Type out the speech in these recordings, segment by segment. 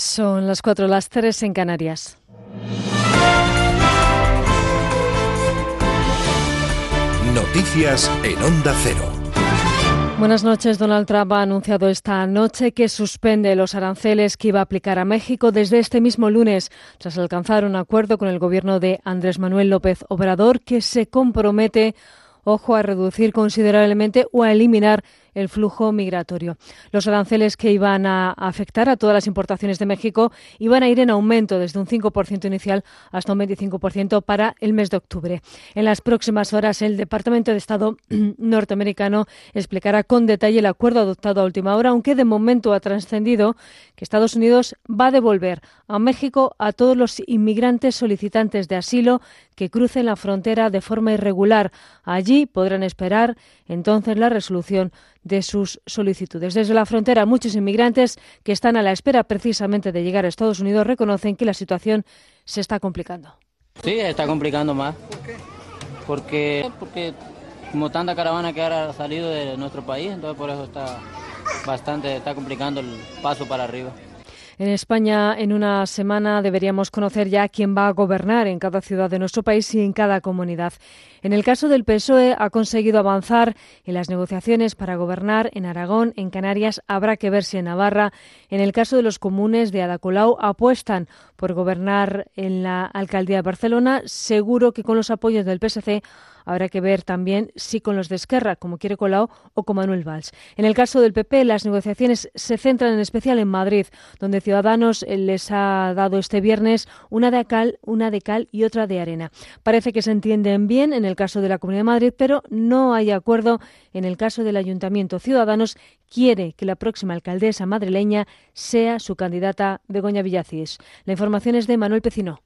Son las cuatro, las tres en Canarias. Noticias en Onda Cero. Buenas noches. Donald Trump ha anunciado esta noche que suspende los aranceles que iba a aplicar a México desde este mismo lunes, tras alcanzar un acuerdo con el gobierno de Andrés Manuel López Obrador que se compromete ojo, a reducir considerablemente o a eliminar el flujo migratorio. Los aranceles que iban a afectar a todas las importaciones de México iban a ir en aumento desde un 5% inicial hasta un 25% para el mes de octubre. En las próximas horas, el Departamento de Estado norteamericano explicará con detalle el acuerdo adoptado a última hora, aunque de momento ha trascendido que Estados Unidos va a devolver a México a todos los inmigrantes solicitantes de asilo que crucen la frontera de forma irregular. Allí podrán esperar entonces la resolución de sus solicitudes. Desde la frontera, muchos inmigrantes que están a la espera precisamente de llegar a Estados Unidos reconocen que la situación se está complicando. Sí, está complicando más. ¿Por qué? Porque, porque como tanta caravana que ahora ha salido de nuestro país, entonces por eso está bastante, está complicando el paso para arriba. En España, en una semana deberíamos conocer ya quién va a gobernar en cada ciudad de nuestro país y en cada comunidad. En el caso del PSOE, ha conseguido avanzar en las negociaciones para gobernar en Aragón, en Canarias, habrá que ver si en Navarra. En el caso de los comunes de Adacolau, apuestan por gobernar en la alcaldía de Barcelona. Seguro que con los apoyos del PSC Habrá que ver también si con los de Esquerra, como quiere Colau, o con Manuel Valls. En el caso del PP, las negociaciones se centran en especial en Madrid, donde Ciudadanos les ha dado este viernes una de cal, una de cal y otra de arena. Parece que se entienden bien en el caso de la Comunidad de Madrid, pero no hay acuerdo en el caso del Ayuntamiento. Ciudadanos quiere que la próxima alcaldesa madrileña sea su candidata Begoña Villacís. La información es de Manuel Pecino.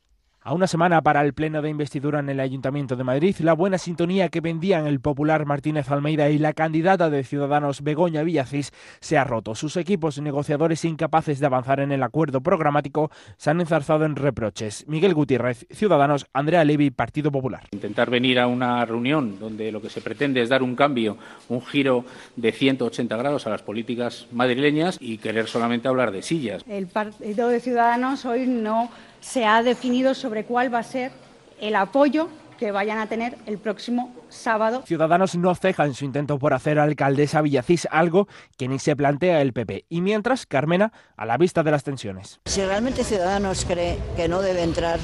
A una semana para el pleno de investidura en el Ayuntamiento de Madrid, la buena sintonía que vendían el popular Martínez Almeida y la candidata de Ciudadanos Begoña Villacís se ha roto. Sus equipos negociadores incapaces de avanzar en el acuerdo programático se han enzarzado en reproches. Miguel Gutiérrez, Ciudadanos, Andrea Levy, Partido Popular. Intentar venir a una reunión donde lo que se pretende es dar un cambio, un giro de 180 grados a las políticas madrileñas y querer solamente hablar de sillas. El Partido de Ciudadanos hoy no se ha definido sobre cuál va a ser el apoyo que vayan a tener el próximo sábado. Ciudadanos no ceja en su intento por hacer alcaldesa Villacís, algo que ni se plantea el PP. Y mientras, Carmena, a la vista de las tensiones. Si realmente Ciudadanos cree que no debe entrar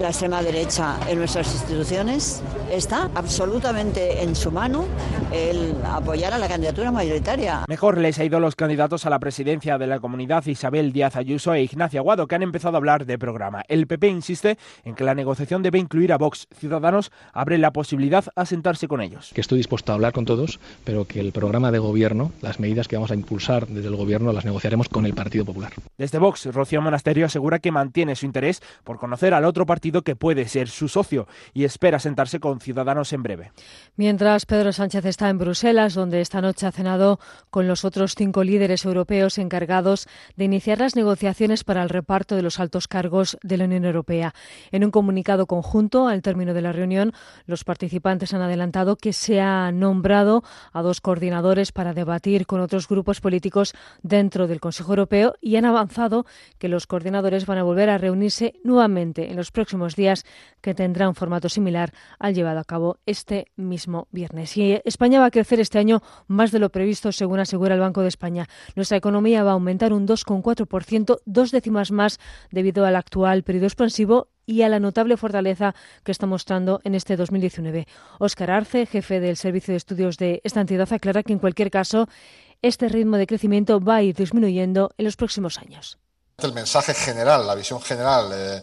la extrema derecha en nuestras instituciones, está absolutamente en su mano el apoyar a la candidatura mayoritaria. Mejor les ha ido los candidatos a la presidencia de la comunidad Isabel Díaz Ayuso e Ignacia Aguado, que han empezado a hablar de programa. El PP insiste en que la negociación debe incluir a Vox. Ciudadanos abre la posibilidad a sentarse con ellos. Que estoy dispuesto a hablar con todos, pero que el programa de gobierno, las medidas que vamos a impulsar desde el gobierno, las negociaremos con el Partido Popular. Desde Vox, Rocío Monasterio asegura que mantiene su interés por conocer al otro partido que puede ser su socio y espera sentarse con Ciudadanos en breve. Mientras Pedro Sánchez está en Bruselas, donde esta noche ha cenado con los otros cinco líderes europeos encargados de iniciar las negociaciones para el reparto de los altos cargos de la Unión Europea. En un comunicado conjunto, al término de la reunión, los participantes han adelantado que se ha nombrado a dos coordinadores para debatir con otros grupos políticos dentro del Consejo Europeo y han avanzado que los coordinadores van a volver a reunirse nuevamente en los próximos días que tendrá un formato similar al llevado a cabo este mismo viernes. Y España va a crecer este año más de lo previsto, según asegura el Banco de España. Nuestra economía va a aumentar un 2,4%, dos décimas más debido al actual periodo expansivo y a la notable fortaleza que está mostrando en este 2019. Óscar Arce, jefe del Servicio de Estudios de esta entidad, aclara que en cualquier caso este ritmo de crecimiento va a ir disminuyendo en los próximos años. El mensaje general, la visión general. Eh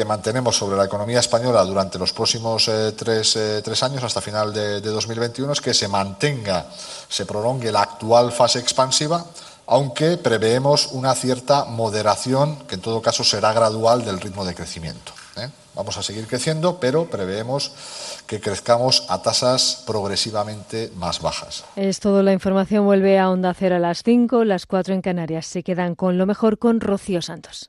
que mantenemos sobre la economía española durante los próximos eh, tres, eh, tres, años, hasta final de, de 2021, es que se mantenga, se prolongue la actual fase expansiva, aunque preveemos una cierta moderación, que en todo caso será gradual, del ritmo de crecimiento. ¿eh? Vamos a seguir creciendo, pero preveemos que crezcamos a tasas progresivamente más bajas. Es todo. La información vuelve a Onda Cero a las 5, las 4 en Canarias. Se quedan con lo mejor con Rocío Santos.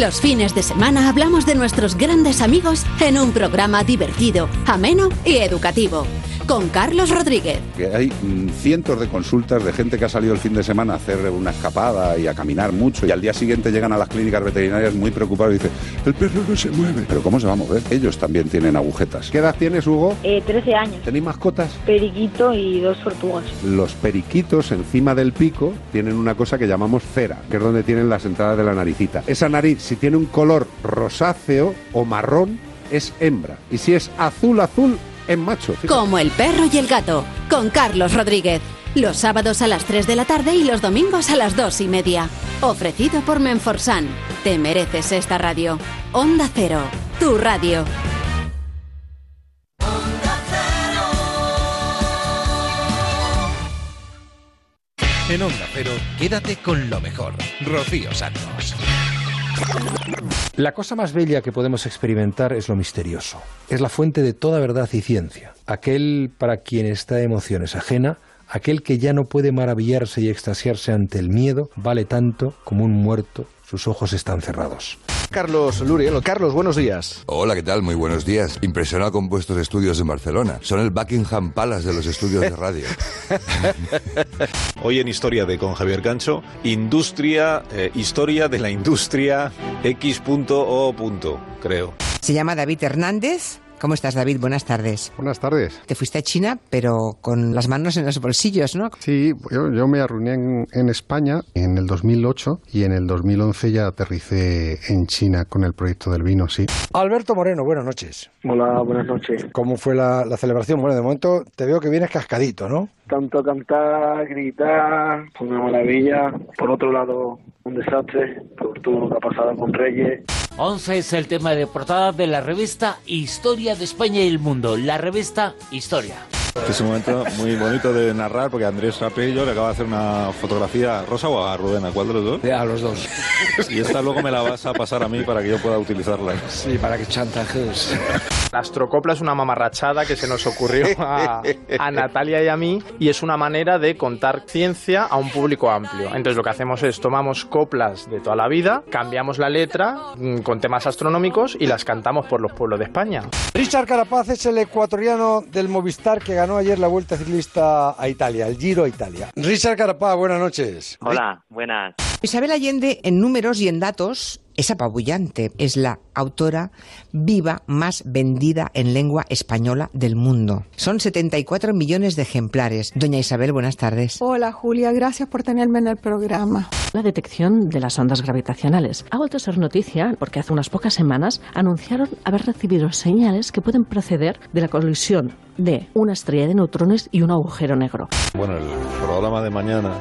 Los fines de semana hablamos de nuestros grandes amigos en un programa divertido, ameno y educativo. Con Carlos Rodríguez. Que hay mm, cientos de consultas de gente que ha salido el fin de semana a hacer una escapada y a caminar mucho y al día siguiente llegan a las clínicas veterinarias muy preocupados y dicen, el perro no se mueve. Pero ¿cómo se va a mover? Ellos también tienen agujetas. ¿Qué edad tienes, Hugo? Eh, 13 años. ¿Tenéis mascotas? Periquito y dos tortugas. Los periquitos encima del pico tienen una cosa que llamamos cera, que es donde tienen las entradas de la naricita. Esa nariz, si tiene un color rosáceo o marrón, es hembra. Y si es azul azul, es macho. Fíjate. Como el perro y el gato, con Carlos Rodríguez. Los sábados a las 3 de la tarde y los domingos a las 2 y media. Ofrecido por Menforsan. Te mereces esta radio. Onda Cero, tu radio. En Onda Cero, quédate con lo mejor. Rocío Santos. La cosa más bella que podemos experimentar es lo misterioso. Es la fuente de toda verdad y ciencia. Aquel para quien esta emoción es ajena, aquel que ya no puede maravillarse y extasiarse ante el miedo, vale tanto como un muerto. Sus ojos están cerrados. Carlos Luriel. Carlos, buenos días. Hola, ¿qué tal? Muy buenos días. Impresionado con vuestros estudios en Barcelona. Son el Buckingham Palace de los estudios de radio. Hoy en Historia de con Javier Gancho, industria, eh, historia de la industria X.O. creo. Se llama David Hernández. ¿Cómo estás, David? Buenas tardes. Buenas tardes. Te fuiste a China, pero con las manos en los bolsillos, ¿no? Sí, yo, yo me arruiné en, en, España en el 2008 y en el 2011 ya aterricé en China con el proyecto del vino, sí. Alberto Moreno, buenas noches. Hola, buenas noches. ¿Cómo fue la, la celebración? Bueno, de momento te veo que vienes cascadito, ¿no? Tanto cantar, gritar, fue una maravilla. Por otro lado, un desastre por todo lo que ha pasado con Reyes. 11 es el tema de portada de la revista Historia de España y el Mundo, la revista Historia. Es un momento muy bonito de narrar porque Andrés Rapello le acaba de hacer una fotografía rosa o a Rudena, ¿cuál de los dos? A los dos. Y esta luego me la vas a pasar a mí para que yo pueda utilizarla. Sí, para que chantajes. La astrocopla es una mamarrachada que se nos ocurrió a, a, Natalia y a mí y es una manera de contar ciencia a un público amplio. Entonces lo que hacemos es tomamos coplas de toda la vida, cambiamos la letra mm, con temas astronómicos y las cantamos por los pueblos de España. Richard Carapaz es el ecuatoriano del Movistar que ganó ayer la Vuelta Ciclista a Italia, el Giro a Italia. Richard Carapaz, buenas noches. Hola, buenas. Isabel Allende, en números y en datos, es apabullante. Es la autora viva más vendida en lengua española del mundo. Son 74 millones de ejemplares. Doña Isabel, buenas tardes. Hola Julia, gracias por tenerme en el programa. La detección de las ondas gravitacionales ha vuelto a ser noticia porque hace unas pocas semanas anunciaron haber recibido señales que pueden proceder de la colisión de una estrella de neutrones y un agujero negro. Bueno, el programa de mañana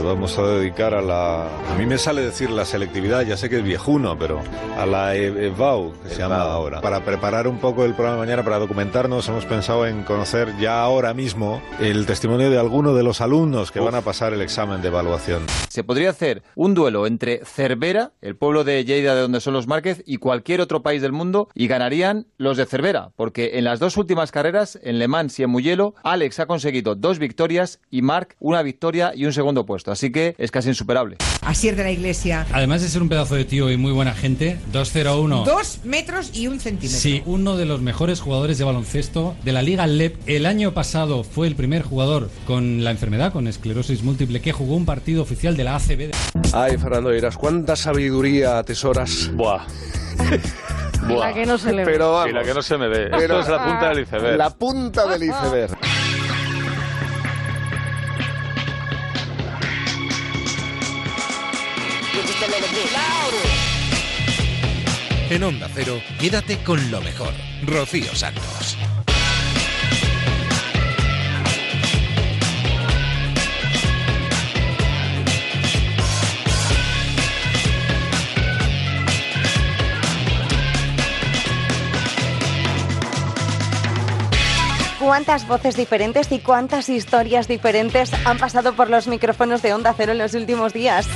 que vamos a dedicar a la... A mí me sale decir la selectividad, ya sé que es viejuno, pero a la EVAU, que se llama ahora. Para preparar un poco el programa de mañana, para documentarnos, hemos pensado en conocer ya ahora mismo el testimonio de alguno de los alumnos que Uf. van a pasar el examen de evaluación. Se podría hacer un duelo entre Cervera, el pueblo de Lleida de donde son los Márquez, y cualquier otro país del mundo, y ganarían los de Cervera, porque en las dos últimas carreras, en Le Mans y en Mugello, Alex ha conseguido dos victorias y Marc una victoria y un segundo puesto. Así que es casi insuperable. Asier de la Iglesia. Además de ser un pedazo de tío y muy buena gente, 201. Dos metros y un centímetro. Sí, uno de los mejores jugadores de baloncesto de la Liga LEP. El año pasado fue el primer jugador con la enfermedad, con esclerosis múltiple, que jugó un partido oficial de la ACB. Ay, Fernando Iras, ¿cuánta sabiduría atesoras? Buah. Buah. La que no se le ve. Pero vamos, sí, la que no se me ve. Pero Esto es la punta del iceberg. La punta del iceberg. En Onda Cero, quédate con lo mejor. Rocío Santos. cuántas voces diferentes y cuántas historias diferentes han pasado por los micrófonos de Onda Cero en los últimos días.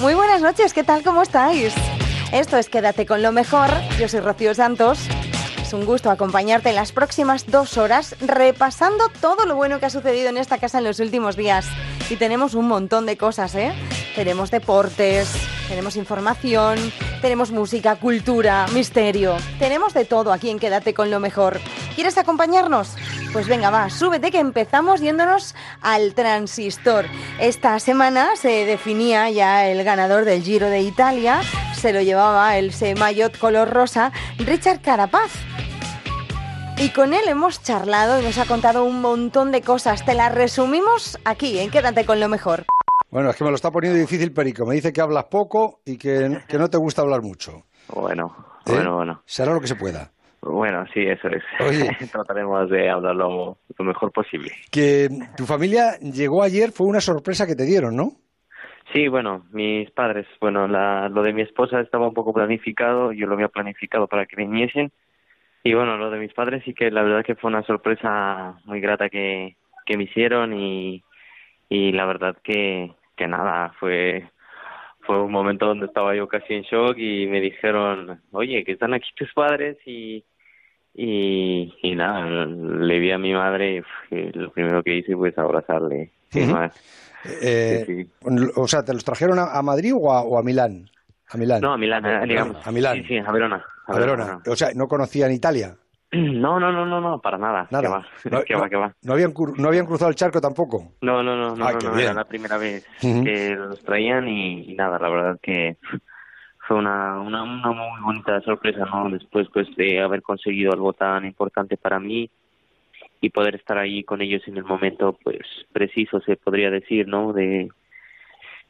Muy buenas noches, ¿qué tal? ¿Cómo estáis? Esto es Quédate con lo mejor. Yo soy Rocío Santos. Es un gusto acompañarte en las próximas dos horas repasando todo lo bueno que ha sucedido en esta casa en los últimos días. Y tenemos un montón de cosas, ¿eh? Tenemos deportes, tenemos información, tenemos música, cultura, misterio. Tenemos de todo aquí en Quédate con lo mejor. ¿Quieres acompañarnos? Pues venga, va, súbete que empezamos yéndonos al transistor. Esta semana se definía ya el ganador del Giro de Italia. Se lo llevaba el Maillot color rosa, Richard Carapaz. Y con él hemos charlado y nos ha contado un montón de cosas. Te las resumimos aquí, en Quédate con lo mejor. Bueno, es que me lo está poniendo difícil, Perico. Me dice que hablas poco y que, que no te gusta hablar mucho. Bueno, ¿Eh? bueno, bueno. Será lo que se pueda. Bueno, sí, eso es. Oye. Trataremos de hablarlo lo mejor posible. Que tu familia llegó ayer, fue una sorpresa que te dieron, ¿no? Sí, bueno, mis padres, bueno, la, lo de mi esposa estaba un poco planificado, yo lo había planificado para que viniesen. Y bueno, lo de mis padres sí que la verdad que fue una sorpresa muy grata que, que me hicieron y, y la verdad que, que nada, fue fue un momento donde estaba yo casi en shock y me dijeron, oye, que están aquí tus padres y, y, y nada, le vi a mi madre y lo primero que hice fue abrazarle. Eh, Sí, O sea, ¿te los trajeron a, a Madrid o a, o a Milán? A Milán. No, a Milán, eh, digamos. A Milán. Sí, sí, a Verona. A Verona. O sea, ¿no conocían Italia? No, no, no, no, no, para nada. Nada. Que va, No, que va. ¿No habían, ¿No habían cruzado el charco tampoco? No, no, no, no, Ah, no, qué no, era la primera vez que los traían y, y nada, la verdad que fue una, una, una muy bonita sorpresa, ¿no? Después pues de haber conseguido algo tan importante para mí y poder estar ahí con ellos en el momento pues preciso, se podría decir, ¿no? De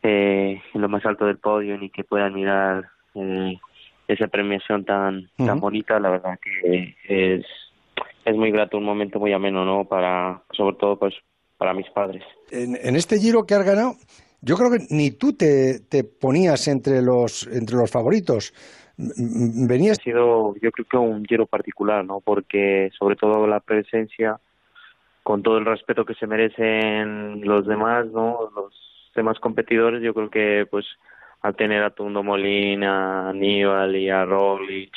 eh, en lo más alto del podio y que puedan mirar eh, esa premiación tan tan Ujú. bonita, la verdad que es es muy grato, un momento muy ameno, ¿no? Para sobre todo pues para mis padres. En, en este giro que has ganado, yo creo que ni tú te, te ponías entre los, entre los favoritos. Venías... Ha sido, yo creo que un giro particular, ¿no? Porque sobre todo la presencia, con todo el respeto que se merecen los demás, ¿no? Los demás competidores, yo creo que, pues, al tener a Tundo Molina, a Aníbal y a Roglic,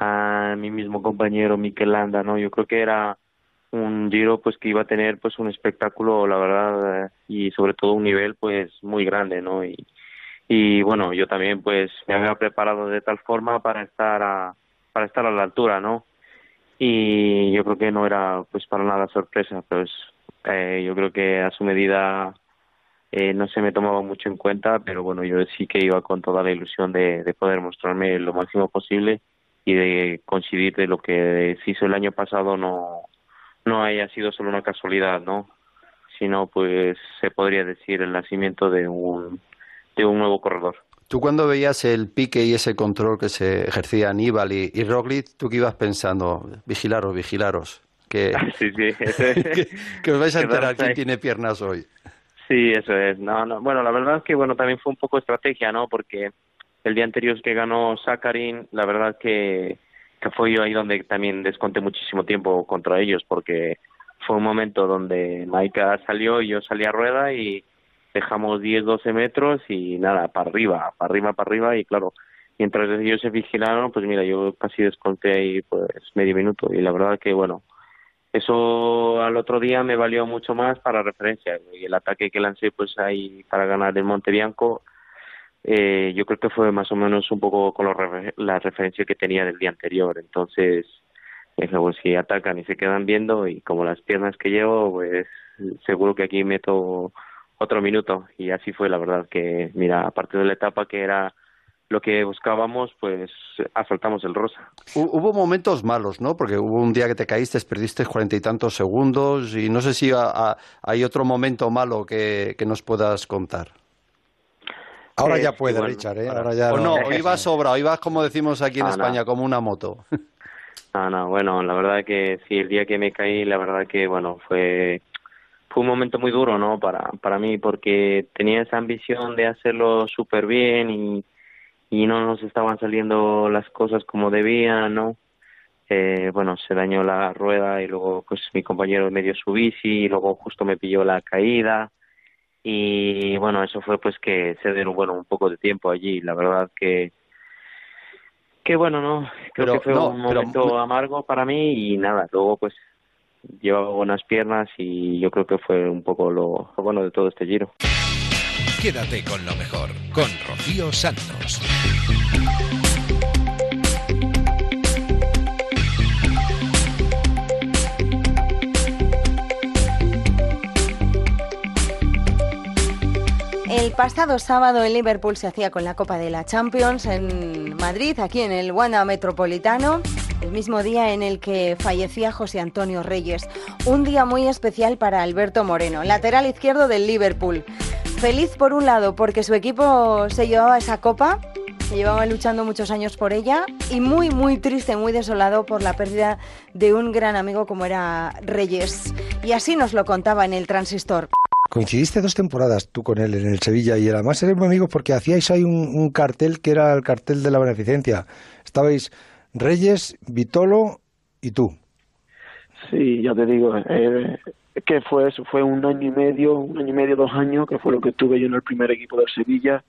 a mi mismo compañero Mikel ¿no? Yo creo que era un giro, pues, que iba a tener, pues, un espectáculo, la verdad, eh, y sobre todo un nivel, pues, muy grande, ¿no? Y, y bueno yo también pues me había preparado de tal forma para estar a para estar a la altura no y yo creo que no era pues para nada sorpresa pues eh, yo creo que a su medida eh, no se me tomaba mucho en cuenta pero bueno yo sí que iba con toda la ilusión de, de poder mostrarme lo máximo posible y de coincidir de lo que se hizo el año pasado no no haya sido solo una casualidad no sino pues se podría decir el nacimiento de un de un nuevo corredor. Tú cuando veías el pique y ese control que se ejercía Aníbal y, y Roglic, ¿tú qué ibas pensando? Vigilaros, vigilaros. Que, Sí, sí, que, que os vais a enterar quién tiene piernas hoy. Sí, eso es. No, no. Bueno, la verdad es que bueno también fue un poco estrategia, ¿no? Porque el día anterior que ganó Sakarin, la verdad que, que fue yo ahí donde también desconté muchísimo tiempo contra ellos, porque fue un momento donde Maika salió y yo salí a rueda y dejamos 10, 12 metros y nada, para arriba, para arriba, para arriba y claro, mientras ellos se vigilaron, pues mira, yo casi desconté ahí pues medio minuto y la verdad que bueno, eso al otro día me valió mucho más para referencia y el ataque que lancé pues ahí para ganar el Monte Bianco eh, yo creo que fue más o menos un poco con refer- la referencia que tenía del día anterior. Entonces pues si atacan y se quedan viendo y como las piernas que llevo pues seguro que aquí meto otro minuto y así fue la verdad que mira aparte de la etapa que era lo que buscábamos pues asaltamos el rosa Hu- Hubo momentos malos, ¿no? Porque hubo un día que te caíste, perdiste cuarenta y tantos segundos y no sé si a- a- hay otro momento malo que, que nos puedas contar. Ahora Eh, ya puede, bueno, Richard, ¿eh? Ahora ya o no, no. hoy vas sobra, hoy vas como decimos aquí en Ah, no. España, como una moto. Ah, no, bueno, la verdad que sí, el día que me caí, la verdad que, bueno, fue, fue un momento muy duro, ¿no? Para, para mí, porque tenía esa ambición de hacerlo súper bien y, y no nos estaban saliendo las cosas como debían, ¿no? Eh, bueno, se dañó la rueda y luego, pues, mi compañero me dio su bici y luego justo me pilló la caída y, bueno, eso fue, pues, que se dio, bueno, un poco de tiempo allí, la verdad que que bueno, no, creo Pero, que fue no, un pero- momento amargo para mí y nada, luego pues llevaba buenas piernas y yo creo que fue un poco lo, lo bueno de todo este giro. Quédate con lo mejor, con Rocío Santos. El pasado sábado el Liverpool se hacía con la Copa de la Champions en Madrid, aquí en el Wanda Metropolitano, el mismo día en el que fallecía José Antonio Reyes. Un día muy especial para Alberto Moreno, lateral izquierdo del Liverpool. Feliz por un lado porque su equipo se llevaba esa copa, se llevaba luchando muchos años por ella, y muy, muy triste, muy desolado por la pérdida de un gran amigo como era Reyes. Y así nos lo contaba en el transistor. Coincidiste dos temporadas tú con él en el Sevilla y además eres muy amigos porque hacíais ahí un, un cartel que era el cartel de la beneficencia. Estabais Reyes, Vitolo y tú. Sí, ya te digo, eh, que fue eso, fue un año y medio, un año y medio, dos años, que fue lo que estuve yo en el primer equipo del Sevilla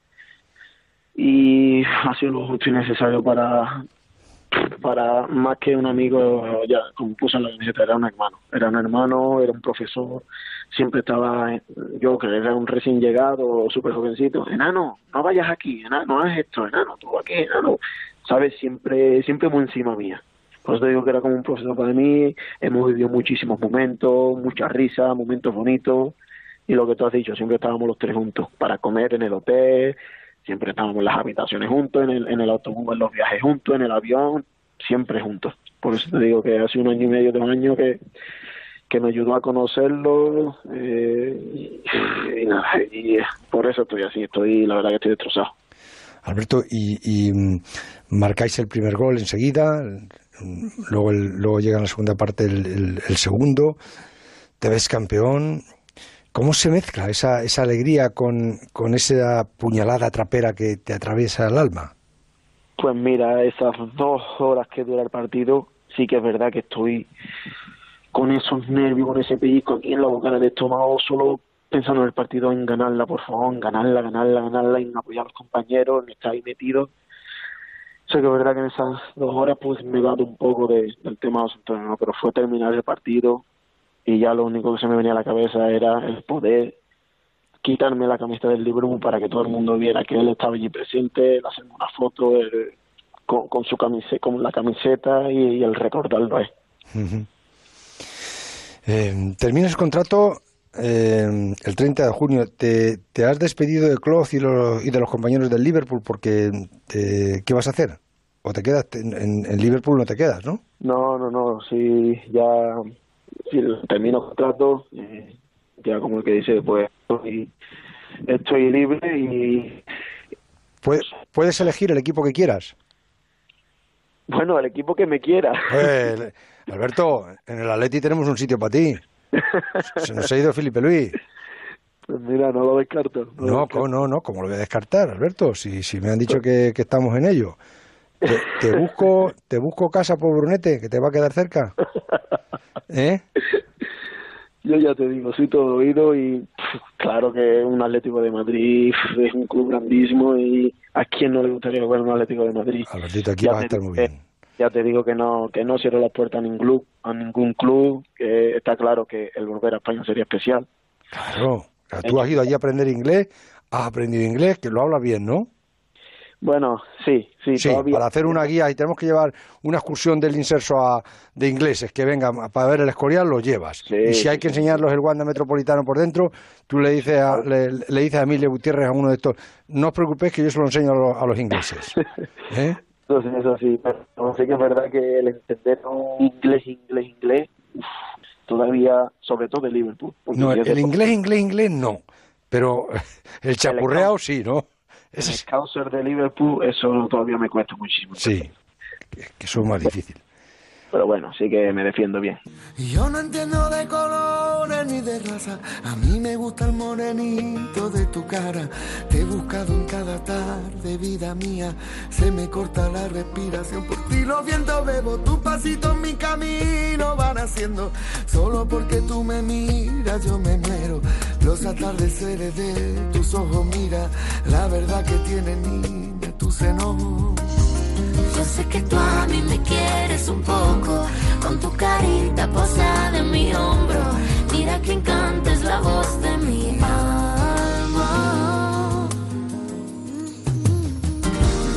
y ha sido lo justo y necesario para para más que un amigo, ya como puse en la camiseta, era un hermano, era un hermano, era un profesor, siempre estaba, yo que era un recién llegado, súper jovencito, enano, no vayas aquí, enano, no hagas esto, enano, tú aquí, enano, sabes, siempre, siempre muy encima mía. Por eso te digo que era como un profesor para mí, hemos vivido muchísimos momentos, muchas risas, momentos bonitos, y lo que tú has dicho, siempre estábamos los tres juntos, para comer en el hotel, siempre estábamos en las habitaciones juntos, en el, en el autobús, en los viajes juntos, en el avión, siempre juntos. Por eso te digo que hace un año y medio, dos años que, que me ayudó a conocerlo eh, y, y nada, y por eso estoy así, estoy, la verdad que estoy destrozado. Alberto, y, y, mm, marcáis el primer gol enseguida, luego, el, luego llega en la segunda parte el, segundo, te ves campeón. ¿Cómo se mezcla esa, esa alegría con, con esa puñalada trapera que te atraviesa el alma? Pues mira, esas dos horas que dura el partido, sí que es verdad que estoy con esos nervios, con ese pellizco aquí en la boca del estómago, solo pensando en el partido, en ganarla, por favor, en ganarla, ganarla, ganarla, y en apoyar a los compañeros, en estar ahí metido. Sé que verdad que en esas dos horas pues me he dado un poco de- del tema de los pero fue terminar el partido y ya lo único que se me venía a la cabeza era el poder quitarme la camiseta del Liverpool para que todo el mundo viera que él estaba allí presente, hacerme una foto con, con su camiseta, con la camiseta y, el recordarlo a él. Ujú. Eh, el contrato eh, el 30 de junio. ¿Te, te has despedido de Klopp y, lo- y de los compañeros del Liverpool porque te- ¿qué vas a hacer? ¿O te quedas? En, en- Liverpool no te quedas, ¿no? No, no, no, si ya si termino el contrato, eh, ya como el que dice, pues estoy, estoy libre y Puedes, puedes elegir el equipo que quieras. bueno, el equipo que me quiera. Pues, Alberto, en el Atleti tenemos un sitio para ti. Se nos ha ido Felipe Luis. Pues mira, no lo descarto. no lo No, descarto. co- no, no, ¿cómo lo voy a descartar, Alberto? Si, si me han dicho que, que estamos en ello. Te, te busco, te busco casa por Brunete, que te va a quedar cerca. ¿Eh? Yo ya te digo, soy todo oído y claro que un Atlético de Madrid es un club grandísimo y a quién no le gustaría ver un Atlético de Madrid. Albertito, aquí Ya vas a estar muy bien. Ya te digo que no que no cierro las puertas a ningún club, a ningún club, que está claro que el volver a España sería especial. Claro. O sea, Tú has ido allí a aprender inglés, has aprendido inglés, que lo hablas bien, ¿no? Bueno, sí, sí, Sí, todavía. para hacer una guía y tenemos que llevar una excursión del inserso a- de ingleses que vengan para ver el Escorial, lo llevas. y si hay que enseñarlos el Wanda Metropolitano por dentro, tú le dices a, le, le dices a Emilio Gutiérrez, a uno de estos, no os preocupéis que yo se lo enseño a los, a los ingleses. ¿Eh? Eso sí, eso sí, pero sí que es verdad que el entender un inglés, inglés, inglés, uf, todavía, sobre todo de Liverpool. No, el, el inglés, inglés, inglés no, pero el chapurreado sí, ¿no? el Scouser de Liverpool, eso todavía me cuesta muchísimo. Sí, que, que eso es más difícil. Pero bueno, sí que me defiendo bien. Yo no entiendo de colores ni de raza. A mí me gusta el morenito de tu cara. Te he buscado en cada tarde, vida mía. Se me corta la respiración por ti. Los vientos bebo, tus pasitos mi camino van haciendo. Solo porque tú me miras, yo me muero. Los atardeceres de tus ojos, mira. La verdad que tiene niña tu seno. Yo sé que tú a mí me quieres un poco, con tu carita posada en mi hombro. Mira que encanta es la voz de mi alma.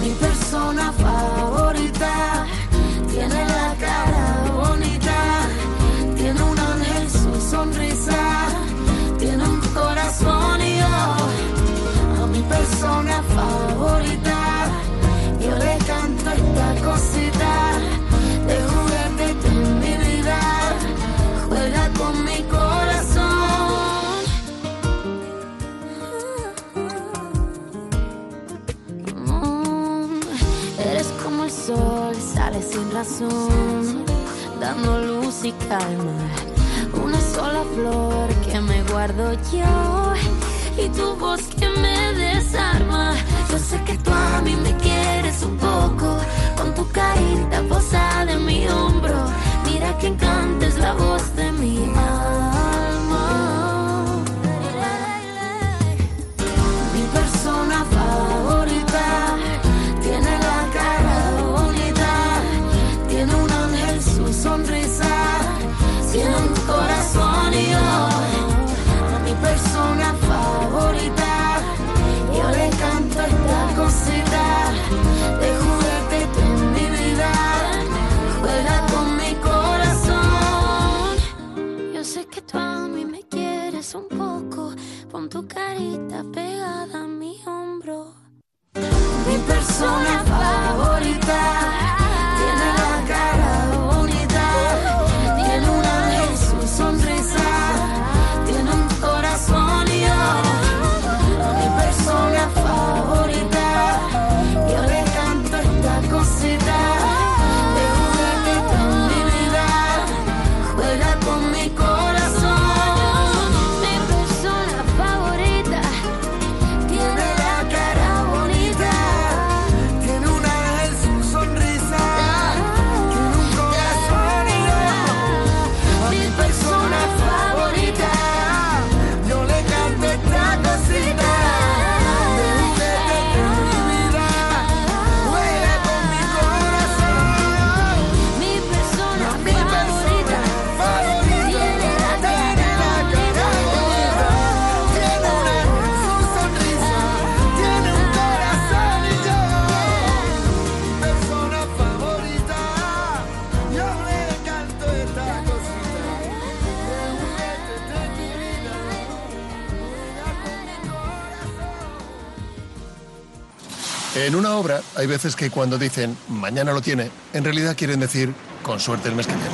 Mi persona favorita tiene la cara bonita, tiene un ángel su sonrisa, tiene un corazón y yo a mi persona favorita tanta cosita de jugarte tú mi vida. Juega con mi corazón. Mm. Eres como el sol, sale sin razón, dando luz y calma. Una sola flor que me guardo yo y tu voz que me desarma. Yo sé que tú a mí me quieres un poco, con tu carita posada en mi hombro. Mira que encantes la voz pegada a mi hombro. Mi persona favorita En una obra hay veces que cuando dicen mañana lo tiene, en realidad quieren decir con suerte el mes que viene.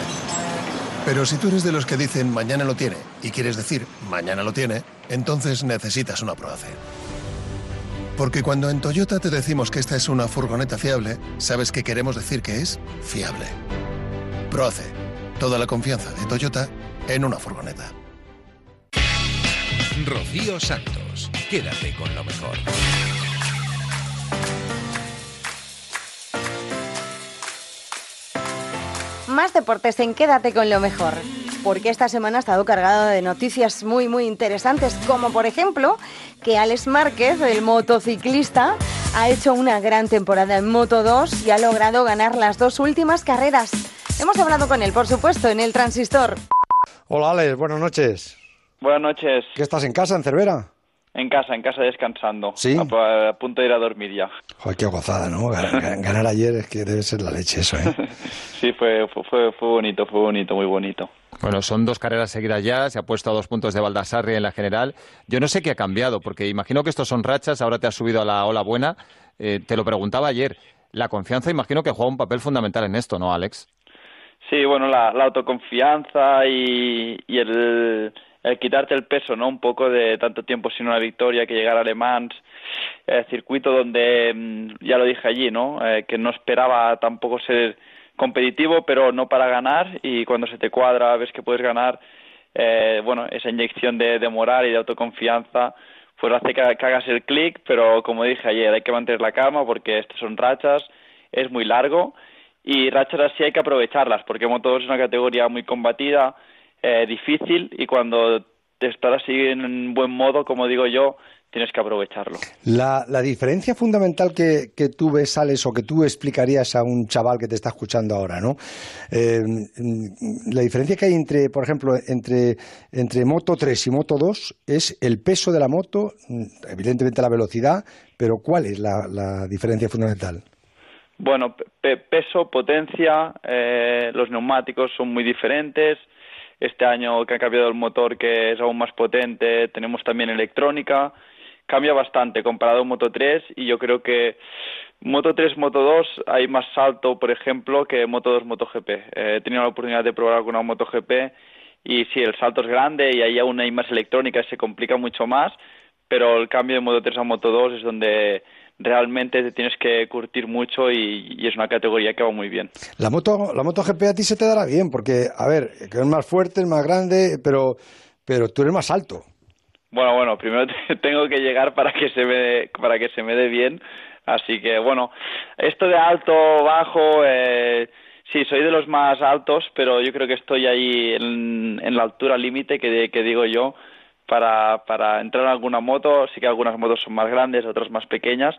Pero si tú eres de los que dicen mañana lo tiene y quieres decir mañana lo tiene, entonces necesitas una Proace. Porque cuando en Toyota te decimos que esta es una furgoneta fiable, sabes que queremos decir que es fiable. Proace, toda la confianza de Toyota en una furgoneta. Rocío Santos, quédate con lo mejor. Más deportes en Quédate con lo mejor. Porque esta semana ha estado cargado de noticias muy, muy interesantes, como por ejemplo que Alex Márquez, el motociclista, ha hecho una gran temporada en Moto 2 y ha logrado ganar las dos últimas carreras. Hemos hablado con él, por supuesto, en el transistor. Hola, Alex, buenas noches. Buenas noches. ¿Qué estás en casa, en Cervera? En casa, en casa descansando. ¿Sí? A, a punto de ir a dormir ya. Joder, qué gozada, ¿no? Ganar, ganar ayer es que debe ser la leche eso, ¿eh? Sí, fue, fue, fue, fue bonito, fue bonito, muy bonito. Bueno, son dos carreras seguidas ya, se ha puesto a dos puntos de Baldassarri en la general. Yo no sé qué ha cambiado, porque imagino que estos son rachas, ahora te has subido a la ola buena. Eh, te lo preguntaba ayer. La confianza imagino que juega un papel fundamental en esto, ¿no, Alex? Sí, bueno, la, la autoconfianza y, y el, el quitarte el peso, ¿no? Un poco de tanto tiempo sin una victoria, que llegar a Le Mans, eh, circuito donde, mm, ya lo dije allí, ¿no? Eh, que no esperaba tampoco ser competitivo, pero no para ganar y cuando se te cuadra ves que puedes ganar, eh, bueno, esa inyección de, de moral y de autoconfianza pues hace que, hagas el clic, pero como dije ayer, hay que mantener la calma porque estas son rachas, es muy largo y rachas así hay que aprovecharlas porque Moto2 es una categoría muy combatida, eh, difícil y cuando te estás así en buen modo, como digo yo, tienes que aprovecharlo. La, la diferencia fundamental que, que, tú ves, Alex, o que tú explicarías a un chaval que te está escuchando ahora, ¿no? Eh, la diferencia que hay entre, por ejemplo, entre, entre Moto 3 y Moto 2 es el peso de la moto, evidentemente la velocidad, pero ¿cuál es la, la diferencia fundamental? Bueno, pe peso, potencia, eh, los neumáticos son muy diferentes. Este año que ha cambiado el motor, que es aún más potente, tenemos también electrónica. Cambia bastante comparado a Moto 3 y yo creo que Moto 3, Moto 2 hay más salto, por ejemplo, que Moto 2, Moto GP. Eh, he tenido la oportunidad de probar alguna Moto GP y sí, el salto es grande y ahí aún hay más electrónica se complica mucho más, pero el cambio de Moto 3 a Moto 2 es donde realmente te tienes que curtir mucho y, es una categoría que va muy bien. La moto, la moto GP a ti se te dará bien, porque, a ver, que es más fuerte, es más grande, pero, pero tú eres más alto. Bueno, bueno, primero tengo que llegar para que se me, para que se me dé bien, así que bueno, esto de alto, bajo, eh, sí, soy de los más altos, pero yo creo que estoy ahí en, en la altura límite que, que digo yo, para, para entrar en alguna moto. Sí que algunas motos son más grandes, otras más pequeñas,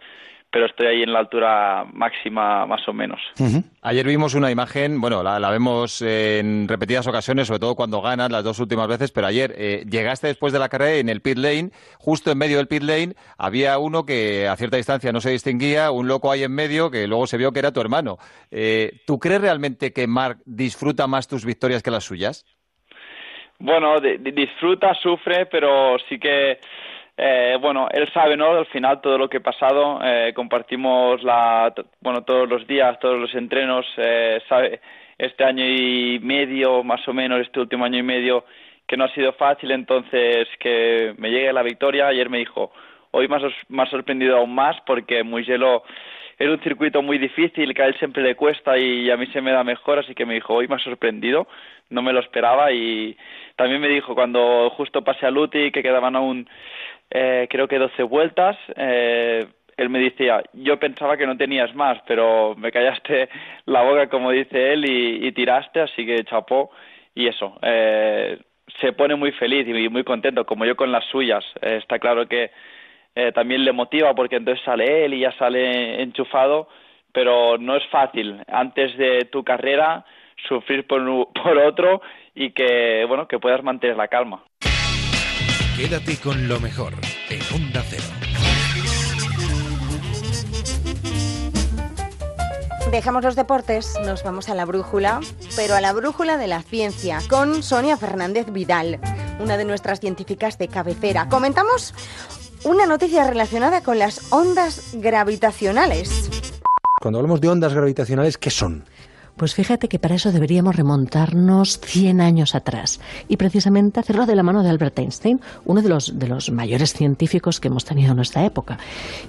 pero estoy ahí en la altura máxima más o menos. Ayer vimos una imagen, bueno, la, vemos en repetidas ocasiones, sobre todo cuando ganas las dos últimas veces, pero ayer eh, llegaste después de la carrera en el pit lane, justo en medio del pit lane había uno que a cierta distancia no se distinguía, un loco ahí en medio que luego se vio que era tu hermano. Eh, ¿Tú crees realmente que Mark disfruta más tus victorias que las suyas? Bueno, disfruta, sufre, pero sí que, eh, bueno, él sabe, ¿no? Al final todo lo que ha pasado, eh, compartimos la, bueno, todos los días, todos los entrenos, eh, sabe, este año y medio, más o menos, este último año y medio, que no ha sido fácil, entonces que me llegue la victoria. Ayer me dijo, hoy me ha, sorprendido aún más porque Mugello es un circuito muy difícil que a él siempre le cuesta y a mí se me da mejor, así que me dijo, hoy me ha sorprendido, no me lo esperaba y también me dijo cuando justo pasé a Luti que quedaban aún eh, creo que 12 vueltas, eh, él me decía, yo pensaba que no tenías más, pero me callaste la boca como dice él y, tiraste, así que chapó y eso. Eh, se pone muy feliz y muy contento, como yo con las suyas. está claro que eh, también le motiva porque entonces sale él y ya sale enchufado, pero no es fácil antes de tu carrera sufrir por, por otro y que bueno que puedas mantener la calma. Quédate con lo mejor en Onda Cero. Dejamos los deportes, nos vamos a la brújula, pero a la brújula de la ciencia, con Sonia Fernández Vidal, una de nuestras científicas de cabecera. Comentamos una noticia relacionada con las ondas gravitacionales. Cuando hablamos de ondas gravitacionales, ¿qué son? Pues fíjate que para eso deberíamos remontarnos 100 años atrás y precisamente hacerlo de la mano de Albert Einstein, uno de los, de los mayores científicos que hemos tenido en nuestra época.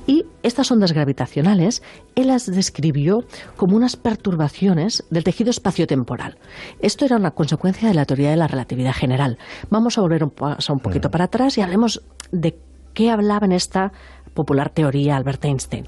Y estas ondas gravitacionales, él las describió como unas perturbaciones del tejido espaciotemporal. Esto era una consecuencia de la teoría de la relatividad general. Vamos a volver un, un poquito mm. para atrás y hablemos de qué hablaba en esta popular teoría Albert Einstein.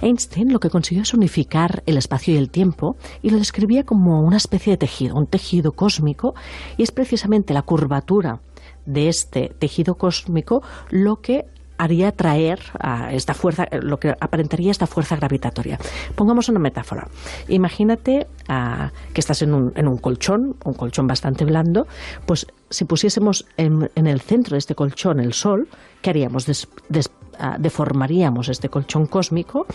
Einstein lo que consiguió es unificar el espacio y el tiempo y lo describía como una especie de tejido, un tejido cósmico, y es precisamente la curvatura de este tejido cósmico lo que haría atraer a esta fuerza, lo que aparentaría esta fuerza gravitatoria. Pongamos una metáfora. Imagínate ah, que estás en un, en un, colchón, un colchón bastante blando, pues si pusiésemos en, el centro de este colchón el Sol, ¿qué haríamos? Ah, deformaríamos este colchón cósmico,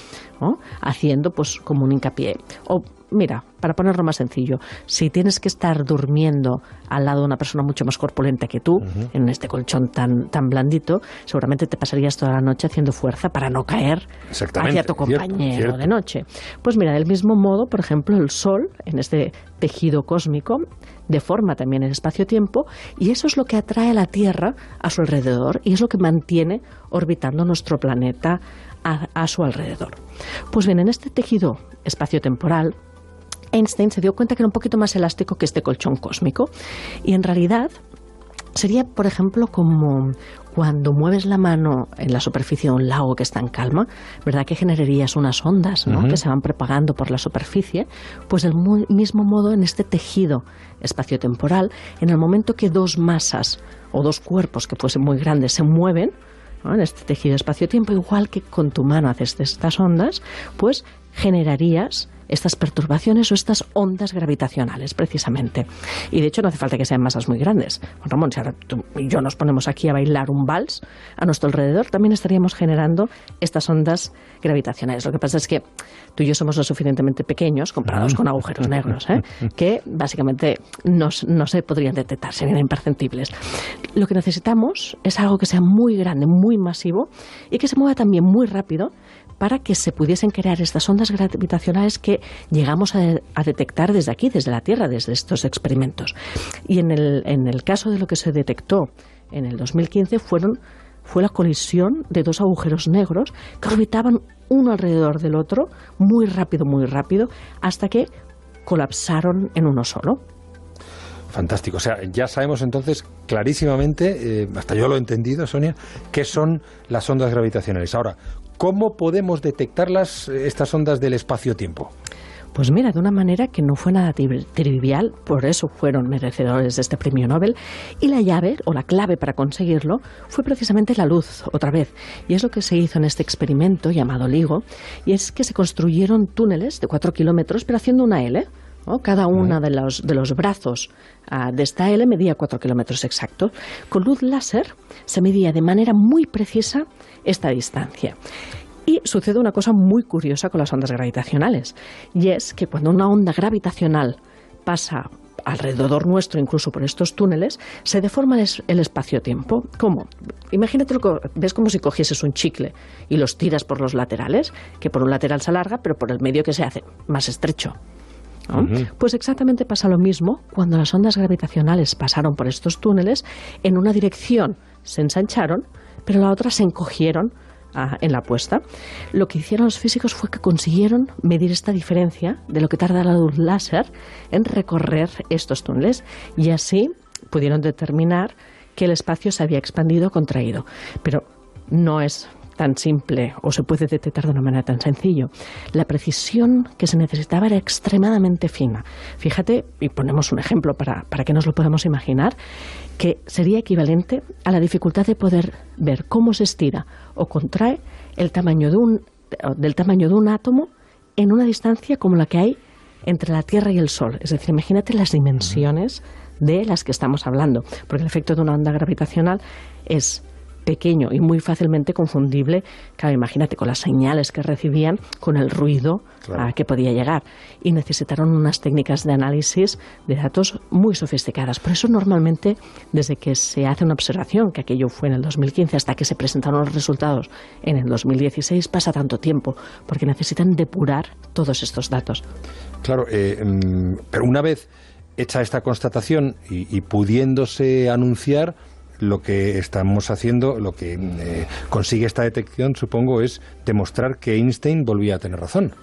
haciendo pues como un hincapié. O mira, para ponerlo más sencillo, si tienes que estar durmiendo al lado de una persona mucho más corpulenta que tú, en este colchón tan, tan blandito, seguramente te pasarías toda la noche haciendo fuerza para no caer hacia tu compañero de noche. Pues mira, del mismo modo, por ejemplo, el Sol, en este tejido cósmico, deforma también el espacio-tiempo y eso es lo que atrae a la Tierra a su alrededor y es lo que mantiene orbitando nuestro planeta a, a su alrededor. Pues bien, en este tejido espacio-temporal, Einstein se dio cuenta que era un poquito más elástico que este colchón cósmico y en realidad sería, por ejemplo, como cuando mueves la mano en la superficie de un lago que está en calma, ¿verdad que generarías unas ondas que se van propagando por la superficie? Pues del mismo modo en este tejido espaciotemporal, en el momento que dos masas o dos cuerpos que fuesen muy grandes se mueven, en este tejido espacio-tiempo, igual que con tu mano haces estas ondas, pues generarías estas perturbaciones o estas ondas gravitacionales, precisamente. Y de hecho no hace falta que sean masas muy grandes. Ramón, si ahora tú y yo nos ponemos aquí a bailar un vals a nuestro alrededor, también estaríamos generando estas ondas gravitacionales. Lo que pasa es que tú y yo somos lo suficientemente pequeños, comparados con agujeros negros, ¿eh? que básicamente no, no se podrían detectar, serían imperceptibles. Lo que necesitamos es algo que sea muy grande, muy masivo y que se mueva también muy rápido para que se pudiesen crear estas ondas gravitacionales que llegamos a, detectar desde aquí, desde la Tierra, desde estos experimentos. Y en el, en el caso de lo que se detectó en el 2015 fueron fue la colisión de dos agujeros negros que orbitaban uno alrededor del otro, muy rápido, muy rápido, hasta que colapsaron en uno solo. Fantástico. O sea, ya sabemos entonces clarísimamente, eh, hasta yo lo he entendido, Sonia, qué son las ondas gravitacionales. Ahora, ¿cómo podemos detectarlas, eh, estas ondas del espacio-tiempo? Pues mira, de una manera que no fue nada trivial, por eso fueron merecedores de este premio Nobel, y la llave o la clave para conseguirlo fue precisamente la luz, otra vez. Y es lo que se hizo en este experimento llamado LIGO, y es que se construyeron túneles de cuatro kilómetros, pero haciendo una L. Cada uno de los, de los brazos ah, de esta L medía cuatro kilómetros exactos. Con luz láser se medía de manera muy precisa esta distancia. Y sucede una cosa muy curiosa con las ondas gravitacionales, y es que cuando una onda gravitacional pasa alrededor nuestro, incluso por estos túneles, se deforma el espacio-tiempo. ¿Cómo? Imagínate, ves como si cogieses un chicle y los tiras por los laterales, que por un lateral se alarga, pero por el medio que se hace más estrecho. Pues exactamente pasa lo mismo cuando las ondas gravitacionales pasaron por estos túneles, en una dirección se ensancharon, pero la otra se encogieron en la puesta. Lo que hicieron los físicos fue que consiguieron medir esta diferencia de lo que tarda la luz láser en recorrer estos túneles y así pudieron determinar que el espacio se había expandido o contraído. Pero no es tan simple o se puede detectar de una manera tan sencillo. La precisión que se necesitaba era extremadamente fina. Fíjate, y ponemos un ejemplo para, para que nos lo podamos imaginar, que sería equivalente a la dificultad de poder ver cómo se estira o contrae el tamaño de un, del tamaño de un átomo en una distancia como la que hay entre la Tierra y el Sol. Es decir, imagínate las dimensiones de las que estamos hablando, porque el efecto de una onda gravitacional es pequeño y muy fácilmente confundible, claro, imagínate, con las señales que recibían, con el ruido a que podía llegar. Y necesitaron unas técnicas de análisis de datos muy sofisticadas. Por eso normalmente, desde que se hace una observación, que aquello fue en el 2015, hasta que se presentaron los resultados en el 2016, pasa tanto tiempo, porque necesitan depurar todos estos datos. Claro, eh, mm, pero una vez hecha esta constatación y pudiéndose anunciar, lo que estamos haciendo, lo que eh, consigue esta detección, supongo, es demostrar que Einstein volvía a tener razón.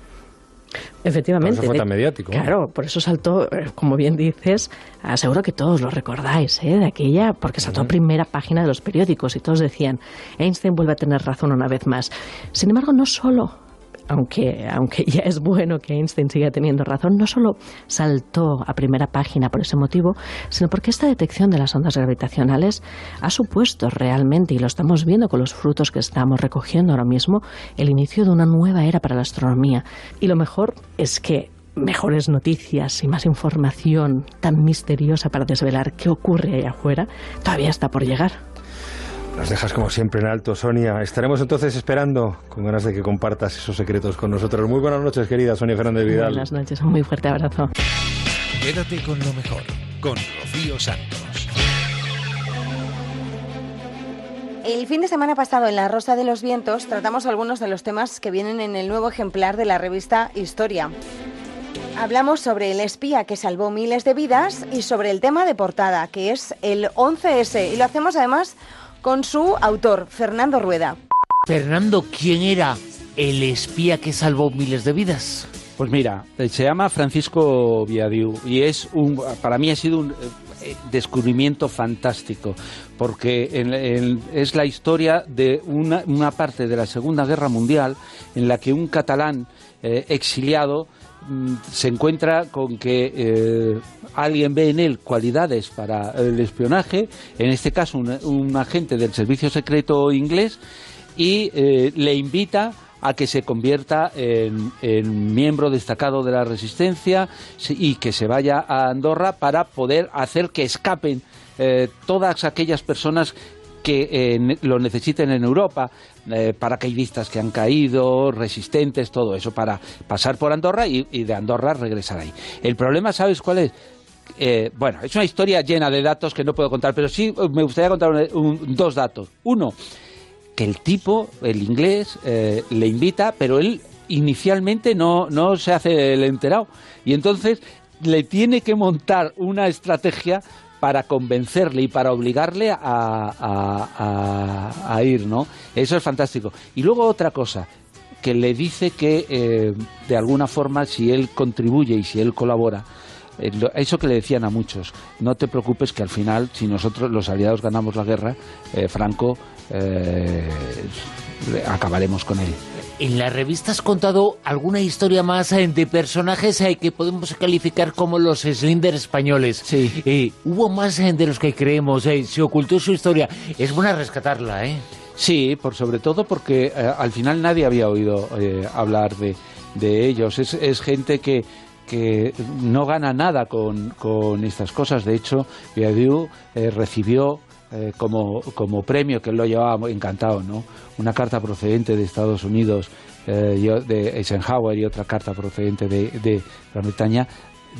Efectivamente. Por eso fue tan mediático. Claro, por eso saltó, eh, como bien dices, aseguro que todos lo recordáis, ¿eh? de aquella, porque saltó a primera página de los periódicos y todos decían, Einstein vuelve a tener razón una vez más. Sin embargo, no solo aunque, aunque ya es bueno que Einstein siga teniendo razón, no solo saltó a primera página por ese motivo, sino porque esta detección de las ondas gravitacionales ha supuesto realmente, y lo estamos viendo con los frutos que estamos recogiendo ahora mismo, el inicio de una nueva era para la astronomía. Y lo mejor es que mejores noticias y más información tan misteriosa para desvelar qué ocurre allá afuera todavía está por llegar. Nos dejas como siempre en alto, Sonia. Estaremos entonces esperando con ganas de que compartas esos secretos con nosotros. Muy buenas noches, querida Sonia Fernández Vidal. Buenas noches, un muy fuerte abrazo. Quédate con lo mejor, con Rocío Santos. El fin de semana pasado en La Rosa de los Vientos tratamos algunos de los temas que vienen en el nuevo ejemplar de la revista Historia. Hablamos sobre el espía que salvó miles de vidas y sobre el tema de portada, que es el 11S. Y lo hacemos además con su autor, Fernando Rueda. Fernando, ¿quién era el espía que salvó miles de vidas? Pues mira, eh, se llama Francisco Viadiu y es un, para mí ha sido un eh, descubrimiento fantástico porque es la historia de una, parte de la Segunda Guerra Mundial en la que un catalán eh, exiliado se encuentra con que eh, alguien ve en él cualidades para el espionaje, en este caso un, agente del servicio secreto inglés, y eh, le invita a que se convierta en, miembro destacado de la resistencia y que se vaya a Andorra para poder hacer que escapen eh, todas aquellas personas que lo necesiten en Europa, eh, paracaidistas que han caído, resistentes, todo eso, para pasar por Andorra y, de Andorra regresar ahí. El problema, ¿sabes cuál es? Eh, bueno, es una historia llena de datos que no puedo contar, pero sí me gustaría contar dos datos. Uno, que el tipo, el inglés, le invita, pero él inicialmente no, se hace el enterado. Y entonces le tiene que montar una estrategia para convencerle y para obligarle a, a, ir, ¿no? Eso es fantástico. Y luego otra cosa, que le dice que eh, de alguna forma si él contribuye y si él colabora, eh, eso que le decían a muchos, no te preocupes que al final, si nosotros los aliados ganamos la guerra, eh, Franco, acabaremos con él. En la revista has contado alguna historia más de personajes que podemos calificar como los Slender españoles. Sí. hubo más de los que creemos, se ocultó su historia. Es buena rescatarla, ¿eh? Sí, por sobre todo porque al final nadie había oído hablar de, de ellos. Es, es gente que, que no gana nada con, con estas cosas. De hecho, Viadiu eh, recibió eh, como, como, premio, que él lo llevaba encantado, ¿no? una carta procedente de Estados Unidos, eh, de Eisenhower y otra carta procedente de, de Gran Bretaña,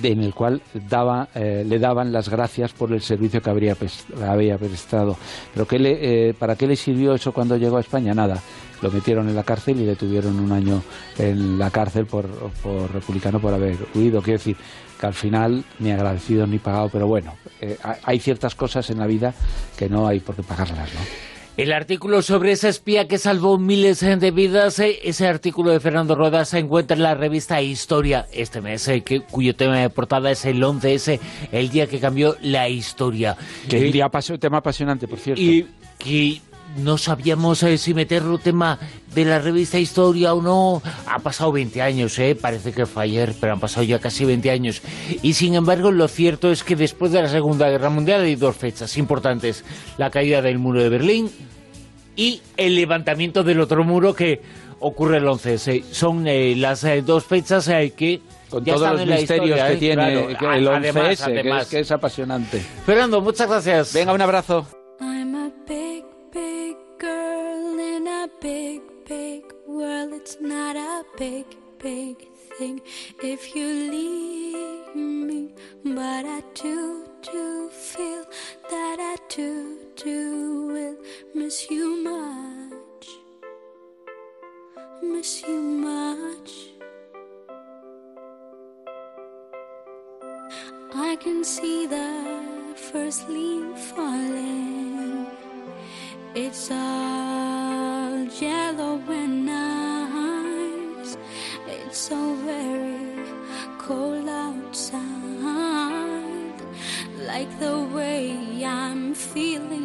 en el cual daba, eh, le daban las gracias por el servicio que habría, había prestado. Pero ¿qué le, eh, ¿para qué le sirvió eso cuando llegó a España? Nada. Lo metieron en la cárcel y le tuvieron un año en la cárcel por, por republicano por haber huido. Quiero decir que al final ni agradecido ni pagado, pero bueno, eh, hay ciertas cosas en la vida que no hay por qué pagarlas, ¿no? El artículo sobre ese espía que salvó miles de vidas, eh, ese artículo de Fernando Rodas se encuentra en la revista Historia este mes, eh, que, cuyo tema de portada es el 11S, el día que cambió la historia. Que un día tema apasionante, por cierto. Y que no sabíamos eh, si meterlo tema de la revista Historia o no. Ha pasado 20 años, ¿eh? parece que fue ayer, pero han pasado ya casi 20 años. Y sin embargo, lo cierto es que después de la Segunda Guerra Mundial hay dos fechas importantes. La caída del muro de Berlín y el levantamiento del otro muro que ocurre el 11. Son eh, las eh, dos fechas que con todos los misterios que tiene el 11S, que, es, apasionante. Fernando, muchas gracias. Venga, un abrazo. It's not a big, big thing if you leave me. But I do, do feel that I do, do will miss you much. Miss you much. I can see the first leaf Like the way I'm feeling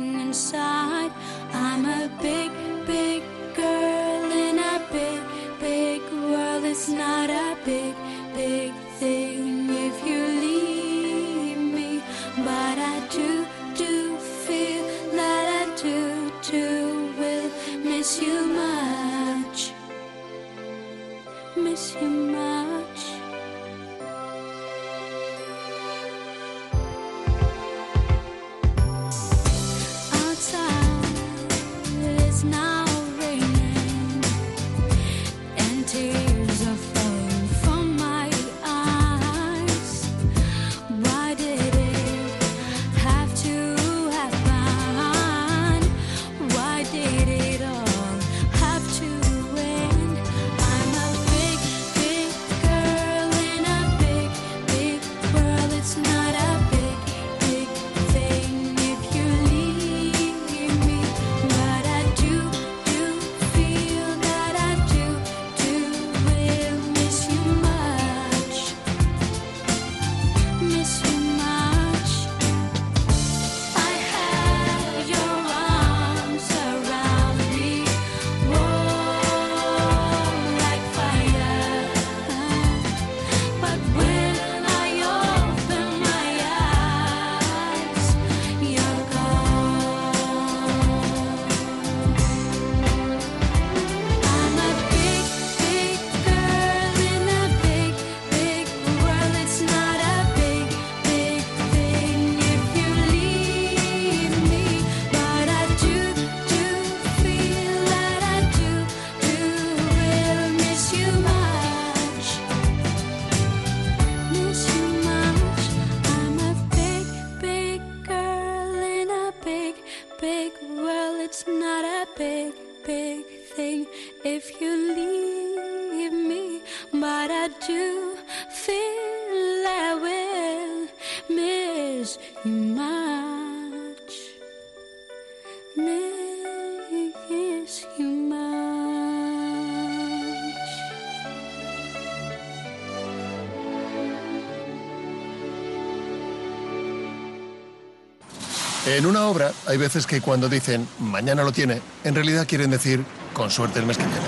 En una obra hay veces que cuando dicen mañana lo tiene, en realidad quieren decir con suerte el mes que viene.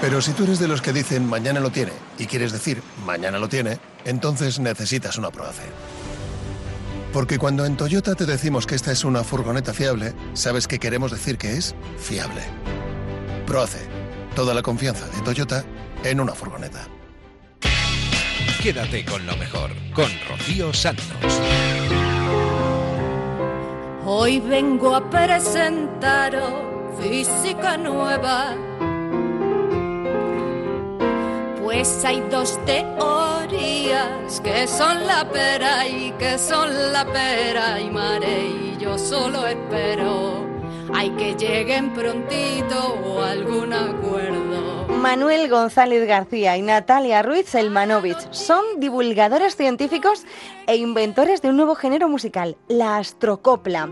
Pero si tú eres de los que dicen mañana lo tiene y quieres decir mañana lo tiene, entonces necesitas una Proace. Porque cuando en Toyota te decimos que esta es una furgoneta fiable, sabes que queremos decir que es fiable. Proace. Toda la confianza de Toyota en una furgoneta. Quédate con lo mejor, con Rocío Santos. Hoy vengo a presentaros física nueva. Pues hay dos teorías que son la pera y que son la pera y mare y yo solo espero. Hay que lleguen prontito algún acuerdo. Manuel González García y Natalia Ruiz Selmanovich son divulgadores científicos e inventores de un nuevo género musical, la astrocopla.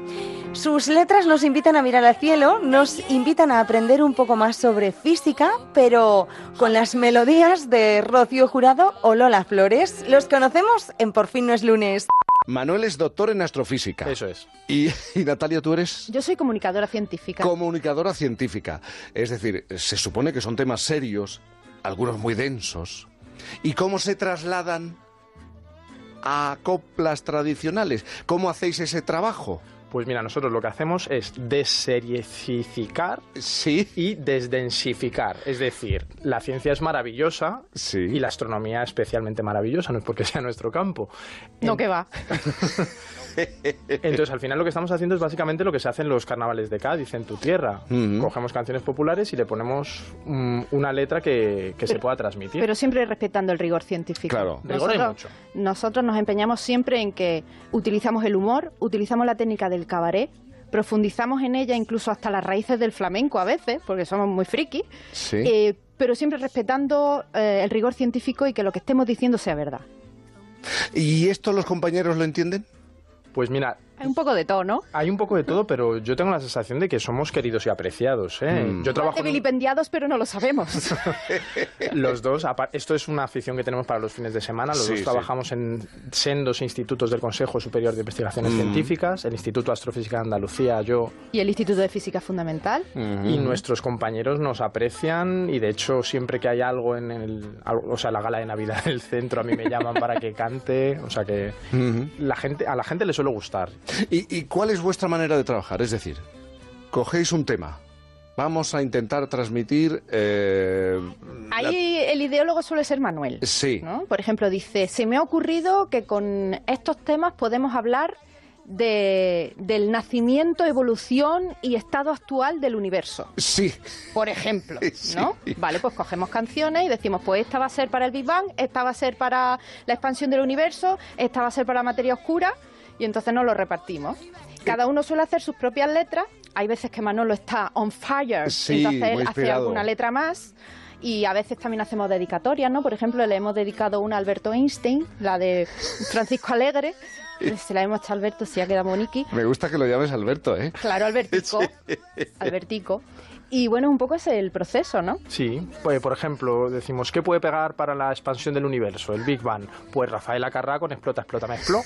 Sus letras nos invitan a mirar al cielo, nos invitan a aprender un poco más sobre física, pero con las melodías de Rocío Jurado o Lola Flores. Los conocemos en Por fin no es lunes. Manuel es doctor en astrofísica. Eso es. Y, y Natalia, tú eres Yo soy comunicadora científica. comunicadora científica. Es decir, se supone que son temas serios, algunos muy densos. ¿Y cómo se trasladan a coplas tradicionales? ¿Cómo hacéis ese trabajo? Pues mira, nosotros lo que hacemos es deseriecificar y desdensificar. Es decir, la ciencia es maravillosa y la astronomía especialmente maravillosa, no es porque sea nuestro campo. No, que va. Entonces, al final lo que estamos haciendo es básicamente lo que se hace en los carnavales de Cádiz, en tu tierra. Cogemos canciones populares y le ponemos mm, una letra que, que se pueda transmitir. Pero siempre respetando el rigor científico. Claro. Rigor hay Nosotros, nosotros nos empeñamos siempre en que utilizamos el humor, utilizamos la técnica del cabaret, profundizamos en ella incluso hasta las raíces del flamenco a veces, porque somos muy frikis, Sí. eh, pero siempre respetando eh, el rigor científico y que lo que estemos diciendo sea verdad. ¿Y esto los compañeros lo entienden? Pues mira, Hay un poco de todo, ¿no? hay un poco de todo, pero yo tengo la sensación de que somos queridos y apreciados. ¿eh? Mm. Yo trabajo vilipendiados, pero no lo sabemos. Los dos, apar- esto es una afición que tenemos para los fines de semana. Los Sí, dos sí. trabajamos en sendos institutos del Consejo Superior de Investigaciones Mm. Científicas, el Instituto de Astrofísica de Andalucía, yo y el Instituto de Física Fundamental. y nuestros compañeros nos aprecian y de hecho siempre que hay algo en el, o sea, la gala de Navidad del centro a mí me llaman para que cante, o sea que la gente a la gente le suele gustar. ¿Y, y cuál es vuestra manera de trabajar? Es decir, cogéis un tema. Vamos a intentar transmitir... eh, la- Ahí el ideólogo suele ser Manuel. Sí. ¿no? Por ejemplo, dice, se me ha ocurrido que con estos temas podemos hablar de, del nacimiento, evolución y estado actual del universo. Sí. Por ejemplo, Sí. ¿no? Vale, pues cogemos canciones y decimos, pues esta va a ser para el Big Bang, esta va a ser para la expansión del universo, esta va a ser para la materia oscura, y entonces nos lo repartimos. Cada uno suele hacer sus propias letras. Hay veces que Manolo está on fire, Sí, entonces él hace alguna letra más. Y a veces también hacemos dedicatorias, ¿no? Por ejemplo, le hemos dedicado una a Alberto Einstein, la de Francisco Alegre. Se la hemos hecho a Alberto, si ha quedado boniki. Me gusta que lo llames Alberto, ¿eh? Claro, Albertico. Albertico. Y bueno, un poco es el proceso, ¿no? Sí, pues por ejemplo, decimos, ¿qué puede pegar para la expansión del universo, el Big Bang? Pues Rafael Acarrá con Explota, Explota, me expló.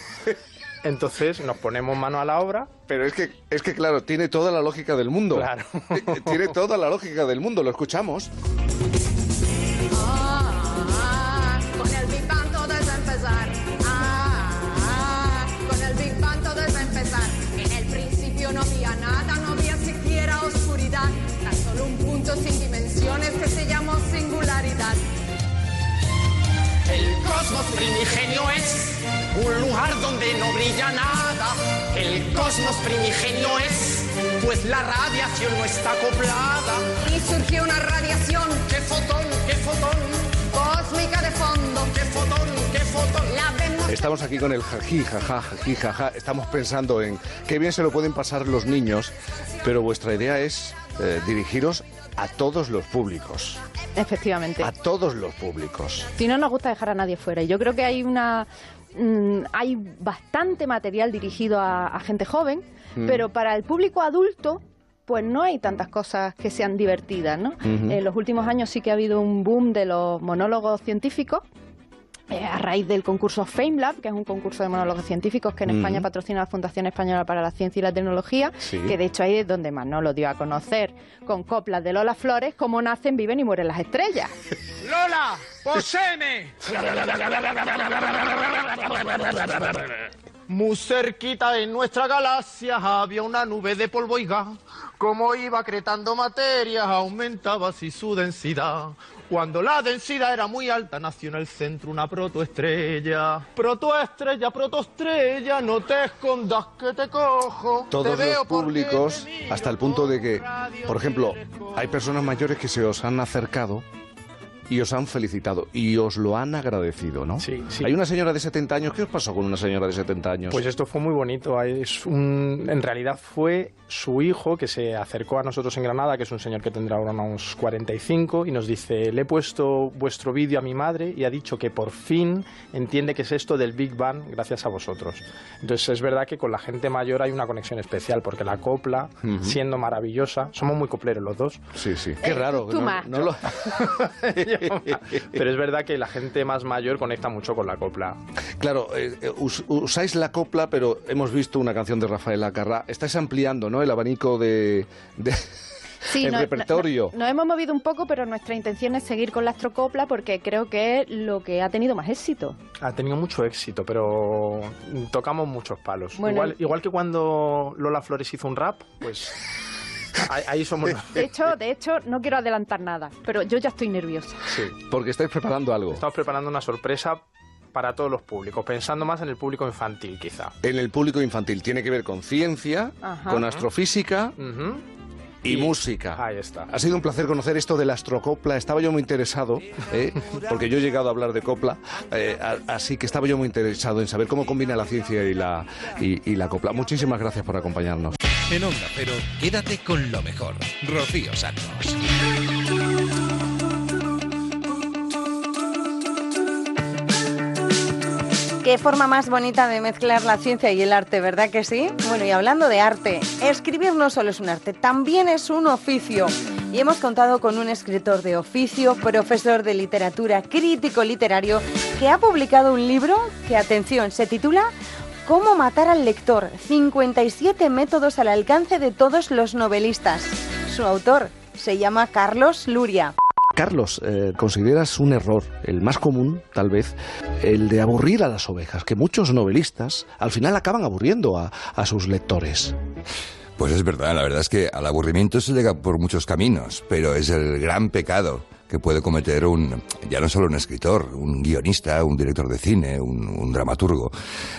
Entonces nos ponemos mano a la obra. Pero es que, es que claro, tiene toda la lógica del mundo. Claro. tiene toda la lógica del mundo, lo escuchamos. Con el Big Bang todo es empezar. Con el Big Bang todo es empezar. En el principio no había nada, no había siquiera oscuridad. Tan solo un punto sin dimensiones que se llamó singularidad. El cosmos primigenio es un lugar donde no brilla nada. El cosmos primigenio es, pues la radiación no está acoplada. Y surgió una radiación. ¡Qué fotón, qué fotón! Cósmica de fondo. ¡Qué fotón, qué fotón! La vemos. Estamos aquí con el jají, jaja, jají, jaja. Estamos pensando en qué bien se lo pueden pasar los niños, pero vuestra idea es eh, dirigiros a todos los públicos. Efectivamente. A todos los públicos. Si no nos gusta dejar a nadie fuera. Y yo creo que hay una mm, hay bastante material dirigido a, a gente joven, Mm. pero para el público adulto pues no hay tantas cosas que sean divertidas, ¿no? En los últimos años sí que ha habido un boom de los monólogos científicos. Eh, a raíz del concurso FameLab, que es un concurso de monólogos científicos que en. España patrocina la Fundación Española para la Ciencia y la Tecnología, Sí. que de hecho ahí es donde Manolo dio a conocer con coplas de Lola Flores cómo nacen, viven y mueren las estrellas. Lola, poseme. Muy cerquita en nuestra galaxia había una nube de polvo y gas. Como iba acretando materia, aumentaba así su densidad. Cuando la densidad era muy alta, nació en el centro una protoestrella. Protoestrella, protoestrella, no te escondas que te cojo. Todos te los públicos, hasta el punto de que, por ejemplo, hay personas mayores que se os han acercado y os han felicitado y os lo han agradecido, ¿no? Sí, sí. Hay una señora de 70 años. ¿Qué os pasó con una señora de 70 años? Pues esto fue muy bonito. Es un, en realidad fue su hijo que se acercó a nosotros en Granada, que es un señor que tendrá ahora unos 45, y nos dice, le he puesto vuestro vídeo a mi madre y ha dicho que por fin entiende que es esto del Big Bang gracias a vosotros. Entonces es verdad que con la gente mayor hay una conexión especial, porque la copla, siendo maravillosa, somos muy copleros los dos. Sí, sí. Qué raro. tú no- más. no lo- Pero es verdad que la gente más mayor conecta mucho con la copla. Claro, eh, eh, us- usáis la copla, pero hemos visto una canción de Rafael Acarrá. Estáis ampliando, ¿no? El abanico de, de- Sí, el no- repertorio. no- nos hemos movido un poco, pero nuestra intención es seguir con la astrocopla porque creo que es lo que ha tenido más éxito. Ha tenido mucho éxito, pero tocamos muchos palos. Bueno, igual, igual que cuando Lola Flores hizo un rap, pues ahí, ahí somos... De hecho, de hecho, no quiero adelantar nada, pero yo ya estoy nerviosa. Sí. Porque estáis preparando algo. Estamos preparando una sorpresa para todos los públicos, pensando más en el público infantil quizá. En el público infantil tiene que ver con ciencia, Ajá. con astrofísica y, música. Ahí está. Ha sido un placer conocer esto de la astrocopla. Estaba yo muy interesado, ¿eh? porque yo he llegado a hablar de copla, eh, a- así que estaba yo muy interesado en saber cómo combina la ciencia y la, y, y la copla. Muchísimas gracias por acompañarnos. En Onda Cero, quédate con lo mejor. Rocío Santos. Qué forma más bonita de mezclar la ciencia y el arte, ¿verdad que sí? Bueno, y hablando de arte, escribir no solo es un arte, también es un oficio. Y hemos contado con un escritor de oficio, profesor de literatura, crítico literario, que ha publicado un libro que, atención, se titula Cómo matar al lector, 57 métodos al alcance de todos los novelistas. Su autor se llama Carlos Luria. Carlos, eh, ¿consideras un error, el más común, tal vez, el de aburrir a las ovejas? Que muchos novelistas al final acaban aburriendo a, a sus lectores. Pues es verdad, la verdad es que al aburrimiento se llega por muchos caminos, pero es el gran pecado que puede cometer un, ya no solo un escritor, un guionista, un director de cine, un, un dramaturgo.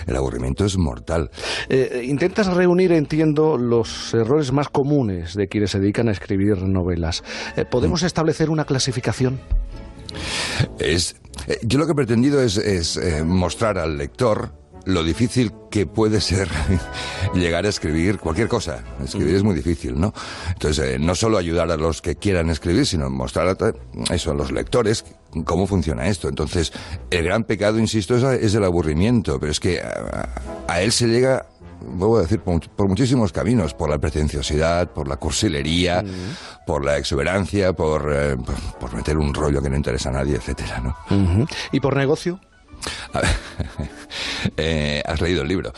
El aburrimiento es mortal. Eh, intentas reunir, entiendo, los errores más comunes de quienes se dedican a escribir novelas. Eh, ¿Podemos establecer una clasificación? Es, eh, yo lo que he pretendido es, es, eh, mostrar al lector lo difícil que puede ser llegar a escribir cualquier cosa. Escribir es muy difícil, ¿no? Entonces, eh, no solo ayudar a los que quieran escribir, sino mostrar a, eso a los lectores cómo funciona esto. Entonces, el gran pecado, insisto, es, es el aburrimiento, pero es que a, a él se llega vuelvo a decir, por, por muchísimos caminos, por la pretenciosidad, por la cursilería, por la exuberancia, por, eh, por, por meter un rollo que no interesa a nadie, etcétera, ¿no? ¿Y por negocio? A ver, eh, has leído el libro.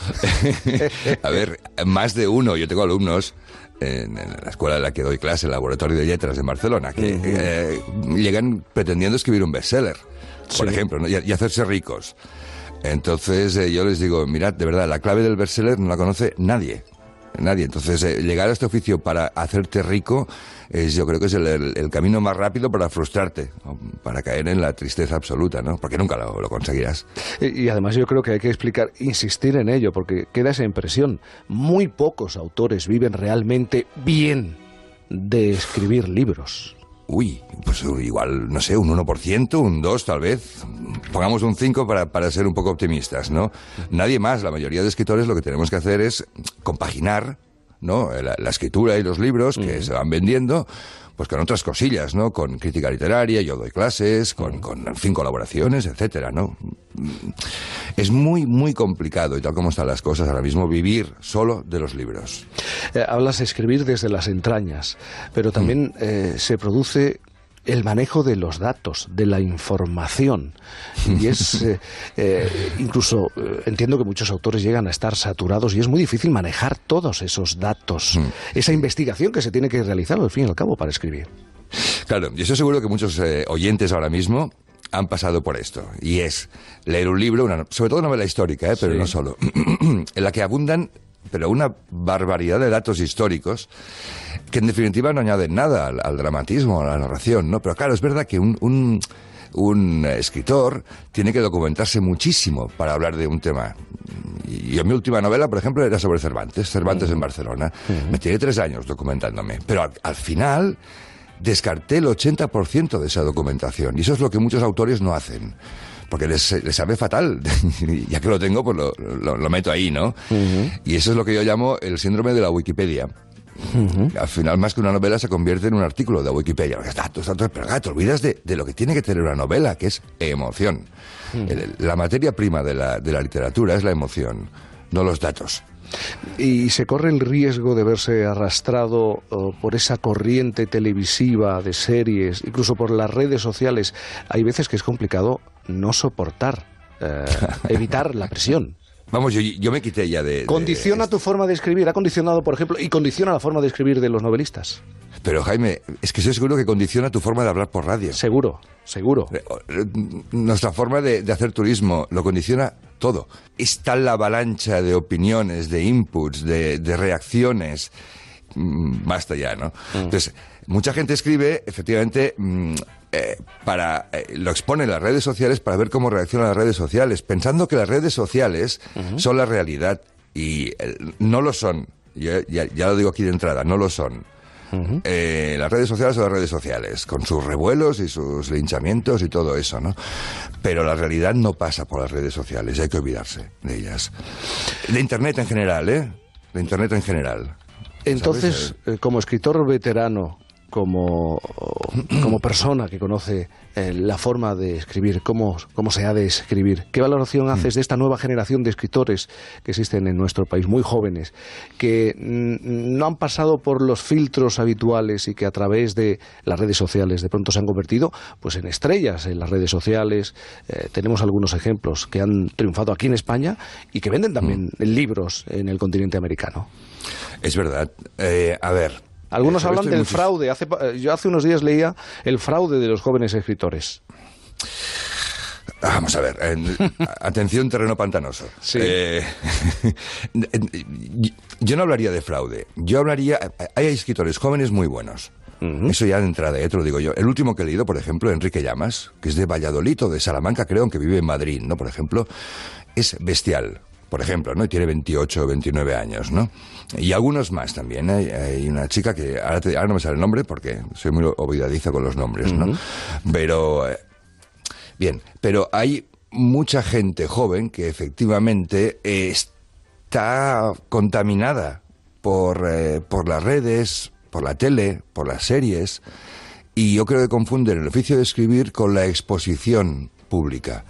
a ver, más de uno, yo tengo alumnos en, en la escuela en la que doy clase, el Laboratorio de Letras en Barcelona, que eh, llegan pretendiendo escribir un bestseller, por ejemplo, ¿no? y, y hacerse ricos. Entonces eh, yo les digo, mirad, de verdad, la clave del bestseller no la conoce nadie. Nadie. Entonces, eh, llegar a este oficio para hacerte rico es, yo creo que es el, camino más rápido para frustrarte, para caer en la tristeza absoluta, ¿no? Porque nunca lo, lo conseguirás. Y además yo creo que hay que explicar, insistir en ello, porque queda esa impresión. Muy pocos autores viven realmente bien de escribir libros. Uy, pues igual, no sé, un 1%, un 2 tal vez. Pongamos un 5 para, para ser un poco optimistas, ¿no? Nadie más, la mayoría de escritores lo que tenemos que hacer es compaginar ¿no? La, la escritura y los libros que se van vendiendo, pues con otras cosillas, ¿no? Con crítica literaria, yo doy clases, con, con en fin, colaboraciones, etcétera, ¿no? Es muy, muy complicado, y tal como están las cosas ahora mismo, vivir solo de los libros. Eh, hablas de escribir desde las entrañas, pero también eh, se produce el manejo de los datos, de la información. Y es, eh, eh, incluso, eh, entiendo que muchos autores llegan a estar saturados y es muy difícil manejar todos esos datos, esa investigación que se tiene que realizar al fin y al cabo para escribir. Claro, y estoy seguro que muchos eh, oyentes ahora mismo han pasado por esto. Y es leer un libro, una, sobre todo novela histórica, ¿eh? pero Sí. no solo, en la que abundan, pero una barbaridad de datos históricos que en definitiva no añaden nada al, al dramatismo, a la narración, ¿no? Pero claro, es verdad que un, un, un escritor tiene que documentarse muchísimo para hablar de un tema. Y yo mi última novela, por ejemplo, era sobre Cervantes, Cervantes en Barcelona. Me tiré tres años documentándome. Pero al, al final descarté el 80% de esa documentación. Y eso es lo que muchos autores no hacen. Porque les, les sabe fatal. Ya que lo tengo, pues lo, lo- lo meto ahí, ¿no? Y eso es lo que yo llamo el síndrome de la Wikipedia. Al final, más que una novela, se convierte en un artículo de Wikipedia. Datos, datos, pero claro, te olvidas de, de lo que tiene que tener una novela, que es emoción. El- la materia prima de la, de la literatura es la emoción, no los datos. Y se corre el riesgo de verse arrastrado oh, por esa corriente televisiva de series, incluso por las redes sociales. Hay veces que es complicado no soportar, eh, evitar la presión. Vamos, yo, yo me quité ya de... de- ¿Condiciona tu forma de escribir? ¿Ha condicionado, por ejemplo, y condiciona la forma de escribir de los novelistas? Pero Jaime, es que estoy seguro que condiciona tu forma de hablar por radio. Seguro, seguro. Nuestra forma de, de hacer turismo lo condiciona todo. Es tal la avalancha de opiniones, de inputs, de, de reacciones. Mm, Basta ya, ¿no? Entonces, mucha gente escribe, efectivamente, mm, eh, para eh, lo expone en las redes sociales para ver cómo reaccionan las redes sociales, pensando que las redes sociales son la realidad y eh, no lo son. Yo ya, ya lo digo aquí de entrada, no lo son. Las redes sociales son las redes sociales, con sus revuelos y sus linchamientos y todo eso, ¿no? Pero la realidad no pasa por las redes sociales, hay que olvidarse de ellas. De Internet en general, ¿eh? De Internet en general. Entonces, eh, como escritor veterano, como, como persona que conoce eh, la forma de escribir, cómo, cómo se ha de escribir, ¿qué valoración haces de esta nueva generación de escritores que existen en nuestro país, muy jóvenes, que mm, no han pasado por los filtros habituales y que a través de las redes sociales de pronto se han convertido pues en estrellas en las redes sociales? Eh, tenemos algunos ejemplos que han triunfado aquí en España y que venden también libros en el continente americano. Es verdad. Eh, a ver. Algunos hablan del fraude. Hace yo hace unos días leía el fraude de los jóvenes escritores. Vamos a ver, en- atención terreno pantanoso. Eh, yo no hablaría de fraude, yo hablaría, hay escritores jóvenes muy buenos. Eso ya de entrada, eh, te lo digo yo. El último que he leído, por ejemplo, Enrique Llamas, que es de Valladolid o de Salamanca, creo, aunque vive en Madrid, ¿no? Por ejemplo, es bestial, por ejemplo, ¿no? Y tiene 28 o 29 años, ¿no? Y algunos más también. ¿eh? Hay una chica que, ahora, te- ahora no me sale el nombre porque soy muy olvidadizo con los nombres, ¿no? Pero, eh, Bien, pero hay mucha gente joven que efectivamente eh, está contaminada por, eh, por las redes, por la tele, por las series, y yo creo que confunden el oficio de escribir con la exposición pública.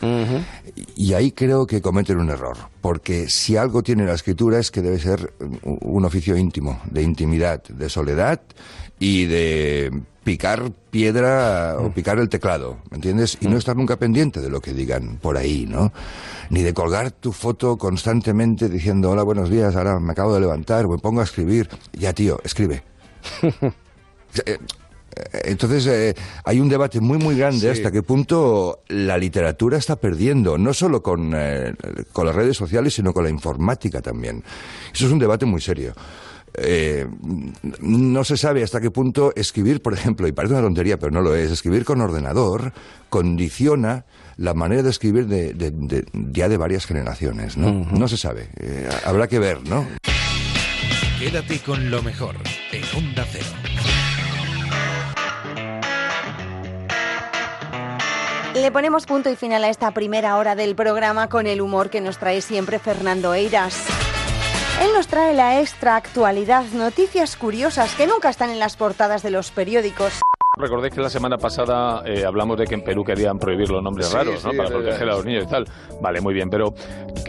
Y ahí creo que cometen un error, porque si algo tiene la escritura es que debe ser un un oficio íntimo, de intimidad, de soledad y de picar piedra o picar el teclado, ¿me entiendes? Y no estar nunca pendiente de lo que digan por ahí, ¿no? Ni de colgar tu foto constantemente diciendo, hola, buenos días, ahora me acabo de levantar, me pongo a escribir. Ya, tío, escribe. Entonces, eh, hay un debate muy, muy grande Sí. hasta qué punto la literatura está perdiendo, no solo con, eh, con las redes sociales, sino con la informática también. Eso es un debate muy serio. Eh, no se sabe hasta qué punto escribir, por ejemplo, y parece una tontería, pero no lo es, escribir con ordenador condiciona la manera de escribir de, de- de- ya de varias generaciones, ¿no? No se sabe. Eh, habrá que ver, ¿no? Quédate con lo mejor en Onda Cero. Le ponemos punto y final a esta primera hora del programa con el humor que nos trae siempre Fernando Eiras. Él nos trae la extra actualidad, noticias curiosas que nunca están en las portadas de los periódicos. Recordéis que la semana pasada eh, hablamos de que en Perú querían prohibir los nombres Sí, raros, ¿no? sí, Para proteger a los niños y tal. Vale, muy bien, pero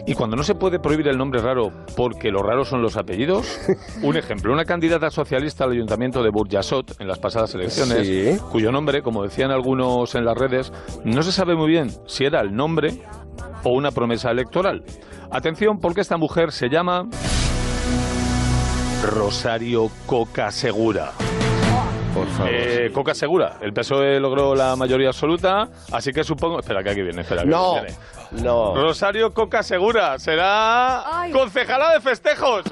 ¿y cuando no se puede prohibir el nombre raro porque los raros son los apellidos? Un ejemplo, una candidata socialista al ayuntamiento de Burjasot en las pasadas elecciones, Sí. cuyo nombre, como decían algunos en las redes, no se sabe muy bien si era el nombre o una promesa electoral. Atención, porque esta mujer se llama Rosario Coca Segura. Por favor. Eh, Coca Segura. El PSOE logró la mayoría absoluta, así que supongo. Espera, que aquí viene, espera. que No, viene. no. Rosario Coca Segura será concejala de festejos.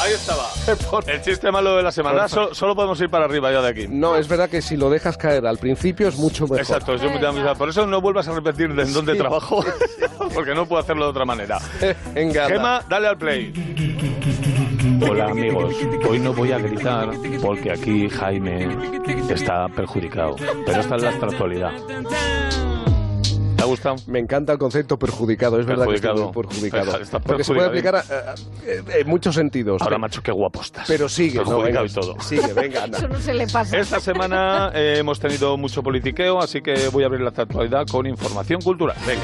Ahí estaba. El chiste malo de la semana. So- solo podemos ir para arriba ya de aquí. No, es verdad que si lo dejas caer al principio es mucho mejor. Exacto, yo me- por eso no vuelvas a repetir de en dónde Sí. trabajo, porque no puedo hacerlo de otra manera. Venga. Gema, dale al play. Hola amigos, hoy no voy a gritar porque aquí Jaime está perjudicado, pero esta es la actualidad. ¿Te ha gustado? Me encanta el concepto perjudicado, es verdad que Perjudicado. estoy perjudicado. Está Porque se puede aplicar perjudicado. a- a- a- en muchos sentidos. Ahora, macho, qué guapo estás. Pero sigue, no, venga, y todo. Sigue, venga, anda. Eso no se le pasa. Esta semana eh, hemos tenido mucho politiqueo, así que voy a abrir la actualidad con información cultural. Venga.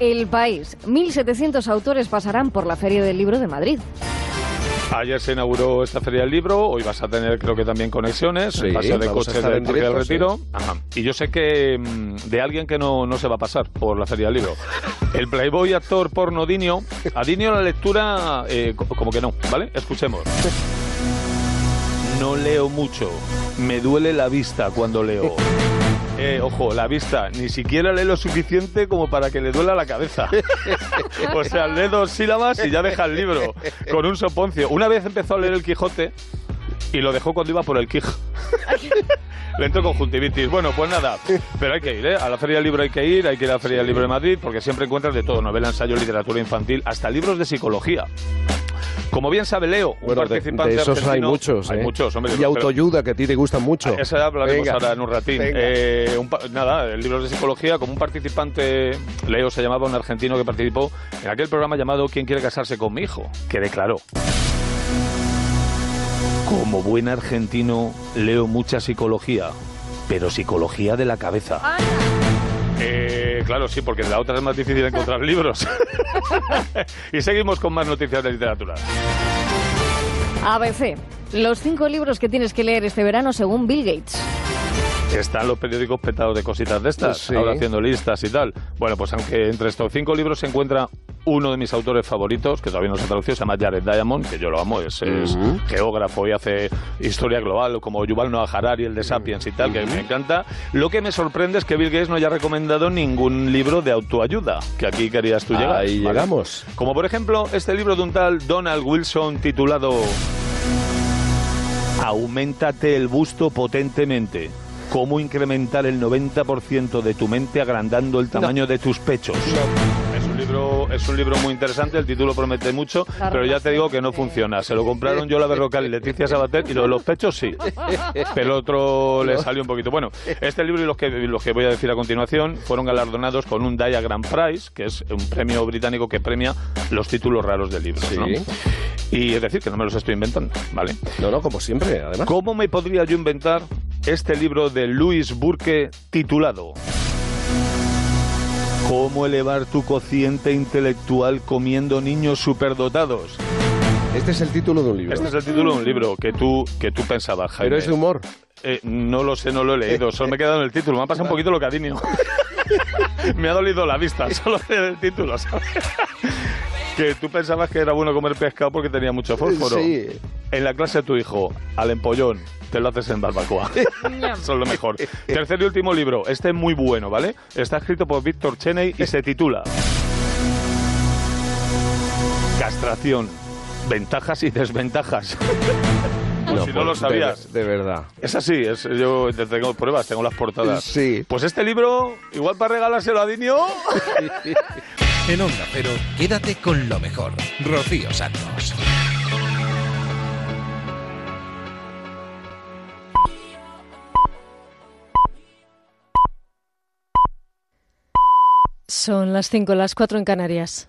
El país. 1.700 autores pasarán por la Feria del Libro de Madrid. Ayer se inauguró esta feria del libro, hoy vas a tener creo que también conexiones, Sí, paseo de coches del Parque del Retiro. Ajá. Y yo sé que mm, de alguien que no, no se va a pasar por la feria del libro. El playboy actor porno Dinio, a Dinio la lectura eh, co- como que no, ¿vale? Escuchemos. No leo mucho, me duele la vista cuando leo. Eh, ojo, la vista, ni siquiera lee lo suficiente como para que le duela la cabeza. o sea, lee dos sílabas y ya deja el libro con un soponcio. Una vez empezó a leer el Quijote y lo dejó cuando iba por el Quij. Le entró conjuntivitis. Bueno, pues nada, pero hay que ir, ¿eh? A la Feria del Libro hay que ir, hay que ir a la Feria del Libro de Madrid porque siempre encuentras de todo, novela, ensayo, literatura infantil, hasta libros de psicología. Como bien sabe Leo, un Bueno, participante de esos hay muchos, Hay ¿eh? muchos, hombre. Y autoayuda, que a ti te gustan mucho. eso ya hablaremos Venga, ahora en un ratín. Eh, un nada, el libro de psicología, como un participante, Leo se llamaba, un argentino que participó en aquel programa llamado ¿Quién quiere casarse con mi hijo? Que declaró. Como buen argentino, leo mucha psicología, pero psicología de la cabeza. Eh, claro, sí, porque la otra es más difícil encontrar libros. y seguimos con más noticias de literatura. ABC. Los cinco libros que tienes que leer este verano según Bill Gates. Están los periódicos petados de cositas de estas, Sí. ahora haciendo listas y tal. Bueno, pues aunque entre estos cinco libros se encuentra uno de mis autores favoritos, que todavía no se ha traducido, se llama Jared Diamond, que yo lo amo, es, geógrafo y hace historia global, como Yuval Noah Harari, el de Sapiens y tal, que me encanta. Lo que me sorprende es que Bill Gates no haya recomendado ningún libro de autoayuda, que aquí querías tú llegar. Ahí ¿vale? llegamos. Como por ejemplo este libro de un tal Donald Wilson titulado Auméntate el busto potentemente. Cómo incrementar el 90% de tu mente agrandando el tamaño de tus pechos. Libro es un libro muy interesante, el título promete mucho, pero ya te digo que no funciona. Se lo compraron yo la Berrocal y Leticia Sabater y lo de los pechos sí. Pero el otro le salió un poquito. Bueno, este libro y los que, los que voy a decir a continuación fueron galardonados con un Diagram Prize, que es un premio británico que premia los títulos raros de libros. ¿no? Sí. Y es decir, que no me los estoy inventando, ¿vale? No, no, como siempre, además. ¿Cómo me podría yo inventar este libro de Louis Burke titulado ¿Cómo elevar tu cociente intelectual comiendo niños superdotados? Este es el título de un libro. Este es el título de un libro que tú, que tú pensabas, Jaime. Pero es de humor. Eh, no lo sé, no lo he leído. Solo me he quedado en el título. Me ha pasado un poquito lo que a Dinio. me ha dolido la vista, solo del título, ¿sabes? Que tú pensabas que era bueno comer pescado porque tenía mucho fósforo. Sí. En la clase de tu hijo, al empollón, te lo haces en barbacoa. Son lo mejor. Tercer y último libro. Este es muy bueno, ¿vale? Está escrito por Víctor Cheney y se titula Castración. Ventajas y desventajas. Por si no pues, lo sabías. De, de verdad. Es así, es, yo te- tengo pruebas, tengo las portadas. Sí. Pues este libro, igual para regalárselo a Dinio. En Onda Cero, quédate con lo mejor. Rocío Santos. Son las 5, las 4 en Canarias.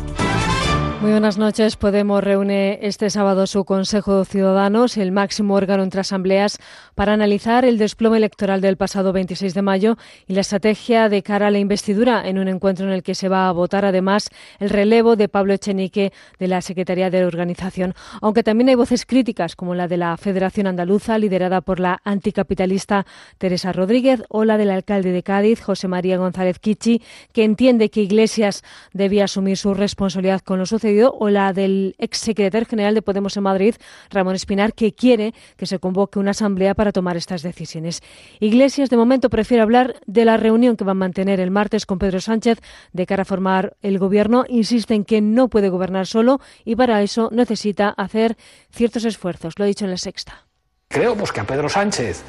Muy buenas noches. Podemos reúne este sábado su Consejo de Ciudadanos, el máximo órgano entre asambleas, para analizar el desplome electoral del pasado 26 de mayo y la estrategia de cara a la investidura en un encuentro en el que se va a votar además el relevo de Pablo Echenique de la Secretaría de la Organización. Aunque también hay voces críticas como la de la Federación Andaluza, liderada por la anticapitalista Teresa Rodríguez, o la del alcalde de Cádiz, José María González Kichi, que entiende que Iglesias debía asumir su responsabilidad con lo sucedido o la del exsecretario general de Podemos en Madrid, Ramón Espinar, que quiere que se convoque una asamblea para tomar estas decisiones. Iglesias, de momento, prefiere hablar de la reunión que va a mantener el martes con Pedro Sánchez de cara a formar el gobierno. Insiste en que no puede gobernar solo y para eso necesita hacer ciertos esfuerzos. Lo ha dicho en la sexta. Creo pues, que a Pedro Sánchez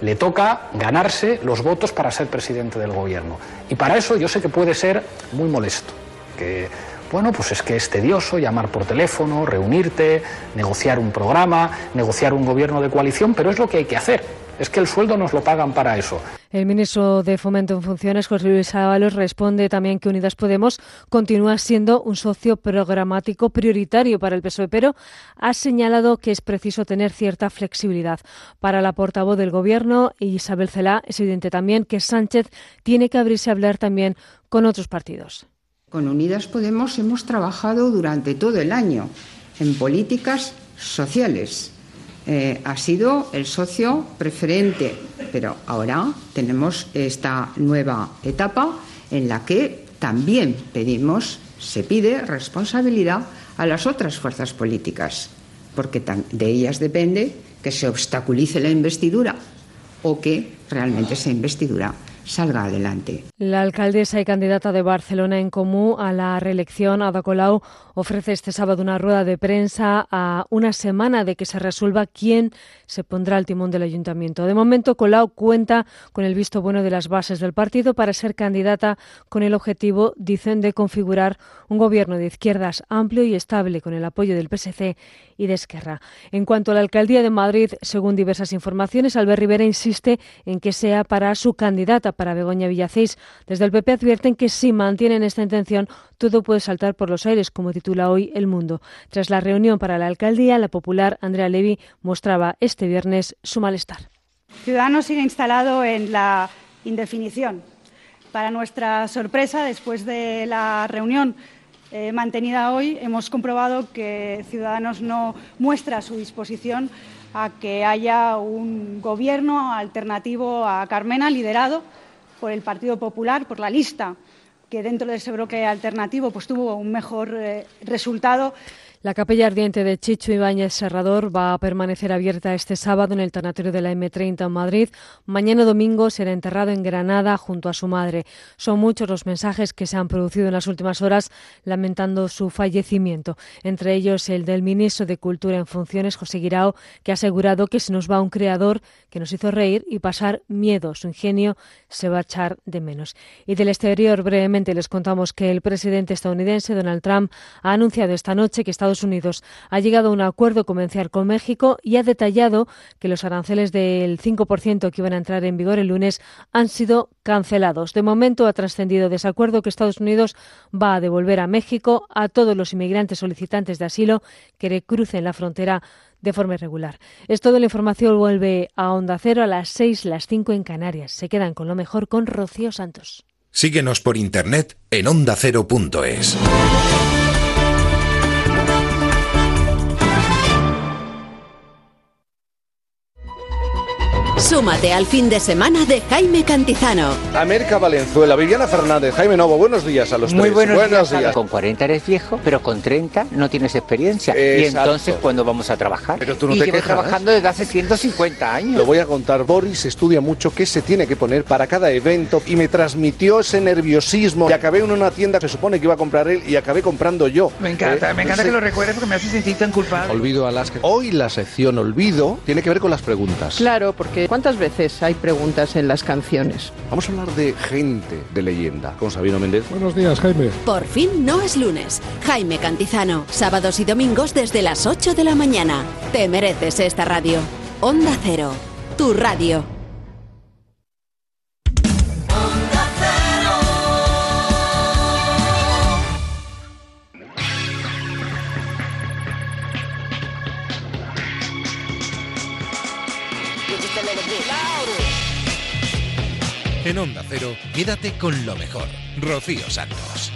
le toca ganarse los votos para ser presidente del gobierno. Y para eso yo sé que puede ser muy molesto, que bueno, pues es que es tedioso llamar por teléfono, reunirte, negociar un programa, negociar un gobierno de coalición, pero es lo que hay que hacer. Es que el sueldo nos lo pagan para eso. El ministro de Fomento en funciones, José Luis Ábalos, responde también que Unidas Podemos continúa siendo un socio programático prioritario para el PSOE, pero ha señalado que es preciso tener cierta flexibilidad. Para la portavoz del Gobierno, Isabel Celá, es evidente también que Sánchez tiene que abrirse a hablar también con otros partidos. Con Unidas Podemos hemos trabajado durante todo el año en políticas sociales. Eh, ha sido el socio preferente, pero ahora tenemos esta nueva etapa en la que también pedimos, se pide responsabilidad a las otras fuerzas políticas, porque de ellas depende que se obstaculice la investidura o que realmente esa investidura salga adelante. La alcaldesa y candidata de Barcelona en Comú a la reelección, Ada Colau, ofrece este sábado una rueda de prensa a una semana de que se resuelva quién se pondrá al timón del ayuntamiento. De momento, Colau cuenta con el visto bueno de las bases del partido para ser candidata con el objetivo, dicen, de configurar un gobierno de izquierdas amplio y estable con el apoyo del PSC y de Esquerra. En cuanto a la alcaldía de Madrid, según diversas informaciones, Albert Rivera insiste en que sea para su candidata para Begoña Villacéis. Desde el PP advierten que si mantienen esta intención, todo puede saltar por los aires, como titula hoy El Mundo. Tras la reunión para la alcaldía, la popular Andrea Levy mostraba este viernes su malestar. Ciudadanos sigue instalado en la indefinición. Para nuestra sorpresa, después de la reunión eh, mantenida hoy, hemos comprobado que Ciudadanos no muestra su disposición a que haya un gobierno alternativo a Carmena, liderado por el Partido Popular, por la lista que dentro de ese bloque alternativo pues, tuvo un mejor eh, resultado la capilla ardiente de Chicho Ibáñez Serrador va a permanecer abierta este sábado en el tanatorio de la M30 en Madrid. Mañana domingo será enterrado en Granada junto a su madre. Son muchos los mensajes que se han producido en las últimas horas lamentando su fallecimiento, entre ellos el del ministro de Cultura en funciones, José Guirao, que ha asegurado que se nos va un creador que nos hizo reír y pasar miedo. Su ingenio se va a echar de menos. Y del exterior, brevemente les contamos que el presidente estadounidense Donald Trump ha anunciado esta noche que Estados Unidos ha llegado a un acuerdo comercial con México y ha detallado que los aranceles del 5% que iban a entrar en vigor el lunes han sido cancelados. De momento ha trascendido de ese acuerdo que Estados Unidos va a devolver a México a todos los inmigrantes solicitantes de asilo que crucen la frontera de forma irregular. Es todo. La información vuelve a Onda Cero a las 6, las 5 en Canarias. Se quedan con lo mejor con Rocío Santos. Síguenos por internet en ondacero.es. Súmate al fin de semana de Jaime Cantizano. América Valenzuela, Viviana Fernández, Jaime Novo, buenos días a los Muy tres. buenos, días. Con 40 eres viejo, pero con 30 no tienes experiencia. Y entonces, ¿cuándo vamos a trabajar? Pero tú no y te llevo quejas. trabajando desde hace 150 años. Lo voy a contar. Boris estudia mucho qué se tiene que poner para cada evento y me transmitió ese nerviosismo. Y acabé en una tienda que se supone que iba a comprar él y acabé comprando yo. Me encanta, Eh, me encanta no sé. que lo recuerdes porque me hace sentir tan culpable. Olvido Alaska. Hoy la sección Olvido tiene que ver con las preguntas. Claro, porque ¿cuántas veces hay preguntas en las canciones? Vamos a hablar de gente de leyenda con Sabino Méndez. Buenos días, Jaime. Por fin no es lunes. Jaime Cantizano, sábados y domingos desde las 8 de la mañana. Te mereces esta radio. Onda Cero, tu radio. En Onda Cero, quédate con lo mejor. Rocío Santos.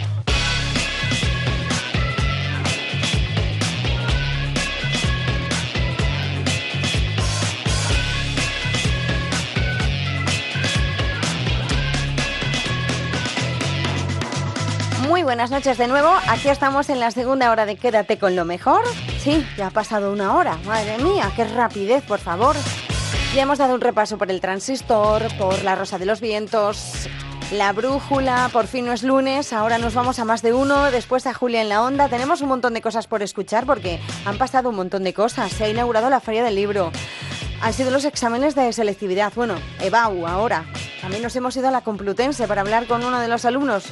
Muy buenas noches de nuevo. Aquí estamos en la segunda hora de Quédate con lo mejor. Sí, ya ha pasado una hora. Madre mía, qué rapidez, por favor. Ya hemos dado un repaso por el transistor, por la rosa de los vientos, la brújula, por fin no es lunes, ahora nos vamos a más de uno, después a Julia en la onda. Tenemos un montón de cosas por escuchar porque han pasado un montón de cosas. Se ha inaugurado la Feria del Libro. Han sido los exámenes de selectividad. Bueno, EBAU ahora. También nos hemos ido a la Complutense para hablar con uno de los alumnos.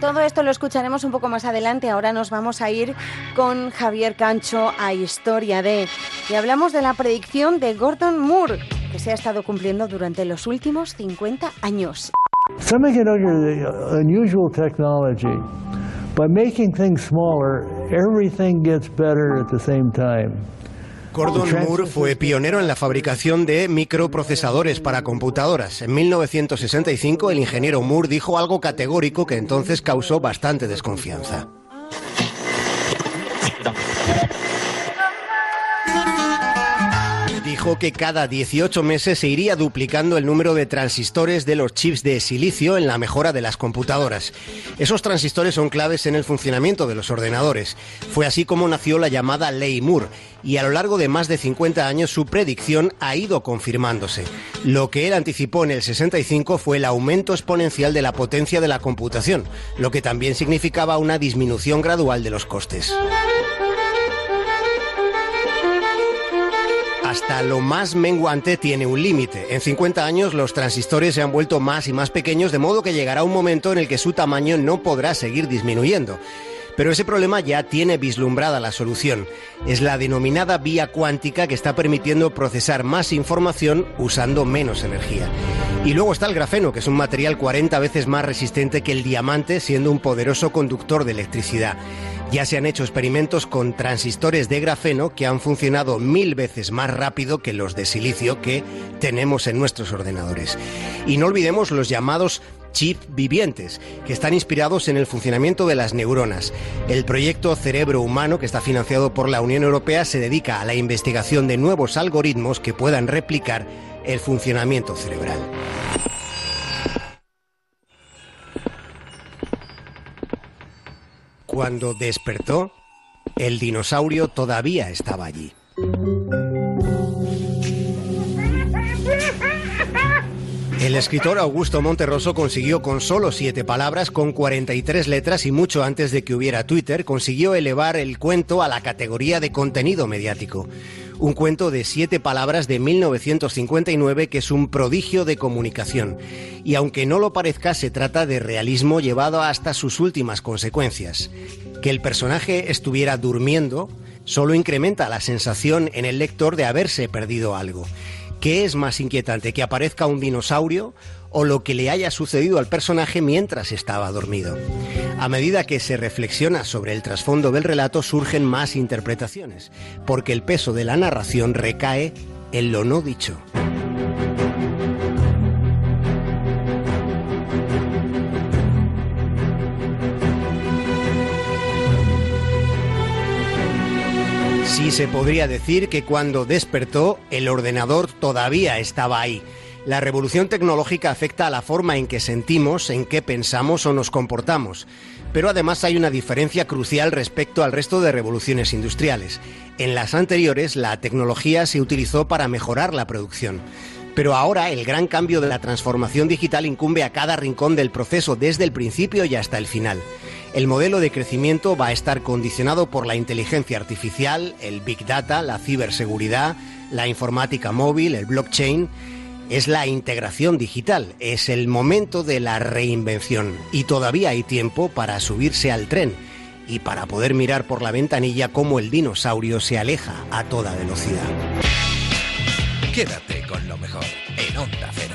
Todo esto lo escucharemos un poco más adelante. Ahora nos vamos a ir con Javier Cancho a Historia de. Y hablamos de la predicción de Gordon Moore, que se ha estado cumpliendo durante los últimos 50 años. Semiconductor unusual technology. By making things smaller, everything gets better at the same time. Gordon Moore fue pionero en la fabricación de microprocesadores para computadoras. En 1965 el ingeniero Moore dijo algo categórico que entonces causó bastante desconfianza. Dijo que cada 18 meses se iría duplicando el número de transistores de los chips de silicio en la mejora de las computadoras. Esos transistores son claves en el funcionamiento de los ordenadores. Fue así como nació la llamada Ley Moore y a lo largo de más de 50 años su predicción ha ido confirmándose. Lo que él anticipó en el 65 fue el aumento exponencial de la potencia de la computación, lo que también significaba una disminución gradual de los costes. Hasta lo más menguante tiene un límite. En 50 años los transistores se han vuelto más y más pequeños, de modo que llegará un momento en el que su tamaño no podrá seguir disminuyendo. Pero ese problema ya tiene vislumbrada la solución. Es la denominada vía cuántica que está permitiendo procesar más información usando menos energía. Y luego está el grafeno, que es un material 40 veces más resistente que el diamante, siendo un poderoso conductor de electricidad. Ya se han hecho experimentos con transistores de grafeno que han funcionado mil veces más rápido que los de silicio que tenemos en nuestros ordenadores. Y no olvidemos los llamados chip vivientes, que están inspirados en el funcionamiento de las neuronas. El proyecto Cerebro Humano, que está financiado por la Unión Europea, se dedica a la investigación de nuevos algoritmos que puedan replicar el funcionamiento cerebral. Cuando despertó, el dinosaurio todavía estaba allí. El escritor Augusto Monterroso consiguió con solo siete palabras, con 43 letras y mucho antes de que hubiera Twitter, consiguió elevar el cuento a la categoría de contenido mediático. Un cuento de siete palabras de 1959 que es un prodigio de comunicación. Y aunque no lo parezca, se trata de realismo llevado hasta sus últimas consecuencias. Que el personaje estuviera durmiendo solo incrementa la sensación en el lector de haberse perdido algo. ¿Qué es más inquietante, que aparezca un dinosaurio o lo que le haya sucedido al personaje mientras estaba dormido? A medida que se reflexiona sobre el trasfondo del relato surgen más interpretaciones, porque el peso de la narración recae en lo no dicho. Sí se podría decir que cuando despertó el ordenador todavía estaba ahí. La revolución tecnológica afecta a la forma en que sentimos, en qué pensamos o nos comportamos. Pero además hay una diferencia crucial respecto al resto de revoluciones industriales. En las anteriores la tecnología se utilizó para mejorar la producción. Pero ahora el gran cambio de la transformación digital incumbe a cada rincón del proceso desde el principio y hasta el final. El modelo de crecimiento va a estar condicionado por la inteligencia artificial, el big data, la ciberseguridad, la informática móvil, el blockchain. Es la integración digital, es el momento de la reinvención y todavía hay tiempo para subirse al tren y para poder mirar por la ventanilla cómo el dinosaurio se aleja a toda velocidad. Quédate con lo mejor en Onda Cero.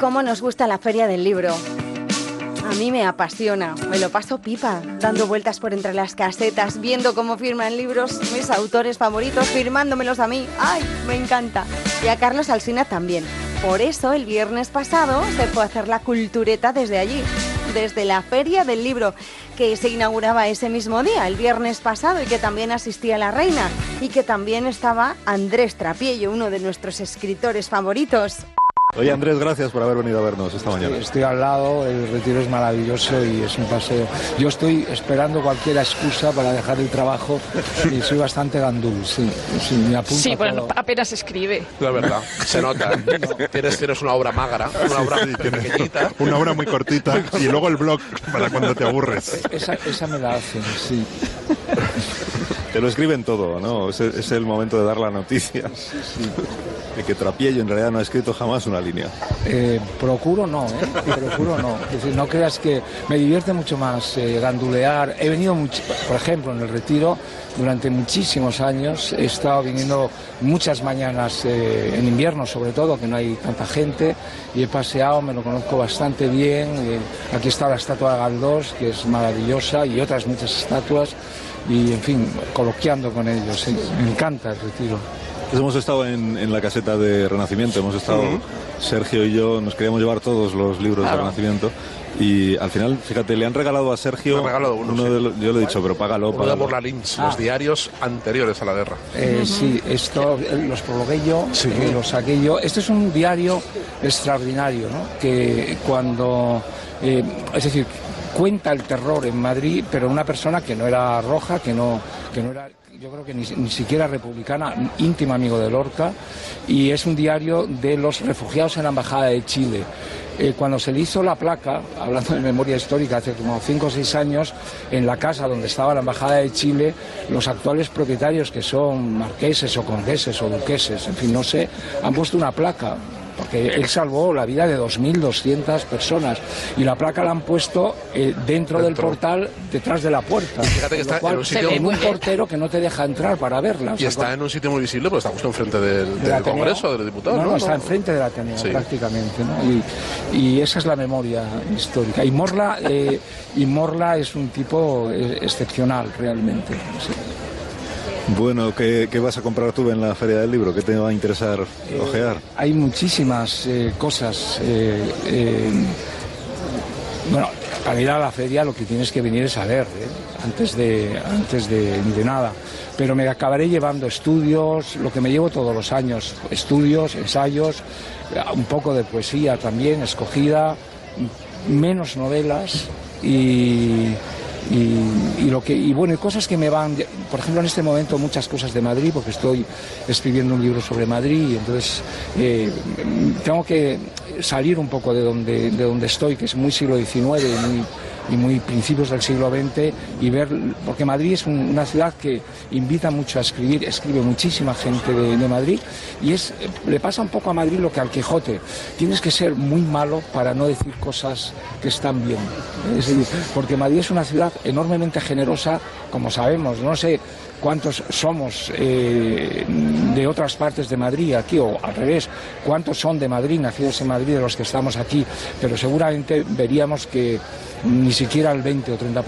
¿Cómo nos gusta la feria del libro? A mí me apasiona, me lo paso pipa, dando vueltas por entre las casetas, viendo cómo firman libros mis autores favoritos, firmándomelos a mí. ¡Ay, me encanta! Y a Carlos Alsina también. Por eso el viernes pasado se fue a hacer la cultureta desde allí, desde la Feria del Libro, que se inauguraba ese mismo día, el viernes pasado, y que también asistía la reina, y que también estaba Andrés Trapiello, uno de nuestros escritores favoritos. Oye Andrés, gracias por haber venido a vernos esta mañana. Estoy al lado, el retiro es maravilloso y es un paseo. Yo estoy esperando cualquier excusa para dejar el trabajo y soy bastante gandul, sí. Sí, me apunto Sí, bueno, todo. apenas escribe. La verdad, se nota. Tienes, tienes una obra magra, una obra pequeñita. Una hora muy cortita y luego el blog para cuando te aburres. Esa, esa me la hacen, sí. Te lo escriben todo, ¿no? Es, es el momento de dar la noticia de que Trapiello en realidad no ha escrito jamás una línea. Eh, procuro no, ¿eh? Procuro no. Es decir, no creas que me divierte mucho más eh, gandulear. He venido, much- por ejemplo, en el retiro, durante muchísimos años. He estado viniendo muchas mañanas, eh, en invierno sobre todo, que no hay tanta gente, y he paseado, me lo conozco bastante bien. Eh, aquí está la estatua de Galdós, que es maravillosa, y otras muchas estatuas. Y, en fin, coloquiando con ellos. sí. Me encanta el retiro. Pues hemos estado en, en la caseta de Renacimiento, hemos estado. Sergio y yo, nos queríamos llevar todos los libros Claro. de Renacimiento y al final, fíjate, le han regalado a Sergio, Me han regalado uno, sí. de los- yo le he dicho, pero págalo, de págalo. Borla Lynch, Ah. los diarios anteriores a la guerra. Eh, Sí, esto eh, los prologué yo, eh, los saqué yo. Este es un diario extraordinario, ¿no? Que cuando, eh, es decir, cuenta el terror en Madrid, pero una persona que no era roja, que no, que no era yo creo que ni, ni siquiera republicana, íntimo amigo de Lorca, y es un diario de los refugiados en la Embajada de Chile. Eh, cuando se le hizo la placa, hablando de memoria histórica, hace como cinco o seis años, en la casa donde estaba la Embajada de Chile, los actuales propietarios, que son marqueses o condeses o duqueses, en fin, no sé, han puesto una placa. Porque él salvó la vida de 2.200 personas y la placa la han puesto eh, dentro, del portal, detrás de la puerta. fíjate que está cual, en un sitio- en un portero que no te deja entrar para verla. Y está en un sitio muy visible porque está justo enfrente del, Ateneo. Congreso, de los diputados. No, ¿no? no, está enfrente del Ateneo Sí. prácticamente. y esa es la memoria histórica. Y Morla, eh, y Morla es un tipo eh, excepcional realmente. sí. Bueno, ¿qué, qué vas a comprar tú en la Feria del Libro? ¿Qué te va a interesar ojear? Hay muchísimas eh, cosas. eh, eh, bueno, para ir a la feria lo que tienes que venir es a ver, ¿eh? antes, de, antes de, de nada. Pero me acabaré llevando estudios, lo que me llevo todos los años, estudios, ensayos, eh, un poco de poesía también escogida, menos novelas y, y, y lo que y bueno cosas que me van por ejemplo en este momento muchas cosas de Madrid porque estoy escribiendo un libro sobre Madrid y entonces eh, tengo que salir un poco de donde de donde estoy que es muy siglo XIX muy y muy principios del siglo XX y ver, porque Madrid es un- una ciudad que invita mucho a escribir, escribe muchísima gente de, Madrid y es, le pasa un poco a Madrid lo que al Quijote, tienes que ser muy malo para no decir cosas que están bien, es decir, porque Madrid es una ciudad enormemente generosa, como sabemos, no sé cuántos somos eh, de otras partes de Madrid aquí o al revés, cuántos son de Madrid, nacidos en Madrid de los que estamos aquí, pero seguramente veríamos que ni siquiera el 20 o 30%.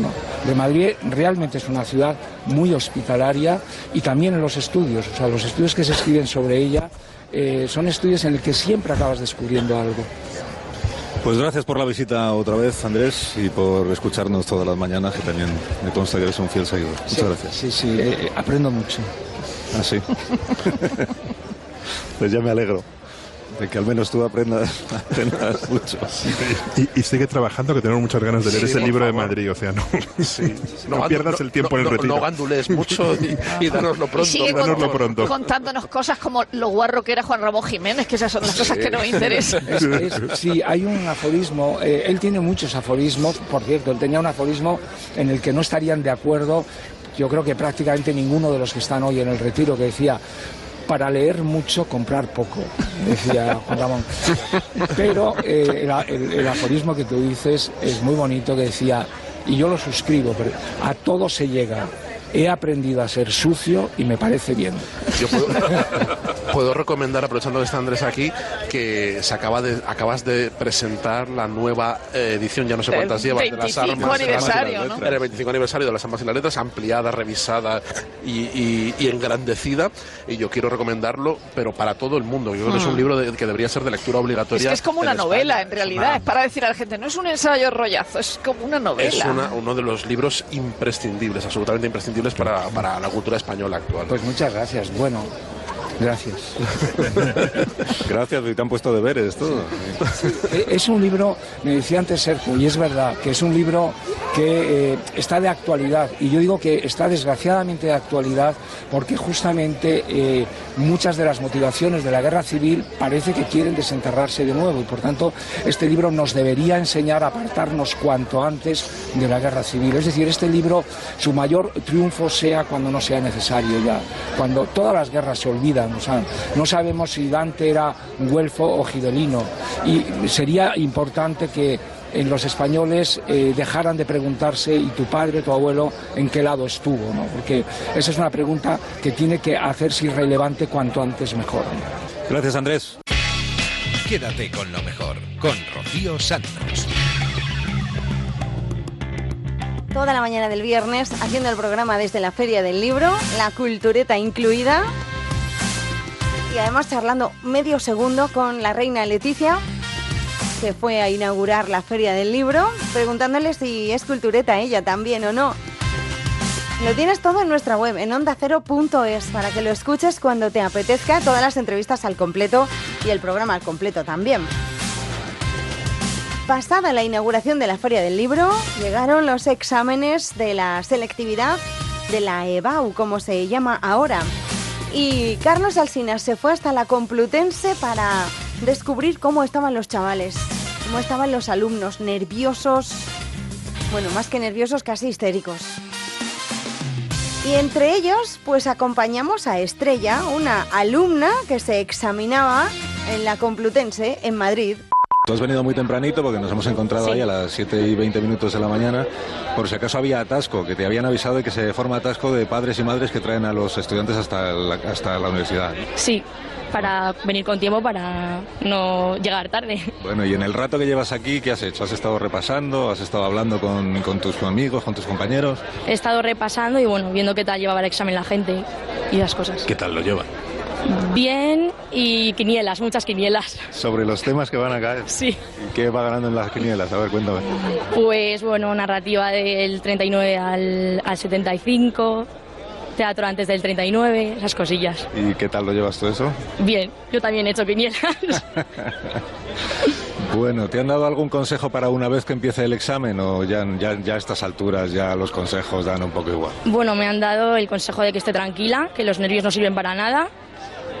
¿no? De Madrid realmente es una ciudad muy hospitalaria y también en los estudios, o sea, los estudios que se escriben sobre ella eh, son estudios en los que siempre acabas descubriendo algo. Pues gracias por la visita otra vez, Andrés, y por escucharnos todas las mañanas, que también me consta que eres un fiel seguidor. Muchas Sí, gracias. Sí, sí, eh, eh, aprendo mucho. Ah, sí. pues ya me alegro de que al menos tú aprendas, aprendas mucho. Y, y sigue trabajando, que tenemos muchas ganas de leer Sí, ese libro de. Madrid, o sea, no, Sí. no, pierdas el tiempo en el retiro. No gandules mucho y, y danoslo Y pronto. sigue Danoslo pronto. contándonos cosas como lo guarro que era Juan Ramón Jiménez, que esas son las cosas que nos interesan. Es- es- sí, hay un aforismo, eh, él tiene muchos aforismos, por cierto, él tenía un aforismo en el que no estarían de acuerdo, yo creo que prácticamente ninguno de los que están hoy en el retiro, que decía, para leer mucho, comprar poco, decía Juan Ramón. Pero eh, el, el- aforismo que tú dices es muy bonito, que decía, y yo lo suscribo, pero a todo se llega, he aprendido a ser sucio y me parece bien. Yo puedo, puedo recomendar, aprovechando que está Andrés aquí, que se acaba de, acabas de presentar la nueva eh, edición, ya no sé cuántas llevas, de las 25 armas. aniversario, ¿no? Era el 25 aniversario de las armas y las letras, ampliada, revisada y, y- y engrandecida. Y yo quiero recomendarlo, pero para todo el mundo. Yo creo que es un Mm. libro de- que debería ser de lectura Es obligatoria. que es como una en novela, España. en realidad. Es para decir a la gente, no es un ensayo rollazo, es como una novela. Es una- uno de los libros imprescindibles, absolutamente imprescindibles para, para la cultura española actual. Pues muchas gracias. Bueno, bueno, gracias. Gracias, y te han puesto deberes todo. Eh, Es un libro, me decía antes Sergio, y es verdad, que es un libro que eh, está de actualidad. Y yo digo que está desgraciadamente de actualidad porque justamente eh, muchas de las motivaciones de la guerra civil parece que quieren desenterrarse de nuevo. Y por tanto, este libro nos debería enseñar a apartarnos cuanto antes de la guerra civil. Es decir, este libro, su mayor triunfo sea cuando no sea necesario ya, cuando todas las guerras se olvidan. No sabemos si Dante era güelfo o gibelino. Y sería importante que en los españoles eh, dejaran de preguntarse y tu padre, tu abuelo, en qué lado estuvo, ¿no? Porque esa es una pregunta que tiene que hacerse irrelevante cuanto antes mejor. Gracias, Andrés. Quédate con lo mejor, con Rocío Santos. Toda la mañana del viernes haciendo el programa desde la Feria del Libro, la cultureta incluida. Y además charlando medio segundo con la reina Leticia, que fue a inaugurar la Feria del Libro, preguntándole si es cultureta ella también o no. Lo tienes todo en nuestra web, en ondacero.es, para que lo escuches cuando te apetezca, todas las entrevistas al completo y el programa al completo también. Pasada la inauguración de la Feria del Libro, llegaron los exámenes de la selectividad de la EBAU, como se llama ahora. Y Carlos Alsina se fue hasta la Complutense para descubrir cómo estaban los chavales, cómo estaban los alumnos, nerviosos, bueno, más que nerviosos, casi histéricos. Y entre ellos, pues acompañamos a Estrella, una alumna que se examinaba en la Complutense, en Madrid. Tú has venido muy tempranito porque nos hemos encontrado Sí. ahí a las 7 y 20 minutos de la mañana. Por si acaso había atasco, que te habían avisado de que se forma atasco de padres y madres que traen a los estudiantes hasta la, hasta la universidad. Sí, para venir con tiempo para no llegar tarde. Bueno, y en el rato que llevas aquí, ¿qué has hecho? ¿Has estado repasando? ¿Has estado hablando con, con tus amigos, con tus compañeros? He estado repasando y bueno, viendo qué tal llevaba el examen la gente y las cosas. ¿Qué tal lo llevan? Bien y quinielas, muchas quinielas. Sobre los temas que van a caer. Sí. ¿Y qué va ganando en las quinielas? A ver, cuéntame. Pues bueno, narrativa del 39 al, al 75, teatro antes del 39, esas cosillas. ¿Y qué tal lo llevas tú eso? Bien, yo también he hecho quinielas. Bueno, ¿te han dado algún consejo para una vez que empiece el examen o ya, ya, ya a estas alturas ya los consejos dan un poco igual? bueno, me han dado el consejo de que esté tranquila, que los nervios no sirven para nada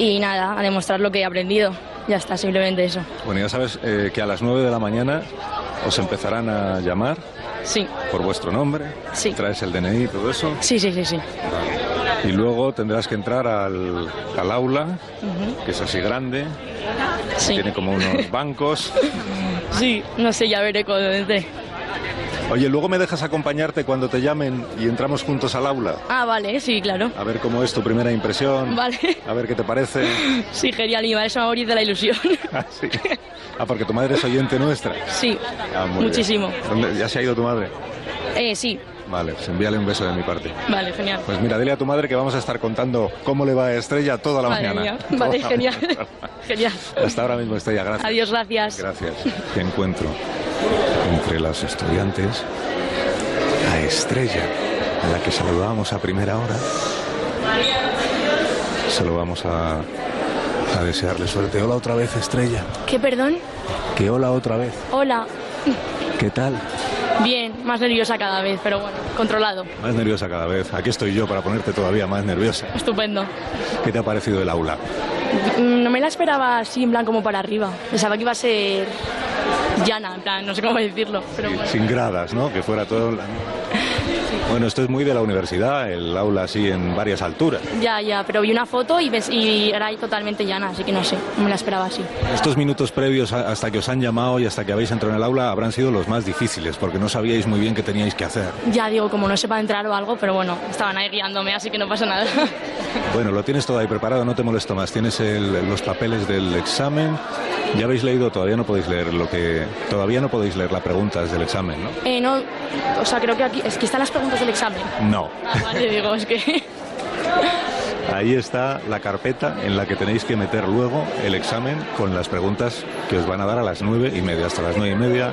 y nada, a demostrar lo que he aprendido. Ya está, simplemente eso. Bueno, ya sabes eh, que a las 9 de la mañana os empezarán a llamar Sí, por vuestro nombre. Sí. Traes el DNI y todo eso. sí, sí, sí. sí. Y luego tendrás que entrar al, al aula, que es así grande. Sí. Tiene como unos bancos. Sí, no sé, ya veré cuando entre. Oye, luego me dejas acompañarte cuando te llamen y entramos juntos al aula. Ah, vale, sí, claro. A ver cómo es tu primera impresión. Vale. A ver qué te parece. Sí, genial, y eso me de la ilusión. Ah, sí. Ah, porque tu madre es oyente nuestra. Sí, Ah, bien. muchísimo. ¿Dónde- ¿Ya se ha ido tu madre? Eh, sí, Vale, pues envíale un beso de mi parte. vale, genial. Pues mira, dile a tu madre que vamos a estar contando cómo le va a Estrella toda la Madre mañana. mía. Vale, genial. mañana. Genial. Hasta ahora mismo, Estrella, gracias. Adiós, gracias. Gracias. Te encuentro entre las estudiantes a Estrella, a la que saludábamos a primera hora. Se lo vamos a, a desearle suerte. Hola otra vez, Estrella. ¿Qué, perdón? Que hola otra vez. Hola. ¿Qué tal? Bien, más nerviosa cada vez, pero bueno, controlado. Más nerviosa cada vez. Aquí estoy yo para ponerte todavía más nerviosa. Estupendo. ¿Qué te ha parecido el aula? Mm, No me la esperaba así, en plan, como para arriba. Pensaba que iba a ser llana, en plan, no sé cómo decirlo. Pero bueno. Sin gradas, ¿no? Que fuera todo... Bueno, esto es muy de la universidad, el aula así en varias alturas. Ya, ya, pero vi una foto y, ves, y era ahí totalmente llana, así que no sé, me la esperaba así. Estos minutos previos a- hasta que os han llamado y hasta que habéis entrado en el aula habrán sido los más difíciles, porque no sabíais muy bien qué teníais que hacer. Ya digo, como no sepa entrar o algo, pero bueno, estaban ahí guiándome, así que no pasa nada. Bueno, lo tienes todo ahí preparado, no te molesto más. Tienes el- los papeles del examen. Ya habéis leído, todavía no podéis leer lo que. Todavía no podéis leer las preguntas del examen, ¿no? Eh, no, o sea, creo que aquí, es que están las preguntas del examen. No. Ah, vale, digo, es que... Ahí está la carpeta en la que tenéis que meter luego el examen con las preguntas que os van a dar a las nueve y media. Hasta las nueve y media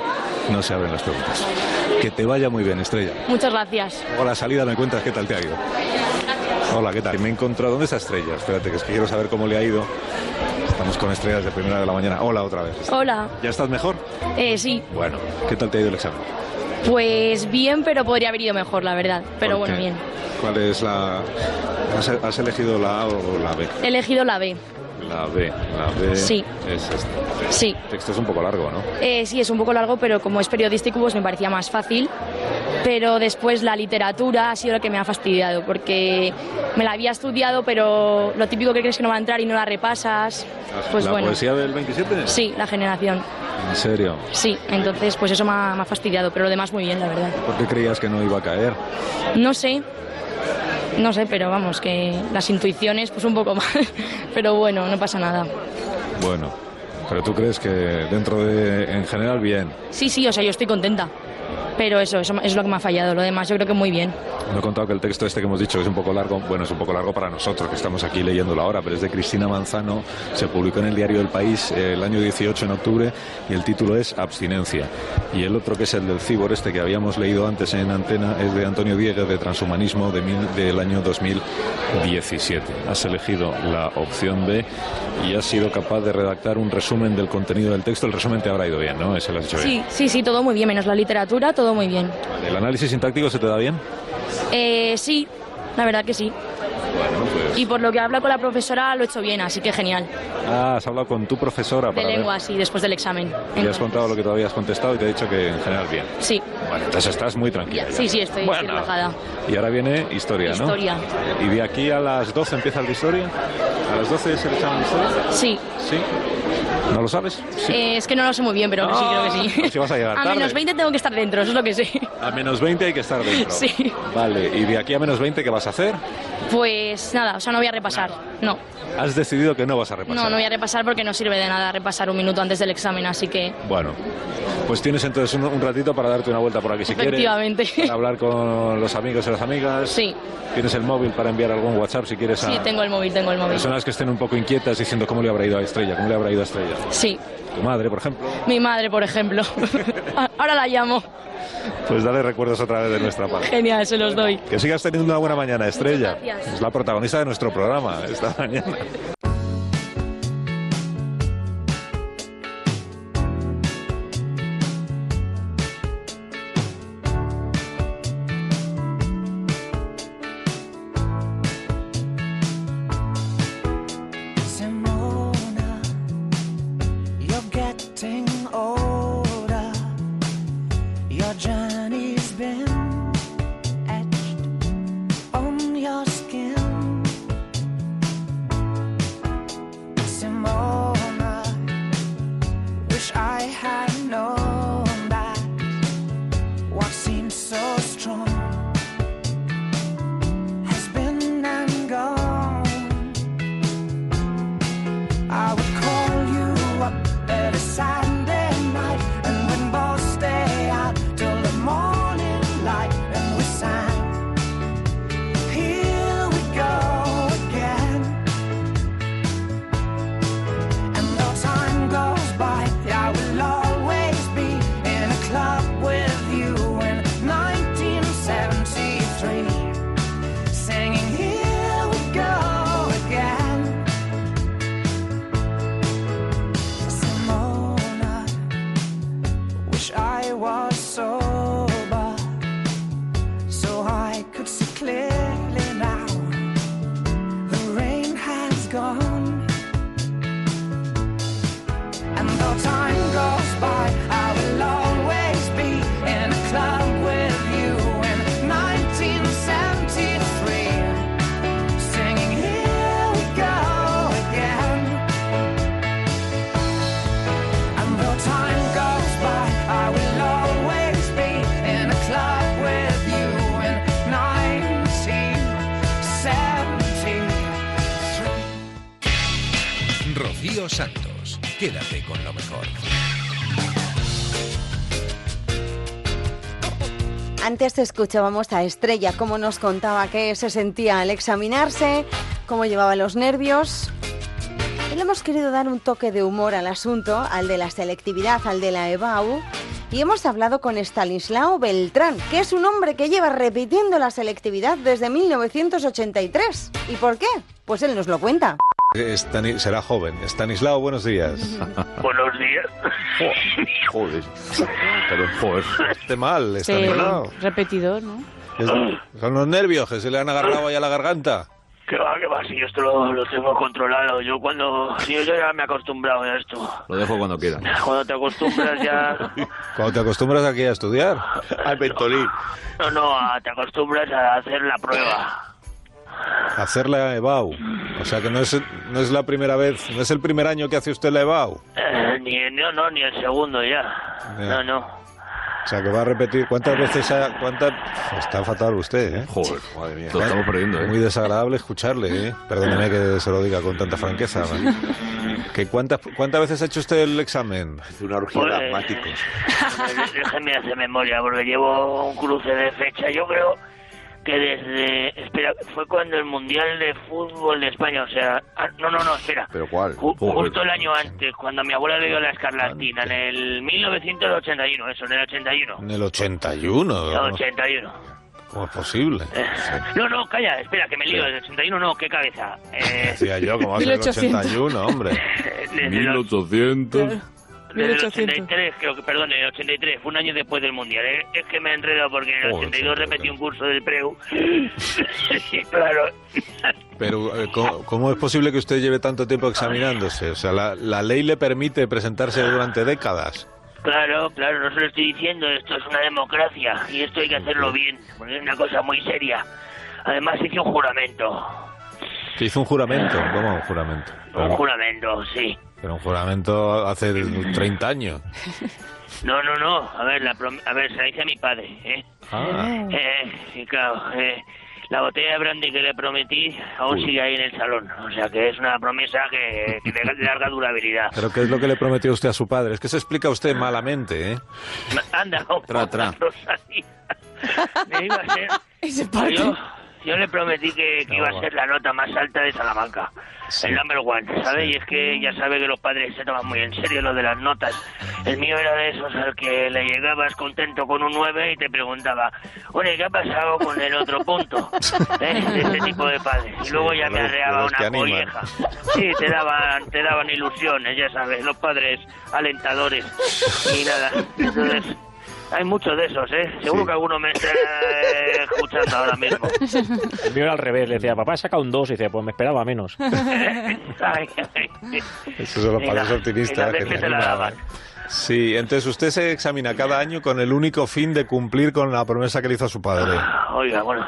no se abren las preguntas. Que te vaya muy bien, Estrella. Muchas gracias. Luego a la salida me cuentas qué tal te ha ido. Hola, ¿qué tal? Me he encontrado. ¿Dónde está Estrella? Espérate, que es que quiero saber cómo le ha ido. Estamos con estrellas de primera de la mañana. Hola, otra vez. Hola, ¿Ya estás mejor? eh, sí, Bueno, ¿qué tal te ha ido el examen? pues bien, pero podría haber ido mejor, la verdad. Pero ¿Por bueno, bien. ¿Cuál es la. ¿Has, has elegido la A o la B? He elegido la B. La B. La B Sí. es esta. Sí. El texto es un poco largo, ¿no? Eh, sí, es un poco largo, pero como es periodístico, pues me parecía más fácil. Pero después la literatura ha sido lo que me ha fastidiado, porque me la había estudiado, pero lo típico que crees que no va a entrar y no la repasas, pues ¿La bueno. poesía del 27? Sí, la generación. ¿En serio? Sí, entonces pues eso me ha, me ha fastidiado, pero lo demás muy bien, la verdad. ¿Por qué creías que no iba a caer? No sé, no sé, pero vamos, que las intuiciones pues un poco más, pero bueno, no pasa nada. Bueno, pero tú crees que dentro de. En general, bien. Sí, sí, o sea, yo estoy contenta, pero eso, eso es lo que me ha fallado, lo demás yo creo que muy bien. No he contado que el texto este que hemos dicho es un poco largo, bueno, es un poco largo para nosotros que estamos aquí leyéndolo ahora, pero es de Cristina Manzano, se publicó en el diario El País eh, el año 18 en octubre y el título es Abstinencia. Y el otro que es el del Cibor, este que habíamos leído antes en antena, es de Antonio Diegues de Transhumanismo de mil- del año 2017. Has elegido la opción B y has sido capaz de redactar un resumen del contenido del texto. El resumen te habrá ido bien, ¿no? Ese lo has hecho bien. Sí, sí, sí, todo muy bien, menos la literatura, todo muy bien. ¿El análisis sintáctico se te da bien? Eh, sí, la verdad que sí. Bueno, pues... Y por lo que habla con la profesora lo he hecho bien, así que genial. Ah, has hablado con tu profesora De para ver- lengua, sí, después del examen. Y has contado lo que todavía has contestado y te ha dicho que en general bien. Sí, Bueno, entonces estás muy tranquila. ya. sí, sí, estoy, Bueno, relajada. Y ahora viene historia, ¿no? Historia. ¿Y de aquí a las 12 empieza el de historia? ¿A las 12 es el examen de historia? Sí. ¿Sí? ¿No lo sabes? Sí. Eh, es que no lo sé muy bien, pero sí, creo que sí. pues si vas a llegar tarde. menos 20 tengo que estar dentro, eso es lo que sé. A menos 20 hay que estar dentro. Sí. Vale, ¿y de aquí a menos 20 qué vas a hacer? Pues nada, o sea, no voy a repasar. No, Has decidido que no vas a repasar. no, no voy a repasar porque no sirve de nada repasar un minuto antes del examen, así que Bueno, pues tienes entonces un, un ratito para darte una vuelta por aquí si efectivamente. quieres. Para hablar con los amigos y las amigas. Sí. Tienes el móvil para enviar algún WhatsApp si quieres a Sí, tengo el móvil, tengo el móvil. personas que estén un poco inquietas diciendo cómo le habrá ido a Estrella, cómo le habrá ido a Estrella. Sí, Tu madre, por ejemplo. mi madre, por ejemplo. Ahora la llamo. Pues dale recuerdos otra vez de nuestra parte. Genial, se los doy. Que sigas teniendo una buena mañana, Estrella. Es la protagonista de nuestro programa esta mañana. Escuchábamos a Estrella, cómo nos contaba que se sentía al examinarse, cómo llevaba los nervios. Hemos querido dar un toque de humor al asunto, al de la selectividad, al de la EBAU. Y hemos hablado con Stanislao Beltrán, que es un hombre que lleva repitiendo la selectividad desde 1983. ¿Y por qué? Pues él nos lo cuenta. Estani- será joven. Stanislao, buenos días. Buenos días. Joder. Pero, joder. Esté mal, Stanislao. repetidor, ¿no? Es- Son los nervios que se le han agarrado ahí a la garganta. Que va, que va, si yo esto lo, lo tengo controlado. Yo cuando... si Yo ya me he acostumbrado a esto. Lo dejo cuando quiera. Cuando te acostumbras ya... Cuando te acostumbras aquí a estudiar. Al Ventolín. No, no, a- te acostumbras a hacer la prueba. A hacer la EBAU. O sea que no es, no es la primera vez, no es el primer año que hace usted la EBAU. Eh, ni, no, no, ni el segundo ya. No, no. O sea que va a repetir. ¿Cuántas veces ha.? Cuántas... Está fatal usted, ¿eh? Joder, madre mía. Lo estamos perdiendo, ¿eh? Muy desagradable escucharle, ¿eh? Perdóneme que se lo diga con tanta franqueza. ¿vale? ¿Que cuántas, ¿Cuántas veces ha hecho usted el examen? Es una orgía Pues, Eh, Déjeme hacer memoria, porque llevo un cruce de fecha. Yo creo que desde... Espera, fue cuando el Mundial de Fútbol de España, o sea... ah, no, no, no, espera. ¿Pero cuál? Ju- justo el año antes, cuando mi abuela le dio la escarlatina, en el 1981, eso, en el 81. En el 81. El 81. ¿Cómo es posible? No, no, calla, espera, que me lío, el 81 no, qué cabeza. Eh, Decía yo, ¿cómo va a ser el 81, hombre? desde los- 1800. Desde el 83, creo que, perdón, el 83, fue un año después del Mundial. ¿eh? Es que me he enredado porque en el Joder, 82 repetí un curso del Preu. Sí, claro. Pero, eh, ¿cómo, cómo es posible que usted lleve tanto tiempo examinándose? O sea, la, la ley le permite presentarse durante décadas. Claro, claro, no se lo estoy diciendo, esto es una democracia y esto hay que hacerlo bien, porque es una cosa muy seria. Además hice un juramento, Se hizo un juramento. ¿Cómo un juramento? un juramento, sí. Pero un juramento hace 30 años. No, no, no, a ver, la prom- a ver, se la hice a mi padre, ¿eh? Ah. Eh, claro, eh, la botella de brandy que le prometí aún Uy. sigue ahí en el salón, o sea que es una promesa que, que de larga durabilidad. ¿Pero qué es lo que le prometió usted a su padre? Es que se explica usted malamente, ¿eh? Anda, oh, Tra, tra. Rosalía. Me iba a ser... Yo, yo le prometí que, que iba a ser la nota más alta de Salamanca. El number one, ¿sabes? Y es que ya sabe que los padres se toman muy en serio lo de las notas. El mío era de esos al que le llegabas contento con un 9 y te preguntaba, oye, ¿qué ha pasado con el otro punto? ¿Eh? De ese tipo de padres. Y luego ya me arreaba una colleja. Sí, te daban, te daban ilusiones, ya sabes, los padres alentadores. Y nada, entonces... Hay muchos de esos, ¿eh? Seguro que alguno me está escuchando ahora mismo. El mío era al revés, le decía, papá he sacado un 2 y dice, pues me esperaba menos. Ay, ay. Esos son los padres optimistas que te. Sí, entonces usted se examina cada año con el único fin de cumplir con la promesa que le hizo a su padre. Oiga, bueno,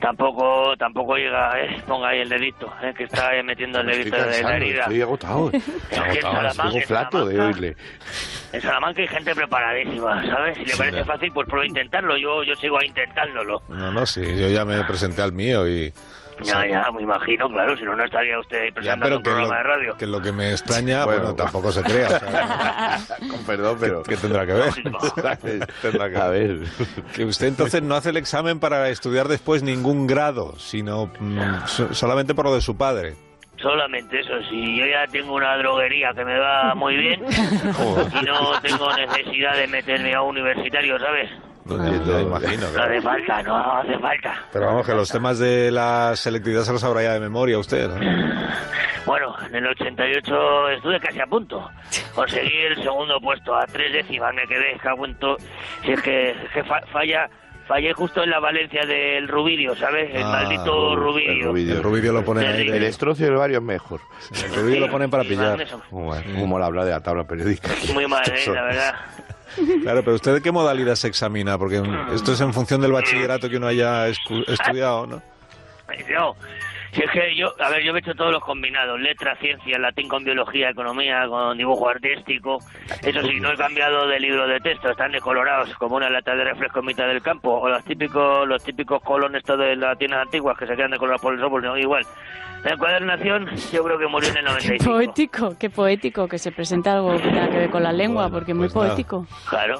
tampoco tampoco llega, ¿eh? Ponga ahí el dedito, ¿eh? Que está ahí metiendo el dedito en la herida. estoy agotado. Estoy en flato de oírle. En Salamanca hay gente preparadísima, ¿sabes? Si le parece fácil, pues prueba a intentarlo. Yo, yo sigo intentándolo. No, no, sí, yo ya me presenté al mío y... Ya, ya, me imagino, claro, si no, no estaría usted ahí Ya, presentando pero un que programa lo, de radio. que lo que me extraña, bueno, Bueno, tampoco se crea. o sea, Con perdón, pero... ¿Qué tendrá que ver? Tendrá que A ver. Que usted entonces no hace el examen para estudiar después ningún grado, sino mm, so- solamente por lo de su padre. Solamente eso, si yo ya tengo una droguería que me va muy bien y no tengo necesidad de meterme a un universitario, ¿sabes? Imagino. No hace falta, no hace falta. Pero vamos, que los temas de la selectividad se los sabrá ya de memoria usted, ¿no? Bueno, en el 88 estuve casi a punto. Conseguí el segundo puesto, a tres décimas me quedé, cago en Si es que, es que fa- falla, fallé justo en la Valencia del Rubidio, ¿sabes? El Ah, maldito Rubidio. El Rubidio lo pone ahí. El estrocio del barrio es mejor. El Rubidio lo ponen para Sí, pillar. ¿Cómo le habla de la tabla periódica? Muy mal, ¿eh? La verdad. Claro, pero ¿usted de qué modalidad se examina? Porque esto es en función del bachillerato que uno haya estudiado, ¿no? No, Si es que yo, a ver, yo he hecho todos los combinados, letra, ciencia, latín con biología, economía, con dibujo artístico. Eso sí, no he cambiado de libro de texto, están decolorados como una lata de refresco en mitad del campo, o los típicos, los típicos colones estos de las tiendas antiguas que se quedan decolorados por el sol, no, igual. La encuadernación, yo creo que murió en el Qué 95. poético, qué poético que se presente algo que tenga que ver con la lengua, porque es muy pues nada. poético. Claro.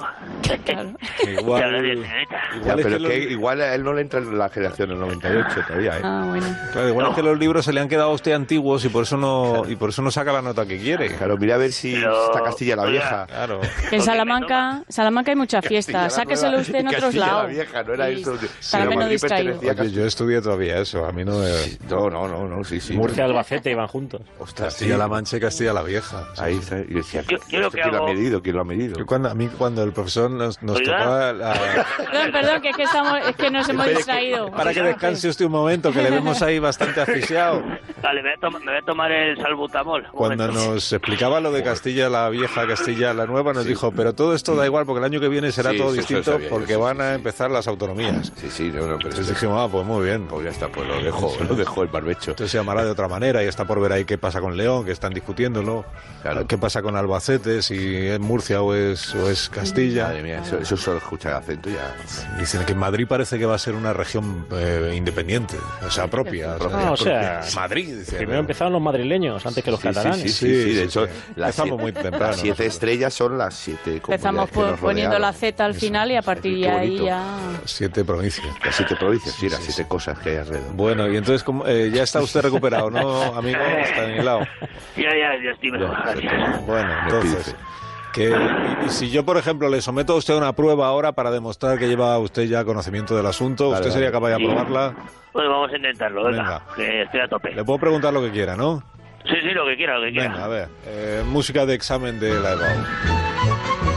Igual, de señorita. Ya, es pero que que igual a él no le entra en la generación del 98 todavía, ¿eh? Ah, bueno. Claro, igual es que los libros se le han quedado a usted antiguos y por eso no y por eso no saca la nota que quiere. Claro, mira a ver si está Castilla la Vieja. Claro. Que en Salamanca, Salamanca hay mucha fiesta. Sáqueselo Nueva- usted en otros Castilla la lados. Vieja, no era Y eso. estará menos distraído. Oye, yo estudié todavía eso, a mí no me... No, no, no, no, sí, sí. Murcia y Albacete iban juntos. Ostras, Castilla-La Mancha y Castilla-La Vieja. Ahí está. Y decía, Yo- yo lo que ¿quién lo ha medido? ¿Quién lo ha medido? Yo cuando, a mí cuando el profesor nos, nos tocaba la- Perdón, perdón, que es que, estamos, es que nos hemos distraído. Para que descanse usted un momento, que le vemos ahí bastante asfixiado. Vale, me voy a, voy tomar el salbutamol. Cuando momento. nos explicaba lo de Castilla la Vieja, Castilla la Nueva, nos dijo, pero todo esto da igual porque el año que viene será Sí, todo sí, distinto sabía yo, porque sí, van a empezar las autonomías. Sí, sí, no, no, pero Entonces dijimos, ah, pues muy bien. Pues ya está, pues lo dejo, lo dejo el barbecho. Entonces llamará de otra manera y está por ver ahí qué pasa con León, que están discutiéndolo. Claro. ¿Qué pasa con Albacete, si es Murcia o es, o es Castilla? Madre mía, eso, eso solo escuchar acento ya. Dicen que Madrid parece que va a ser una región eh, independiente, o sea, propia. Ah, o sea, Madrid, dice. Primero empezaron los madrileños antes que los Sí, sí, catalanes. sí, sí, sí, de hecho, sí. las Empezamos siete- muy temprano Las siete estrellas son las siete Empezamos comunidades que po- nos poniendo la Z al final y a partir de ahí ya... Siete provincias. Las siete provincias, sí, las siete cosas que hay alrededor. Bueno, y entonces eh, ya está usted recuperado, ¿no, amigo? Está en el lado. Ya, ya, ya estoy mejor, gracias. Bueno, entonces... Que, y, si yo, por ejemplo, le someto a usted a una prueba ahora para demostrar que lleva usted ya conocimiento del asunto, Vale, ¿usted sería capaz de Sí. aprobarla? Bueno, vamos a intentarlo, venga, Venga. que estoy a tope. Le puedo preguntar lo que quiera, ¿no? Sí, sí, lo que quiera, lo que quiera. Venga, a ver. eh, música de examen de la EBAU.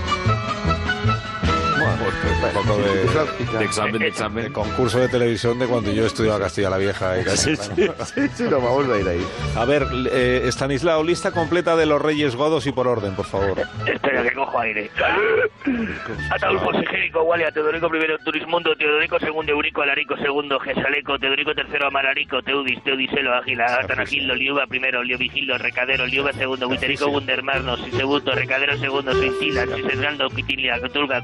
De, De examen, de examen. de concurso de televisión de cuando yo estudiaba Castilla la Vieja. y Sí, sí, sí, sí, nos vamos a ir ahí. A ver, eh, Estanislao, lista completa de los Reyes Godos y por orden, por favor. Espera, que cojo aire. Ataulfo Sigérico, Gualia, Teodorico I, Turismundo, Teodorico II, Eurico, Alarico II, Gesaleco, Teodorico III, Amararico, Teudis, Teudiselo, Ágila, Atanagilo, Liuba I, Liovigilo, Recadero, Liuba II, Witerico, Gundermarno, Sisebuto, Recadero II, Suintila, Sisesgaldo, Quitilia, Cutulga,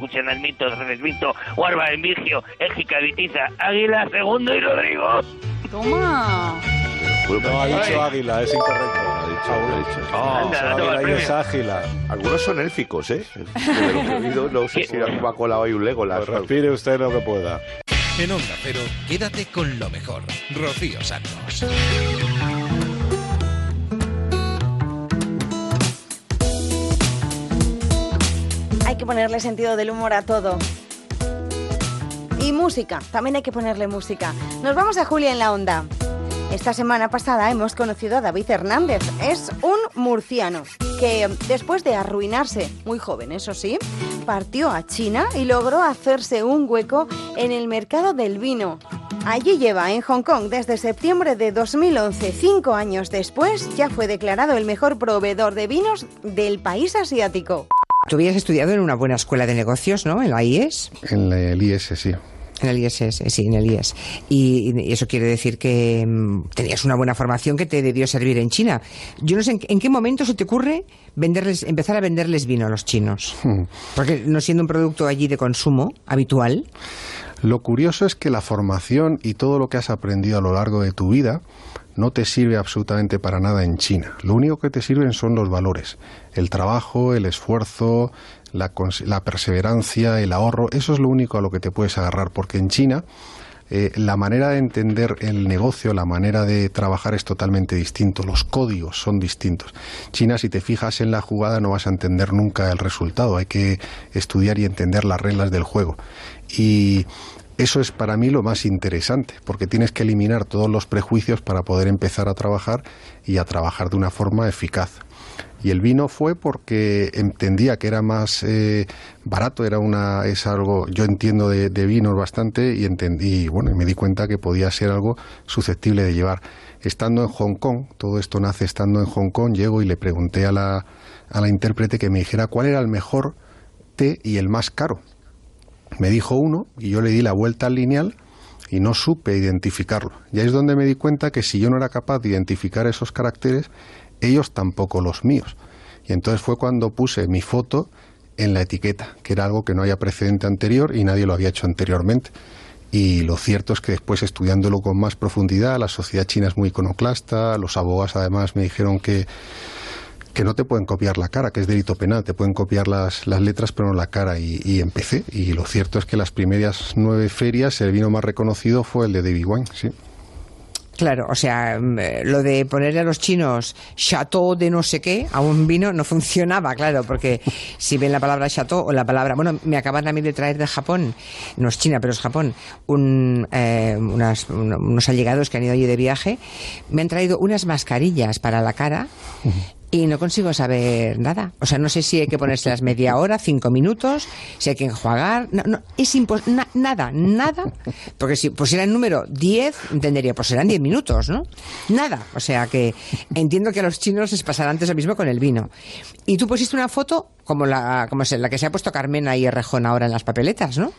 Cuchanalmito, Redesvinto, Guarba, Envigio, Égica, Vitiza, Águila, II y Rodrigo. ¡Toma! No, ha dicho águila, es incorrecto. Ha dicho, ha dicho. Ah, Anda, águila es. Algunos son élficos, ¿eh? Oído, no sé si un colado ahí un Legolas. Pues respire usted lo que pueda. En Onda Cero, quédate con lo mejor. Rocío Santos. Hay que ponerle sentido del humor a todo. Y música, también hay que ponerle música. Nos vamos a Julia en la onda. Esta semana pasada hemos conocido a David Hernández. Es un murciano que después de arruinarse, muy joven eso sí, partió a China y logró hacerse un hueco en el mercado del vino. Allí lleva en Hong Kong desde septiembre de 2011, cinco años después, ya fue declarado el mejor proveedor de vinos del país asiático. Tú habías estudiado en una buena escuela de negocios, ¿no? En la IES. En el IES, sí. En el IES, sí, en el IES. Y, y eso quiere decir que mm, tenías una buena formación que te debió servir en China. Yo no sé en, en qué momento se te ocurre venderles, empezar a venderles vino a los chinos. Porque no siendo un producto allí de consumo habitual. Lo curioso es que la formación y todo lo que has aprendido a lo largo de tu vida no te sirve absolutamente para nada en China. Lo único que te sirven son los valores, el trabajo, el esfuerzo, la, perseverancia, el ahorro. Eso es lo único a lo que te puedes agarrar, porque en China eh, la manera de entender el negocio, la manera de trabajar es totalmente distinto, los códigos son distintos. China, si te fijas en la jugada, no vas a entender nunca el resultado, hay que estudiar y entender las reglas del juego. Y eso es para mí lo más interesante, porque tienes que eliminar todos los prejuicios para poder empezar a trabajar y a trabajar de una forma eficaz. Y el vino fue porque entendía que era más eh, barato, era una, es algo, yo entiendo de, vinos bastante y entendí, y bueno, me di cuenta que podía ser algo susceptible de llevar. Estando en Hong Kong, todo esto nace estando en Hong Kong, llego y le pregunté a la, a la intérprete que me dijera cuál era el mejor té y el más caro. Me dijo uno y yo le di la vuelta al lineal y no supe identificarlo. Y ahí es donde me di cuenta que si yo no era capaz de identificar esos caracteres, ellos tampoco los míos. Y entonces fue cuando puse mi foto en la etiqueta, que era algo que no había precedente anterior y nadie lo había hecho anteriormente. Y lo cierto es que después estudiándolo con más profundidad, la sociedad china es muy iconoclasta, los abogados además me dijeron que, que no te pueden copiar la cara, que es delito penal, te pueden copiar las, las letras pero no la cara y, y empecé. Y lo cierto es que las primeras nueve ferias el vino más reconocido fue el de David Wine, sí. Claro, o sea, mm, eh, lo de ponerle a los chinos chateau de no sé qué a un vino no funcionaba, claro, porque si ven la palabra chateau o la palabra. Bueno, me acaban a mí de traer de Japón, no es China, pero es Japón, un, eh, unas- un- unos allegados que han ido allí de viaje, me han traído unas mascarillas para la cara. Y no consigo saber nada. O sea, no sé si hay que ponérselas media hora, cinco minutos, si hay que enjuagar. No, no, es imposible. nada, nada. Porque si pusiera el número 10, entendería, pues serán 10 minutos, ¿no? Nada. O sea que entiendo que a los chinos les pasará antes lo mismo con el vino. Y tú pusiste una foto como la, como la que se ha puesto Carmena y Rejón ahora en las papeletas, ¿no?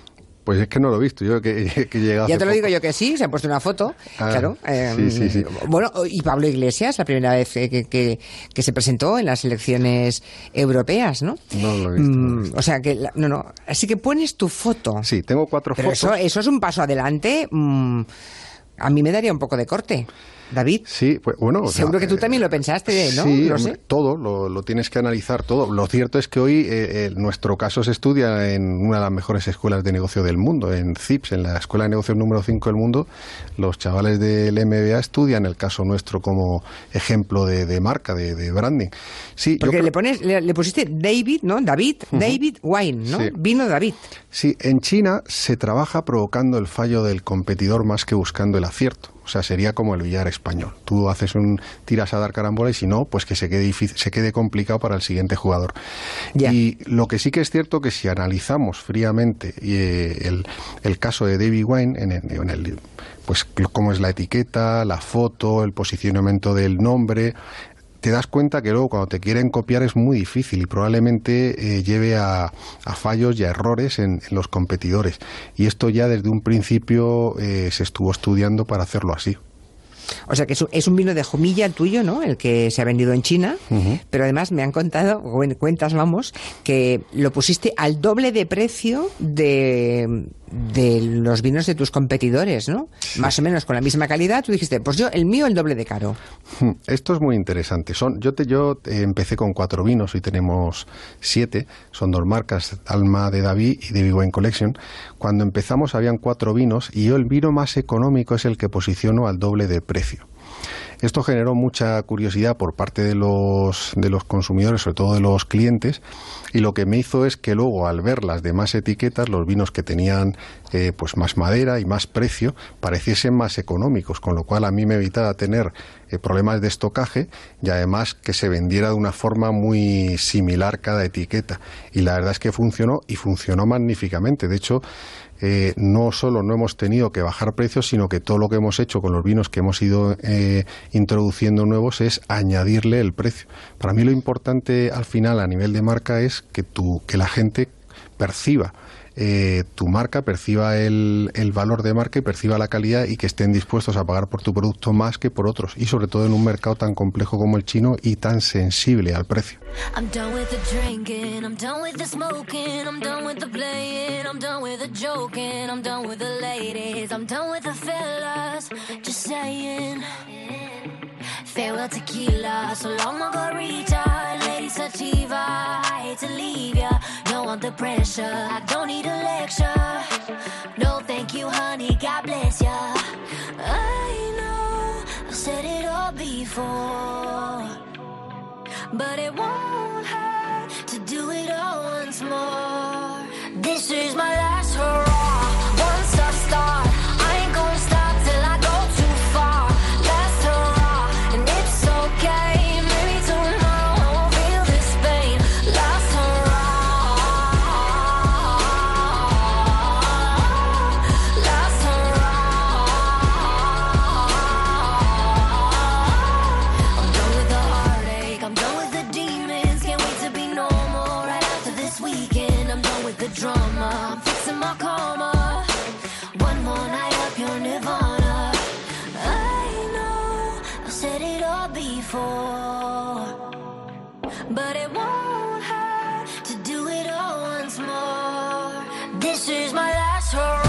Pues es que no lo he visto, yo que, que he llegado Ya te lo poco. digo yo que sí, se ha puesto una foto, Ah, claro. eh, sí, sí, sí. Bueno, y Pablo Iglesias, la primera vez que, que- se presentó en las elecciones europeas, ¿no? No lo he visto. Mm, o sea que, la- no, no. Así que pones tu foto. Sí, tengo cuatro Pero fotos. eso, eso es un paso adelante. mm, a mí me daría un poco de corte. David. Sí, pues bueno. sea, Seguro que tú también lo pensaste, ¿no? Sí, No sé. todo, lo, lo tienes que analizar todo. Lo cierto es que hoy eh, eh, nuestro caso se estudia en una de las mejores escuelas de negocio del mundo, en CIPS, en la Escuela de Negocios número 5 del mundo. Los chavales del MBA estudian el caso nuestro como ejemplo de, de marca, de, de branding. Sí, Porque le pones, le, le pusiste David, ¿no? David, David Wine, ¿no? Sí. Vino David. Sí, en China se trabaja provocando el fallo del competidor más que buscando el acierto. O sea, sería como el billar español. Tú haces un tiras a dar carambola y si no, pues que se quede difícil, se quede complicado para el siguiente jugador. Y lo que sí que es cierto que si analizamos fríamente eh, el, el caso de David Wine en el, en el- pues cómo es la etiqueta, la foto, el posicionamiento del nombre, te das cuenta que luego cuando te quieren copiar es muy difícil y probablemente eh, lleve a, a fallos y a errores en, en los competidores. Y esto ya desde un principio eh, se estuvo estudiando para hacerlo así. O sea que es un, vino de jumilla el tuyo, ¿no? El que se ha vendido en China. Pero además me han contado, cuen- cuentas vamos, que lo pusiste al doble de precio de, de los vinos de tus competidores, ¿no? Más o menos con la misma calidad. Tú dijiste, pues yo, el mío el doble de caro. Hmm, Esto es muy interesante. Son, yo te, yo empecé con cuatro vinos, hoy tenemos siete. Son dos marcas, Alma de David y David Wine Collection. Cuando empezamos habían cuatro vinos y yo el vino más económico es el que posiciono al doble de precio. Esto generó mucha curiosidad por parte de los, de los consumidores, sobre todo de los clientes, y lo que me hizo es que luego al ver las demás etiquetas, los vinos que tenían eh, pues más madera y más precio, pareciesen más económicos, con lo cual a mí me evitaba tener eh, problemas de estocaje y además que se vendiera de una forma muy similar cada etiqueta. Y la verdad es que funcionó y funcionó magníficamente. De hecho, eh, no solo no hemos tenido que bajar precios, sino que todo lo que hemos hecho con los vinos que hemos ido eh, introduciendo nuevos es añadirle el precio. Para mí lo importante al final a nivel de marca es que, tu, que la gente perciba eh, tu marca, perciba el, el valor de marca y perciba la calidad y que estén dispuestos a pagar por tu producto más que por otros. Y sobre todo en un mercado tan complejo como el chino y tan sensible al precio. Sativa. I hate to leave ya, don't want the pressure, I don't need a lecture. No, thank you, honey, God bless ya. I know I've said it all before. But it won't hurt to do it all once more. This is my last hurrah. sorry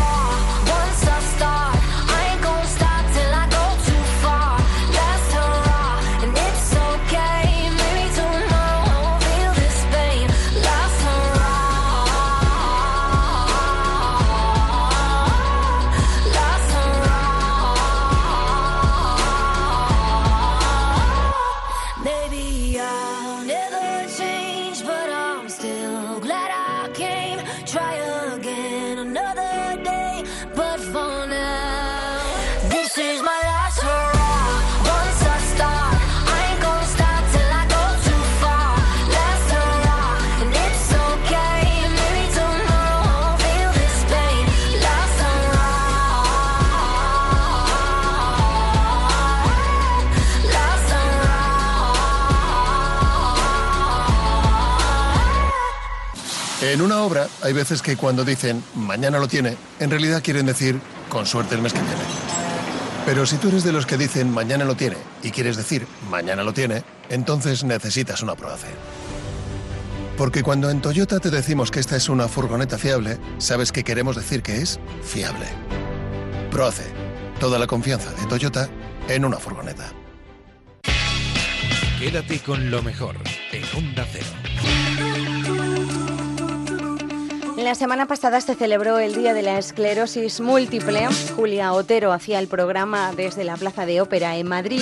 En una obra hay veces que cuando dicen mañana lo tiene, en realidad quieren decir con suerte el mes que viene. Pero si tú eres de los que dicen mañana lo tiene y quieres decir mañana lo tiene, entonces necesitas una Proace. Porque cuando en Toyota te decimos que esta es una furgoneta fiable, sabes que queremos decir que es fiable. Proace, toda la confianza de Toyota en una furgoneta. Quédate con lo mejor en Onda Cero. La semana pasada se celebró el Día de la Esclerosis Múltiple. Julia Otero hacía el programa desde la Plaza de Ópera en Madrid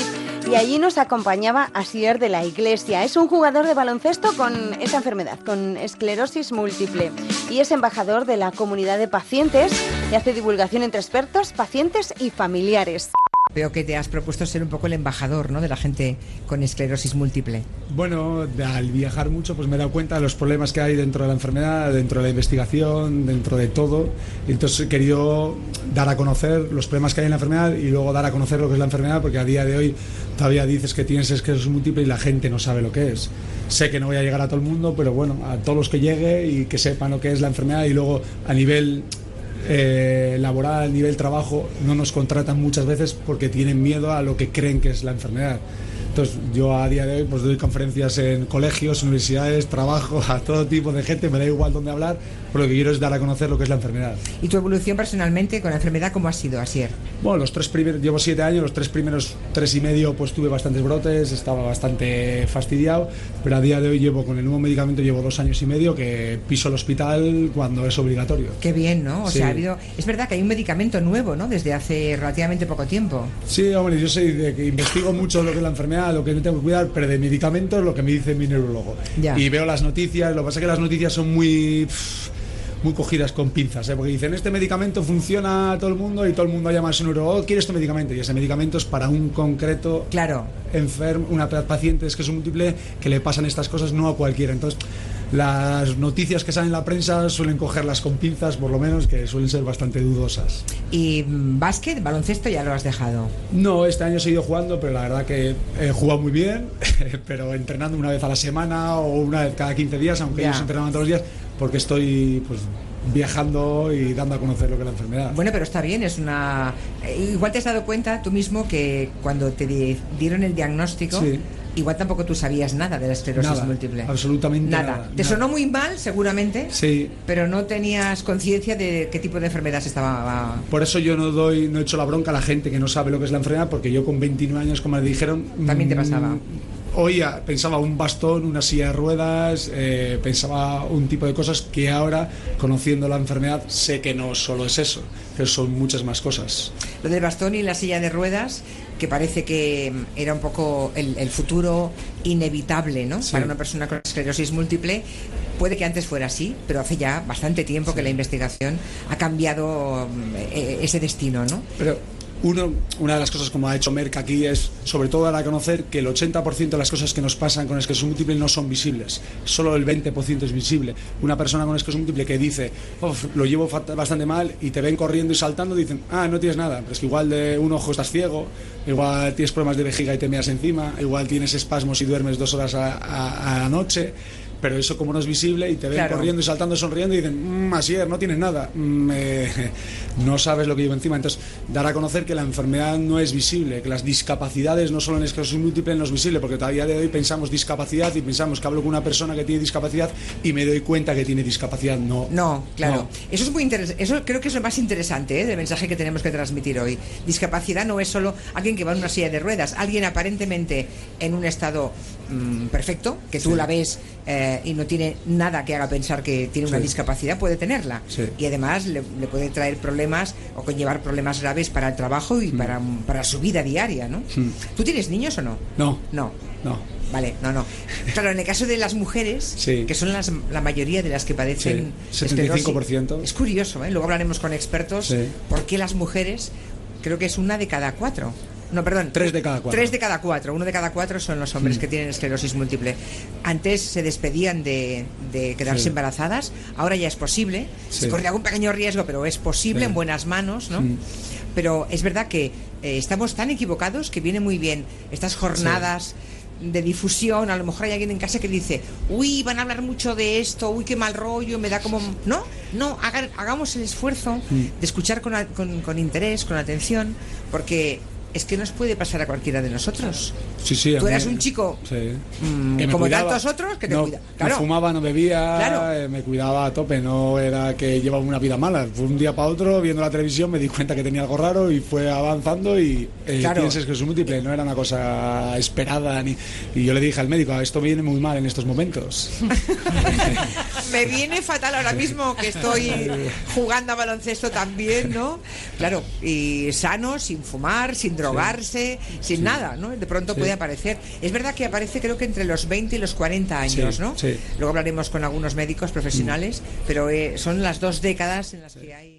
y allí nos acompañaba Asier de la Iglesia. Es un jugador de baloncesto con esa enfermedad, con esclerosis múltiple y es embajador de la comunidad de pacientes y hace divulgación entre expertos, pacientes y familiares. Veo que te has propuesto ser un poco el embajador ¿no? de la gente con esclerosis múltiple. Bueno, al viajar mucho pues me he dado cuenta de los problemas que hay dentro de la enfermedad, dentro de la investigación, dentro de todo. Entonces he querido dar a conocer los problemas que hay en la enfermedad y luego dar a conocer lo que es la enfermedad porque a día de hoy todavía dices que tienes esclerosis múltiple y la gente no sabe lo que es. Sé que no voy a llegar a todo el mundo, pero bueno, a todos los que llegue y que sepan lo que es la enfermedad y luego a nivel eh, laboral, nivel trabajo, no nos contratan muchas veces porque tienen miedo a lo que creen que es la enfermedad. Entonces yo a día de hoy pues doy conferencias en colegios, universidades, trabajo a todo tipo de gente, me da igual dónde hablar, pero lo que quiero es dar a conocer lo que es la enfermedad. ¿Y tu evolución personalmente con la enfermedad cómo ha sido, Asier? Bueno, los tres primeros, llevo siete años, los tres primeros tres y medio pues tuve bastantes brotes, estaba bastante fastidiado, pero a día de hoy llevo con el nuevo medicamento llevo dos años y medio que piso el hospital cuando es obligatorio. Qué bien, ¿no? O Sí. sea, ha habido... Es verdad que hay un medicamento nuevo, ¿no? Desde hace relativamente poco tiempo. Sí, hombre, yo soy de que investigo mucho lo que es la enfermedad, lo que no tengo que cuidar, pero de medicamentos lo que me dice mi neurólogo. Ya. Y veo las noticias, lo que pasa es que las noticias son muy pff, muy cogidas con pinzas, ¿eh? porque dicen este medicamento funciona a todo el mundo y todo el mundo llama a su neurólogo, "Oh, quiere este medicamento y ese medicamento es para un concreto claro. enfermo, una pa- paciente es que es un múltiple que le pasan estas cosas, no a cualquiera. Entonces, las noticias que salen en la prensa suelen cogerlas con pinzas, por lo menos, que suelen ser bastante dudosas. ¿Y mm, básquet, baloncesto ya lo has dejado? No, este año he seguido jugando, pero la verdad que he jugado muy bien, pero entrenando una vez a la semana o una vez cada 15 días, aunque Ya. ellos entrenan todos los días, porque estoy pues viajando y dando a conocer lo que es la enfermedad. Bueno, pero está bien, es una... eh, Igual te has dado cuenta tú mismo que cuando te di- dieron el diagnóstico, Sí. igual tampoco tú sabías nada de la esclerosis Nada, múltiple. absolutamente Nada. nada, Te nada. sonó muy mal, seguramente, Sí, pero no tenías conciencia de qué tipo de enfermedad se estaba... por eso yo no doy, no he hecho la bronca a la gente que no sabe lo que es la enfermedad, porque yo con 29 años, como me dijeron, También te mm, pasaba. Oía, pensaba un bastón, una silla de ruedas, eh, pensaba un tipo de cosas que ahora, conociendo la enfermedad, sé que no solo es eso, que son muchas más cosas. Lo del bastón y la silla de ruedas, que parece que mm, era un poco el, el futuro inevitable, ¿no? Sí. Para una persona con esclerosis múltiple. Puede que antes fuera así, pero hace ya bastante tiempo que la investigación ha cambiado mm, eh, ese destino, ¿no? Pero uno, una de las cosas como ha hecho Merck aquí es sobre todo dar a conocer que el 80% de las cosas que nos pasan con esclerosis múltiple no son visibles, solo el 20% es visible. Una persona con esclerosis múltiple que dice, "Uf, lo llevo bastante mal y te ven corriendo y saltando, dicen, ah, no tienes nada, pero es que igual de un ojo estás ciego, igual tienes problemas de vejiga y te meas encima, igual tienes espasmos y duermes dos horas a- a la noche. Pero eso como no es visible y te ven Claro. corriendo y saltando sonriendo y dicen, mmm, Asier, no tienes nada, Mm, eh, no sabes lo que llevo encima. Entonces, dar a conocer que la enfermedad no es visible, que las discapacidades no solo en esclerosis múltiple no es visible, porque todavía de hoy pensamos discapacidad y pensamos que hablo con una persona que tiene discapacidad y me doy cuenta que tiene discapacidad. No. No, claro. No. Eso es muy interesante. Eso creo que es lo más interesante ¿eh? del mensaje que tenemos que transmitir hoy. Discapacidad no es solo alguien que va en una silla de ruedas, alguien aparentemente en un estado mm, perfecto, que tú Sí. la ves eh, y no tiene nada que haga pensar que tiene una Sí. discapacidad, puede tenerla. Sí. Y además le, le puede traer problemas o conllevar problemas graves para el trabajo y para, para su vida diaria, ¿no? Mm. ¿Tú tienes niños o no? No. No. No. Vale, no, no. Claro, en el caso de las mujeres, Sí. que son las, la mayoría de las que padecen Sí, esclerosis, 75%. es curioso, ¿eh? luego hablaremos con expertos por qué las mujeres, creo que es una de cada cuatro. No, perdón. Tres de cada cuatro. Tres de cada cuatro. Uno de cada cuatro son los hombres Mm. que tienen esclerosis múltiple. Antes se despedían de, de quedarse Sí. embarazadas, ahora ya es posible. Sí. Se corre algún pequeño riesgo, pero es posible Sí. en buenas manos, ¿no? Pero es verdad que eh, estamos tan equivocados que viene muy bien estas jornadas de difusión. A lo mejor hay alguien en casa que dice, uy, van a hablar mucho de esto, uy, qué mal rollo, me da como... No, no, hagamos el esfuerzo Mm. de escuchar con, con- con interés, con atención, porque es que nos puede pasar a cualquiera de nosotros. Sí, sí. Tú mí- eras un chico Sí. mm, Que como cuidaba. tantos otros que te no, cuida. No Claro. fumaba, no bebía, Claro. eh, me cuidaba a tope, no era que llevaba una vida mala. Fue un día para otro, viendo la televisión, me di cuenta que tenía algo raro y fue avanzando y eh, Claro. piensas que es múltiple, no era una cosa esperada. ni Y yo le dije al médico, "Ah, esto me viene muy mal en estos momentos. Me viene fatal ahora mismo que estoy jugando a baloncesto también, ¿no? Claro, y sano, sin fumar, sin drogarse, sin Sí. nada, ¿no? De pronto Sí. puede aparecer. Es verdad que aparece creo que entre los 20 y los 40 años, ¿no? sí. Luego hablaremos con algunos médicos profesionales, pero eh, son las dos décadas en las que hay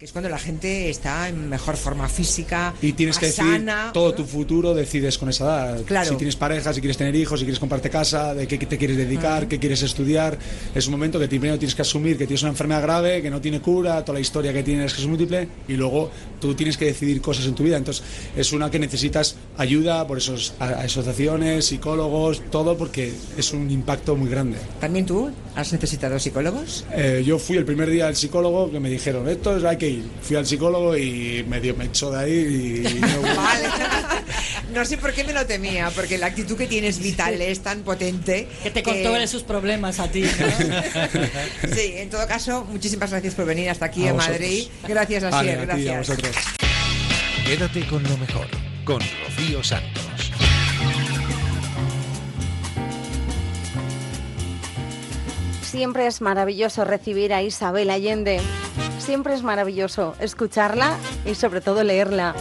que es cuando la gente está en mejor forma física, Y tienes más que decir sana, todo tu futuro, decides con esa edad. Claro. Si tienes pareja, si quieres tener hijos, si quieres comprarte casa, de qué te quieres dedicar, qué quieres estudiar. Es un momento que primero tienes que asumir que tienes una enfermedad grave, que no tiene cura, toda la historia que tienes que es múltiple, y luego tú tienes que decidir cosas en tu vida. Entonces, es una que necesitas ayuda por esos a asociaciones, psicólogos, todo, porque es un impacto muy grande. ¿También tú has necesitado psicólogos? Eh, yo fui el primer día al psicólogo que me dijeron, esto es, hay que ir. Fui al psicólogo y medio me echó de ahí y no- Vale. No sé por qué me lo temía, porque la actitud que tienes vital es tan potente. Que te contó de sus problemas a ti. ¿no? Sí, en todo caso, muchísimas gracias por venir hasta aquí A. Madrid. Gracias, Vale, Asier, a ti y a gracias. vosotros. Quédate con lo mejor, con Rocío Santos. Siempre es maravilloso recibir a Isabel Allende. Siempre es maravilloso escucharla y sobre todo leerla.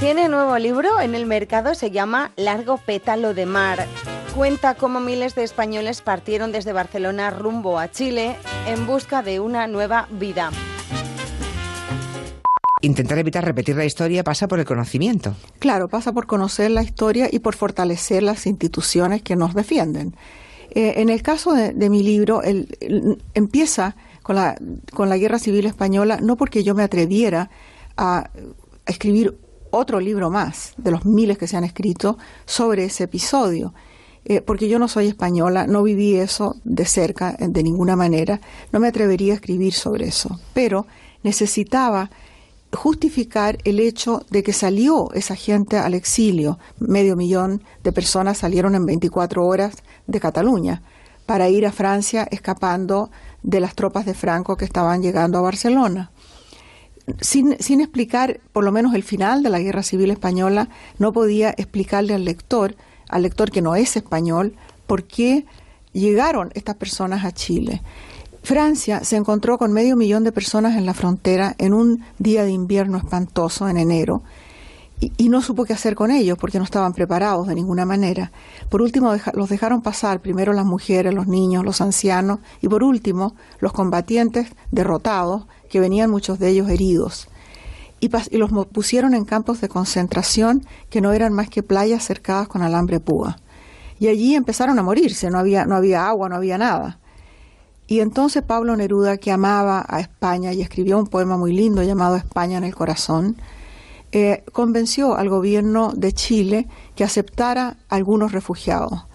Tiene nuevo libro en el mercado, se llama Largo pétalo de mar. Cuenta cómo miles de españoles partieron desde Barcelona rumbo a Chile en busca de una nueva vida. Intentar evitar repetir la historia pasa por el conocimiento. Claro, pasa por conocer la historia y por fortalecer las instituciones que nos defienden. Eh, en el caso de, de mi libro, el- el- empieza con la, con la Guerra Civil Española, no porque yo me atreviera a, escribir otro libro más de los miles que se han escrito sobre ese episodio, eh, porque yo no soy española, no viví eso de cerca eh, de ninguna manera, no me atrevería a escribir sobre eso, pero necesitaba justificar el hecho de que salió esa gente al exilio. Medio millón de personas salieron en 24 horas de Cataluña para ir a Francia escapando de las tropas de Franco que estaban llegando a Barcelona. Sin, sin explicar por lo menos el final de la Guerra Civil Española, no podía explicarle al lector, al lector que no es español, por qué llegaron estas personas a Chile. Francia se encontró con medio millón de personas en la frontera en un día de invierno espantoso en enero y, no supo qué hacer con ellos porque no estaban preparados de ninguna manera. Por último, los dejaron pasar primero las mujeres, los niños, los ancianos y por último los combatientes derrotados, que venían muchos de ellos heridos. Y, los pusieron en campos de concentración que no eran más que playas cercadas con alambre púa. Y allí empezaron a morirse, no había, no había agua, no había nada. Y entonces Pablo Neruda, que amaba a España y escribió un poema muy lindo llamado España en el corazón, eh, convenció al gobierno de Chile que aceptara algunos refugiados.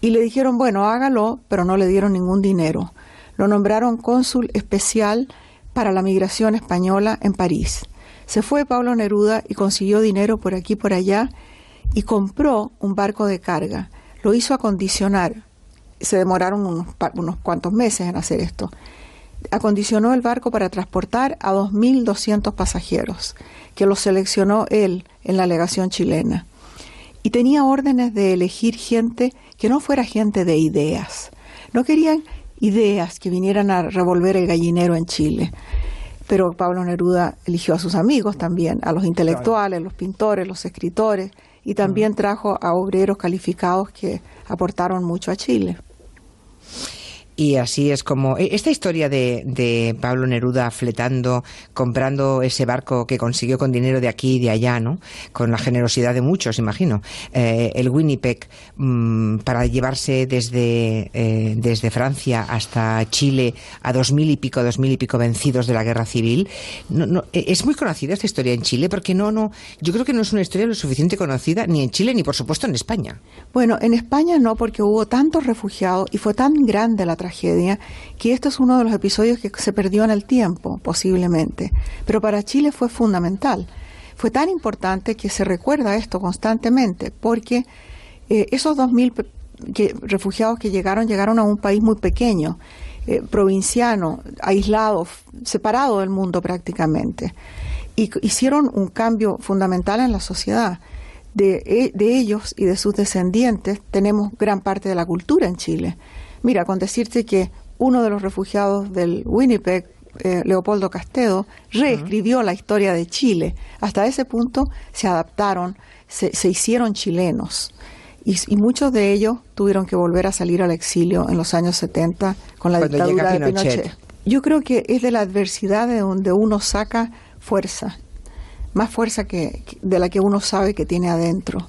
Y le dijeron, bueno, hágalo, pero no le dieron ningún dinero. Lo nombraron cónsul especial para la migración española en París. Se fue Pablo Neruda y consiguió dinero por aquí y por allá y compró un barco de carga. Lo hizo acondicionar. Se demoraron unos, unos cuantos meses en hacer esto. Acondicionó el barco para transportar a 2.200 pasajeros, que los seleccionó él en la legación chilena. Y tenía órdenes de elegir gente que no fuera gente de ideas. No querían ideas que vinieran a revolver el gallinero en Chile. Pero Pablo Neruda eligió a sus amigos también, a los intelectuales, los pintores, los escritores, y también trajo a obreros calificados que aportaron mucho a Chile. Y así es como e- esta historia de, de Pablo Neruda fletando, comprando ese barco que consiguió con dinero de aquí y de allá, ¿no? Con la generosidad de muchos, imagino. Eh, el Winnipeg mm, para llevarse desde eh, desde Francia hasta Chile a dos mil y pico, dos mil y pico vencidos de la guerra civil. No, no, eh, es muy conocida esta historia en Chile porque no, no, yo creo que no es una historia lo suficiente conocida ni en Chile ni por supuesto en España. Bueno, en España no, porque hubo tantos refugiados y fue tan grande la tragedia que esto es uno de los episodios que se perdió en el tiempo, posiblemente. Pero para Chile fue fundamental. Fue tan importante que se recuerda esto constantemente, porque eh, esos 2.000 pe- que- refugiados que llegaron, llegaron a un país muy pequeño, eh, provinciano, aislado, separado del mundo prácticamente. Y hicieron un cambio fundamental en la sociedad. E- de ellos y de sus descendientes tenemos gran parte de la cultura en Chile. Mira, con decirte que uno de los refugiados del Winnipeg, eh, Leopoldo Castedo, reescribió la historia de Chile. Hasta ese punto se adaptaron, se, se hicieron chilenos. Y, y muchos de ellos tuvieron que volver a salir al exilio en los años 70 con la Cuando dictadura de Pinochet. Yo creo que es de la adversidad de donde uno saca fuerza, más fuerza que- de la que uno sabe que tiene adentro.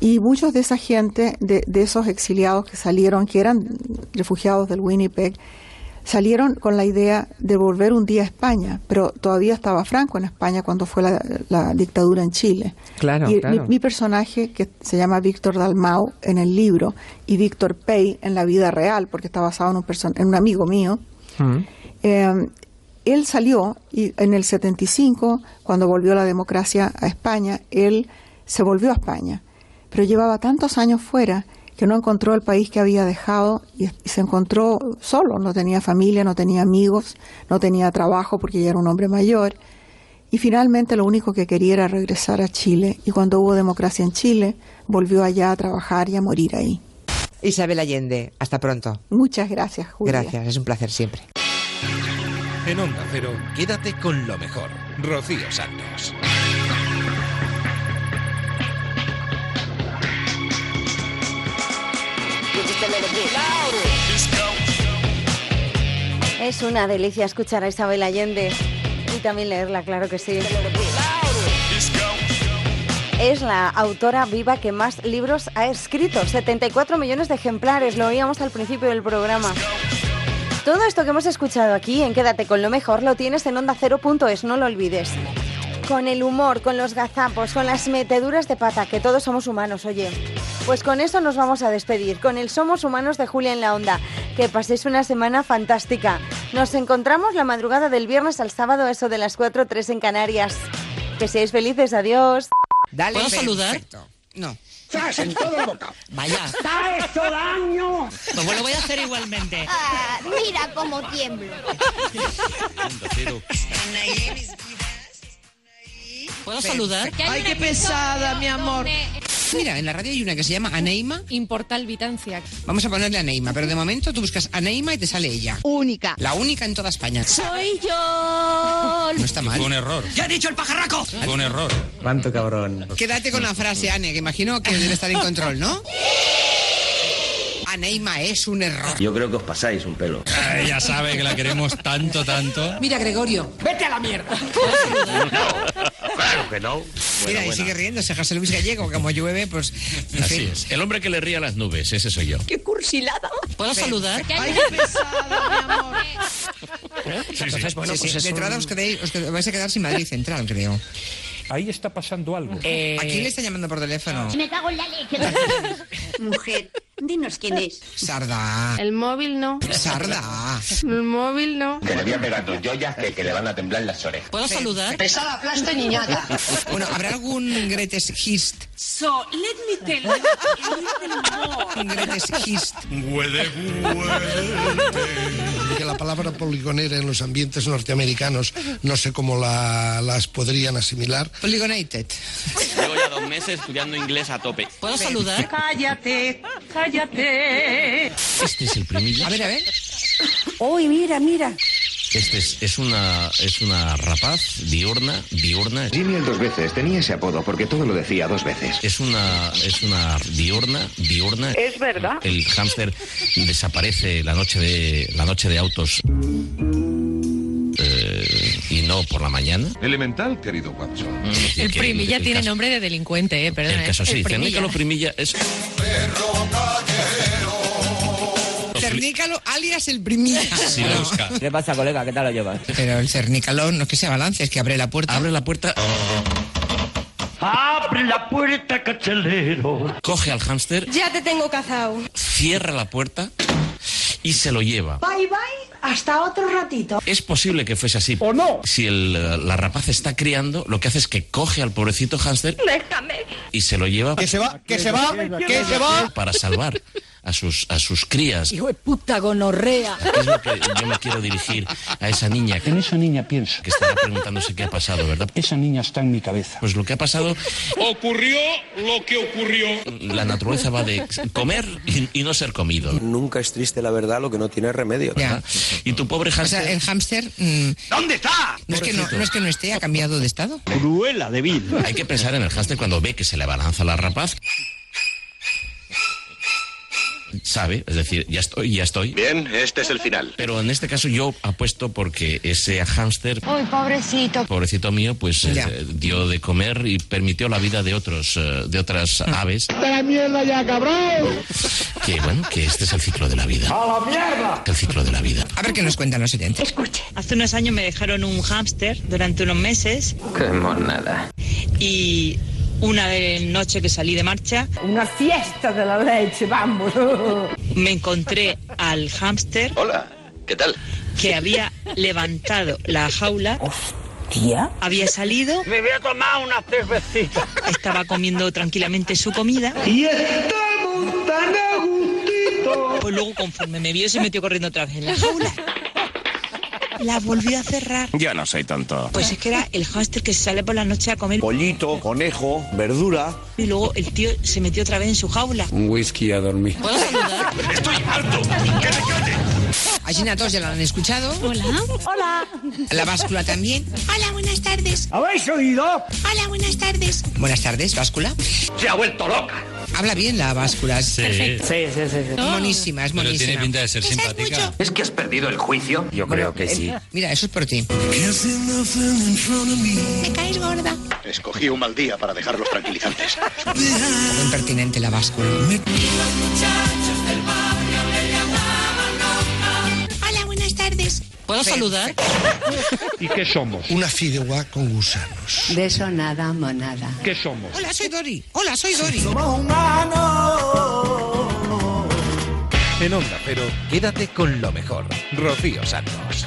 Y muchos de esa gente, de, de esos exiliados que salieron, que eran refugiados del Winnipeg, salieron con la idea de volver un día a España, pero todavía estaba Franco en España cuando fue la, la dictadura en Chile. Claro, y claro. Mi, mi personaje, que se llama Víctor Dalmau en el libro, y Víctor Pey en la vida real, porque está basado en un, person- en un amigo mío, eh, él salió y en el 75, cuando volvió la democracia a España, él se volvió a España, pero llevaba tantos años fuera que no encontró el país que había dejado y, se encontró solo, no tenía familia, no tenía amigos, no tenía trabajo porque ya era un hombre mayor. Y finalmente lo único que quería era regresar a Chile y cuando hubo democracia en Chile, volvió allá a trabajar y a morir ahí. Isabel Allende, hasta pronto. Muchas gracias, Julia. Gracias, es un placer siempre. En Onda Cero, quédate con lo mejor. Rocío Santos. Es una delicia escuchar a Isabel Allende y también leerla, claro que sí. Es la autora viva que más libros ha escrito, 74 millones de ejemplares, lo oíamos al principio del programa. Todo esto que hemos escuchado aquí en Quédate con lo mejor lo tienes en onda es, no lo olvides. Con el humor, con los gazapos, con las meteduras de pata, que todos somos humanos, oye. Pues con eso nos vamos a despedir, con el Somos Humanos de Julia en la Onda. Que paséis una semana fantástica. Nos encontramos la madrugada del viernes al sábado, eso de las 4 3 en Canarias. Que seáis felices, adiós. Dale, ¿Puedo saludar? perfecto. No. ¡Zas en toda la boca! Vaya. ¡Está hecho daño! Pues lo voy a hacer igualmente. Ah, mira cómo tiemblo. ¿Puedo saludar? Ay, qué pesada, mi amor. Mira, en la radio hay una que se llama Aneima. Importal Vitancia. Vamos a ponerle Aneima, pero de momento tú buscas Aneima y te sale ella. Única. La única en toda España. Soy yo. No está mal. Fue un error. ¡Ya he dicho el pajarraco! Fue un error. ¿Cuánto cabrón? Quédate con la frase, Ane, que imagino que debe estar en control, ¿no? Aneima es un error. Yo creo que os pasáis un pelo. Ella sabe que la queremos tanto, tanto. Mira, Gregorio. ¡Vete a la mierda! Claro que no. Mira, y sigue riéndose José Luis Gallego, como llueve, pues... en Así fin. es. El hombre que le ríe a las nubes, ese soy yo. ¡Qué cursilada! ¿Puedo saludar? Ay, qué pesada, mi amor. Entonces, bueno, Sí, sí, pues de eso- entrada os, quedéis- os qued- vais a quedar sin Madrid Central, creo. Ahí está pasando algo. ¿A quién le está llamando por teléfono? Me cago en la leche. Mujer, Dinos quién es. Sarda. El móvil no. Sarda. El móvil no. Que le voy a pegar dos joyas que, que le van a temblar las orejas. ¿Puedo saludar? Pesada, plasta, niñata. Bueno, ¿habrá algún greatest hist? So, let me tell you a little more. Un greatest hist. Huele, Que la palabra poligonera en los ambientes norteamericanos no sé cómo la- las podrían asimilar. Polygonated. Llevo ya dos meses estudiando inglés a tope. ¿Puedo saludar? Cállate, cállate. Este es el primilla. A ver, a ver. Uy, mira, mira. Este es, es una es una rapaz diurna, diurna. Jimmy el dos veces tenía ese apodo porque todo lo decía dos veces. Es una es una diurna, diurna. Es verdad. El hámster desaparece la noche de la noche de autos. eh, y no por la mañana. Elemental, querido Watson. El Primilla tiene caso- nombre de delincuente, eh, perdona. El caso eh. sí, Primilla. Cernícalo Primilla es Cernícalo alias el primilla. Sí, lo busca. ¿Qué pasa, colega? ¿Qué tal lo llevas? Pero el cernícalo no es que se balance, es que abre la puerta. Abre la puerta. Abre la puerta, cachalero. Coge al hámster, Ya te tengo cazado. cierra la puerta y se lo lleva. Bye, bye. Hasta otro ratito. Es posible que fuese así. ¿O no? Si el, la rapaz está criando, lo que hace es que coge al pobrecito hámster Déjame. y se lo lleva Que se va, que se va, que se va. para salvar a sus, a sus crías. Hijo de puta gonorrea. Es lo que yo me quiero dirigir a esa niña. En esa niña pienso. Que estará preguntándose qué ha pasado, ¿verdad? Esa niña está en mi cabeza. Pues lo que ha pasado, Ocurrió lo que ocurrió. la naturaleza va de comer y, y no ser comido. Nunca es triste la verdad lo que no tiene remedio. Ya. Y tu pobre O sea, hámster... el hámster mm, ¿Dónde está? no es, que no, no es que no esté, ha cambiado de estado. Cruela de vil. Hay que pensar en el hámster cuando ve que se le abalanza la rapaz. Sabe, es decir, ya estoy, ya estoy. Bien, este es el final. Pero en este caso yo apuesto porque ese hámster, Uy, pobrecito. pobrecito mío, pues eh, dio de comer y permitió la vida de otros, eh, de otras aves. la mierda ya, cabrón! Que bueno, que este es el ciclo de la vida. ¡A la mierda! El ciclo de la vida. A ver qué nos cuentan los oyentes. Escuche. Hace unos años me dejaron un hámster durante unos meses Qué monada. y una de- noche que salí de marcha Una fiesta de la leche, vamos. me encontré al hámster Hola, ¿qué tal? que había levantado la jaula, ¿Tía? había salido, Me voy a tomar una cervecita. estaba comiendo tranquilamente su comida. Y estamos tan a gustito. Pues luego conforme me vio se metió corriendo otra vez en la jaula. La volvió a cerrar. Yo no soy tonto. Pues es que era el hámster que sale por la noche a comer Pollito, conejo, verdura. y luego el tío se metió otra vez en su jaula. Un whisky a dormir. ¿Puedo saludar? Estoy harto. Que te calle. A Gina todos ya la han escuchado. Hola. Hola. La báscula también. Hola, buenas tardes. ¿Habéis oído? Hola, buenas tardes. Buenas tardes, báscula. Se ha vuelto loca. Habla bien la báscula. Sí, sí, sí. sí. Es monísima, es Pero monísima. tiene pinta de ser ¿Esa es simpática. mucho? ¿Es que has perdido el juicio? Yo creo que sí. Mira, eso es por ti. Me caes gorda. Escogí un mal día para dejar los tranquilizantes. Muy impertinente la báscula. Hola, ¿Puedo saludar? ¿Y qué somos? Una fideuá con gusanos. De eso nada, monada. ¿Qué somos? Hola, soy Dori. Hola, soy Dori. En Onda, pero quédate con lo mejor. Rocío Santos.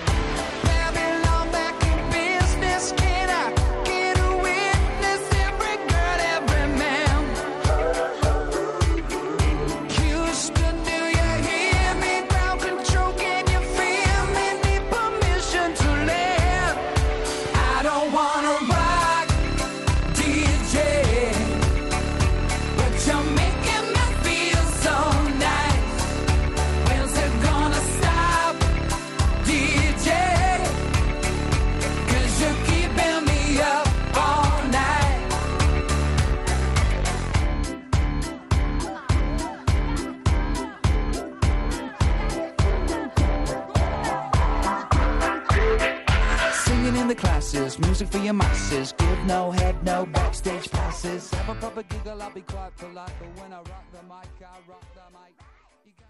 Music for your masses. Give no head, no backstage passes. Have a proper giggle, I'll be quite polite. But when I rock the mic.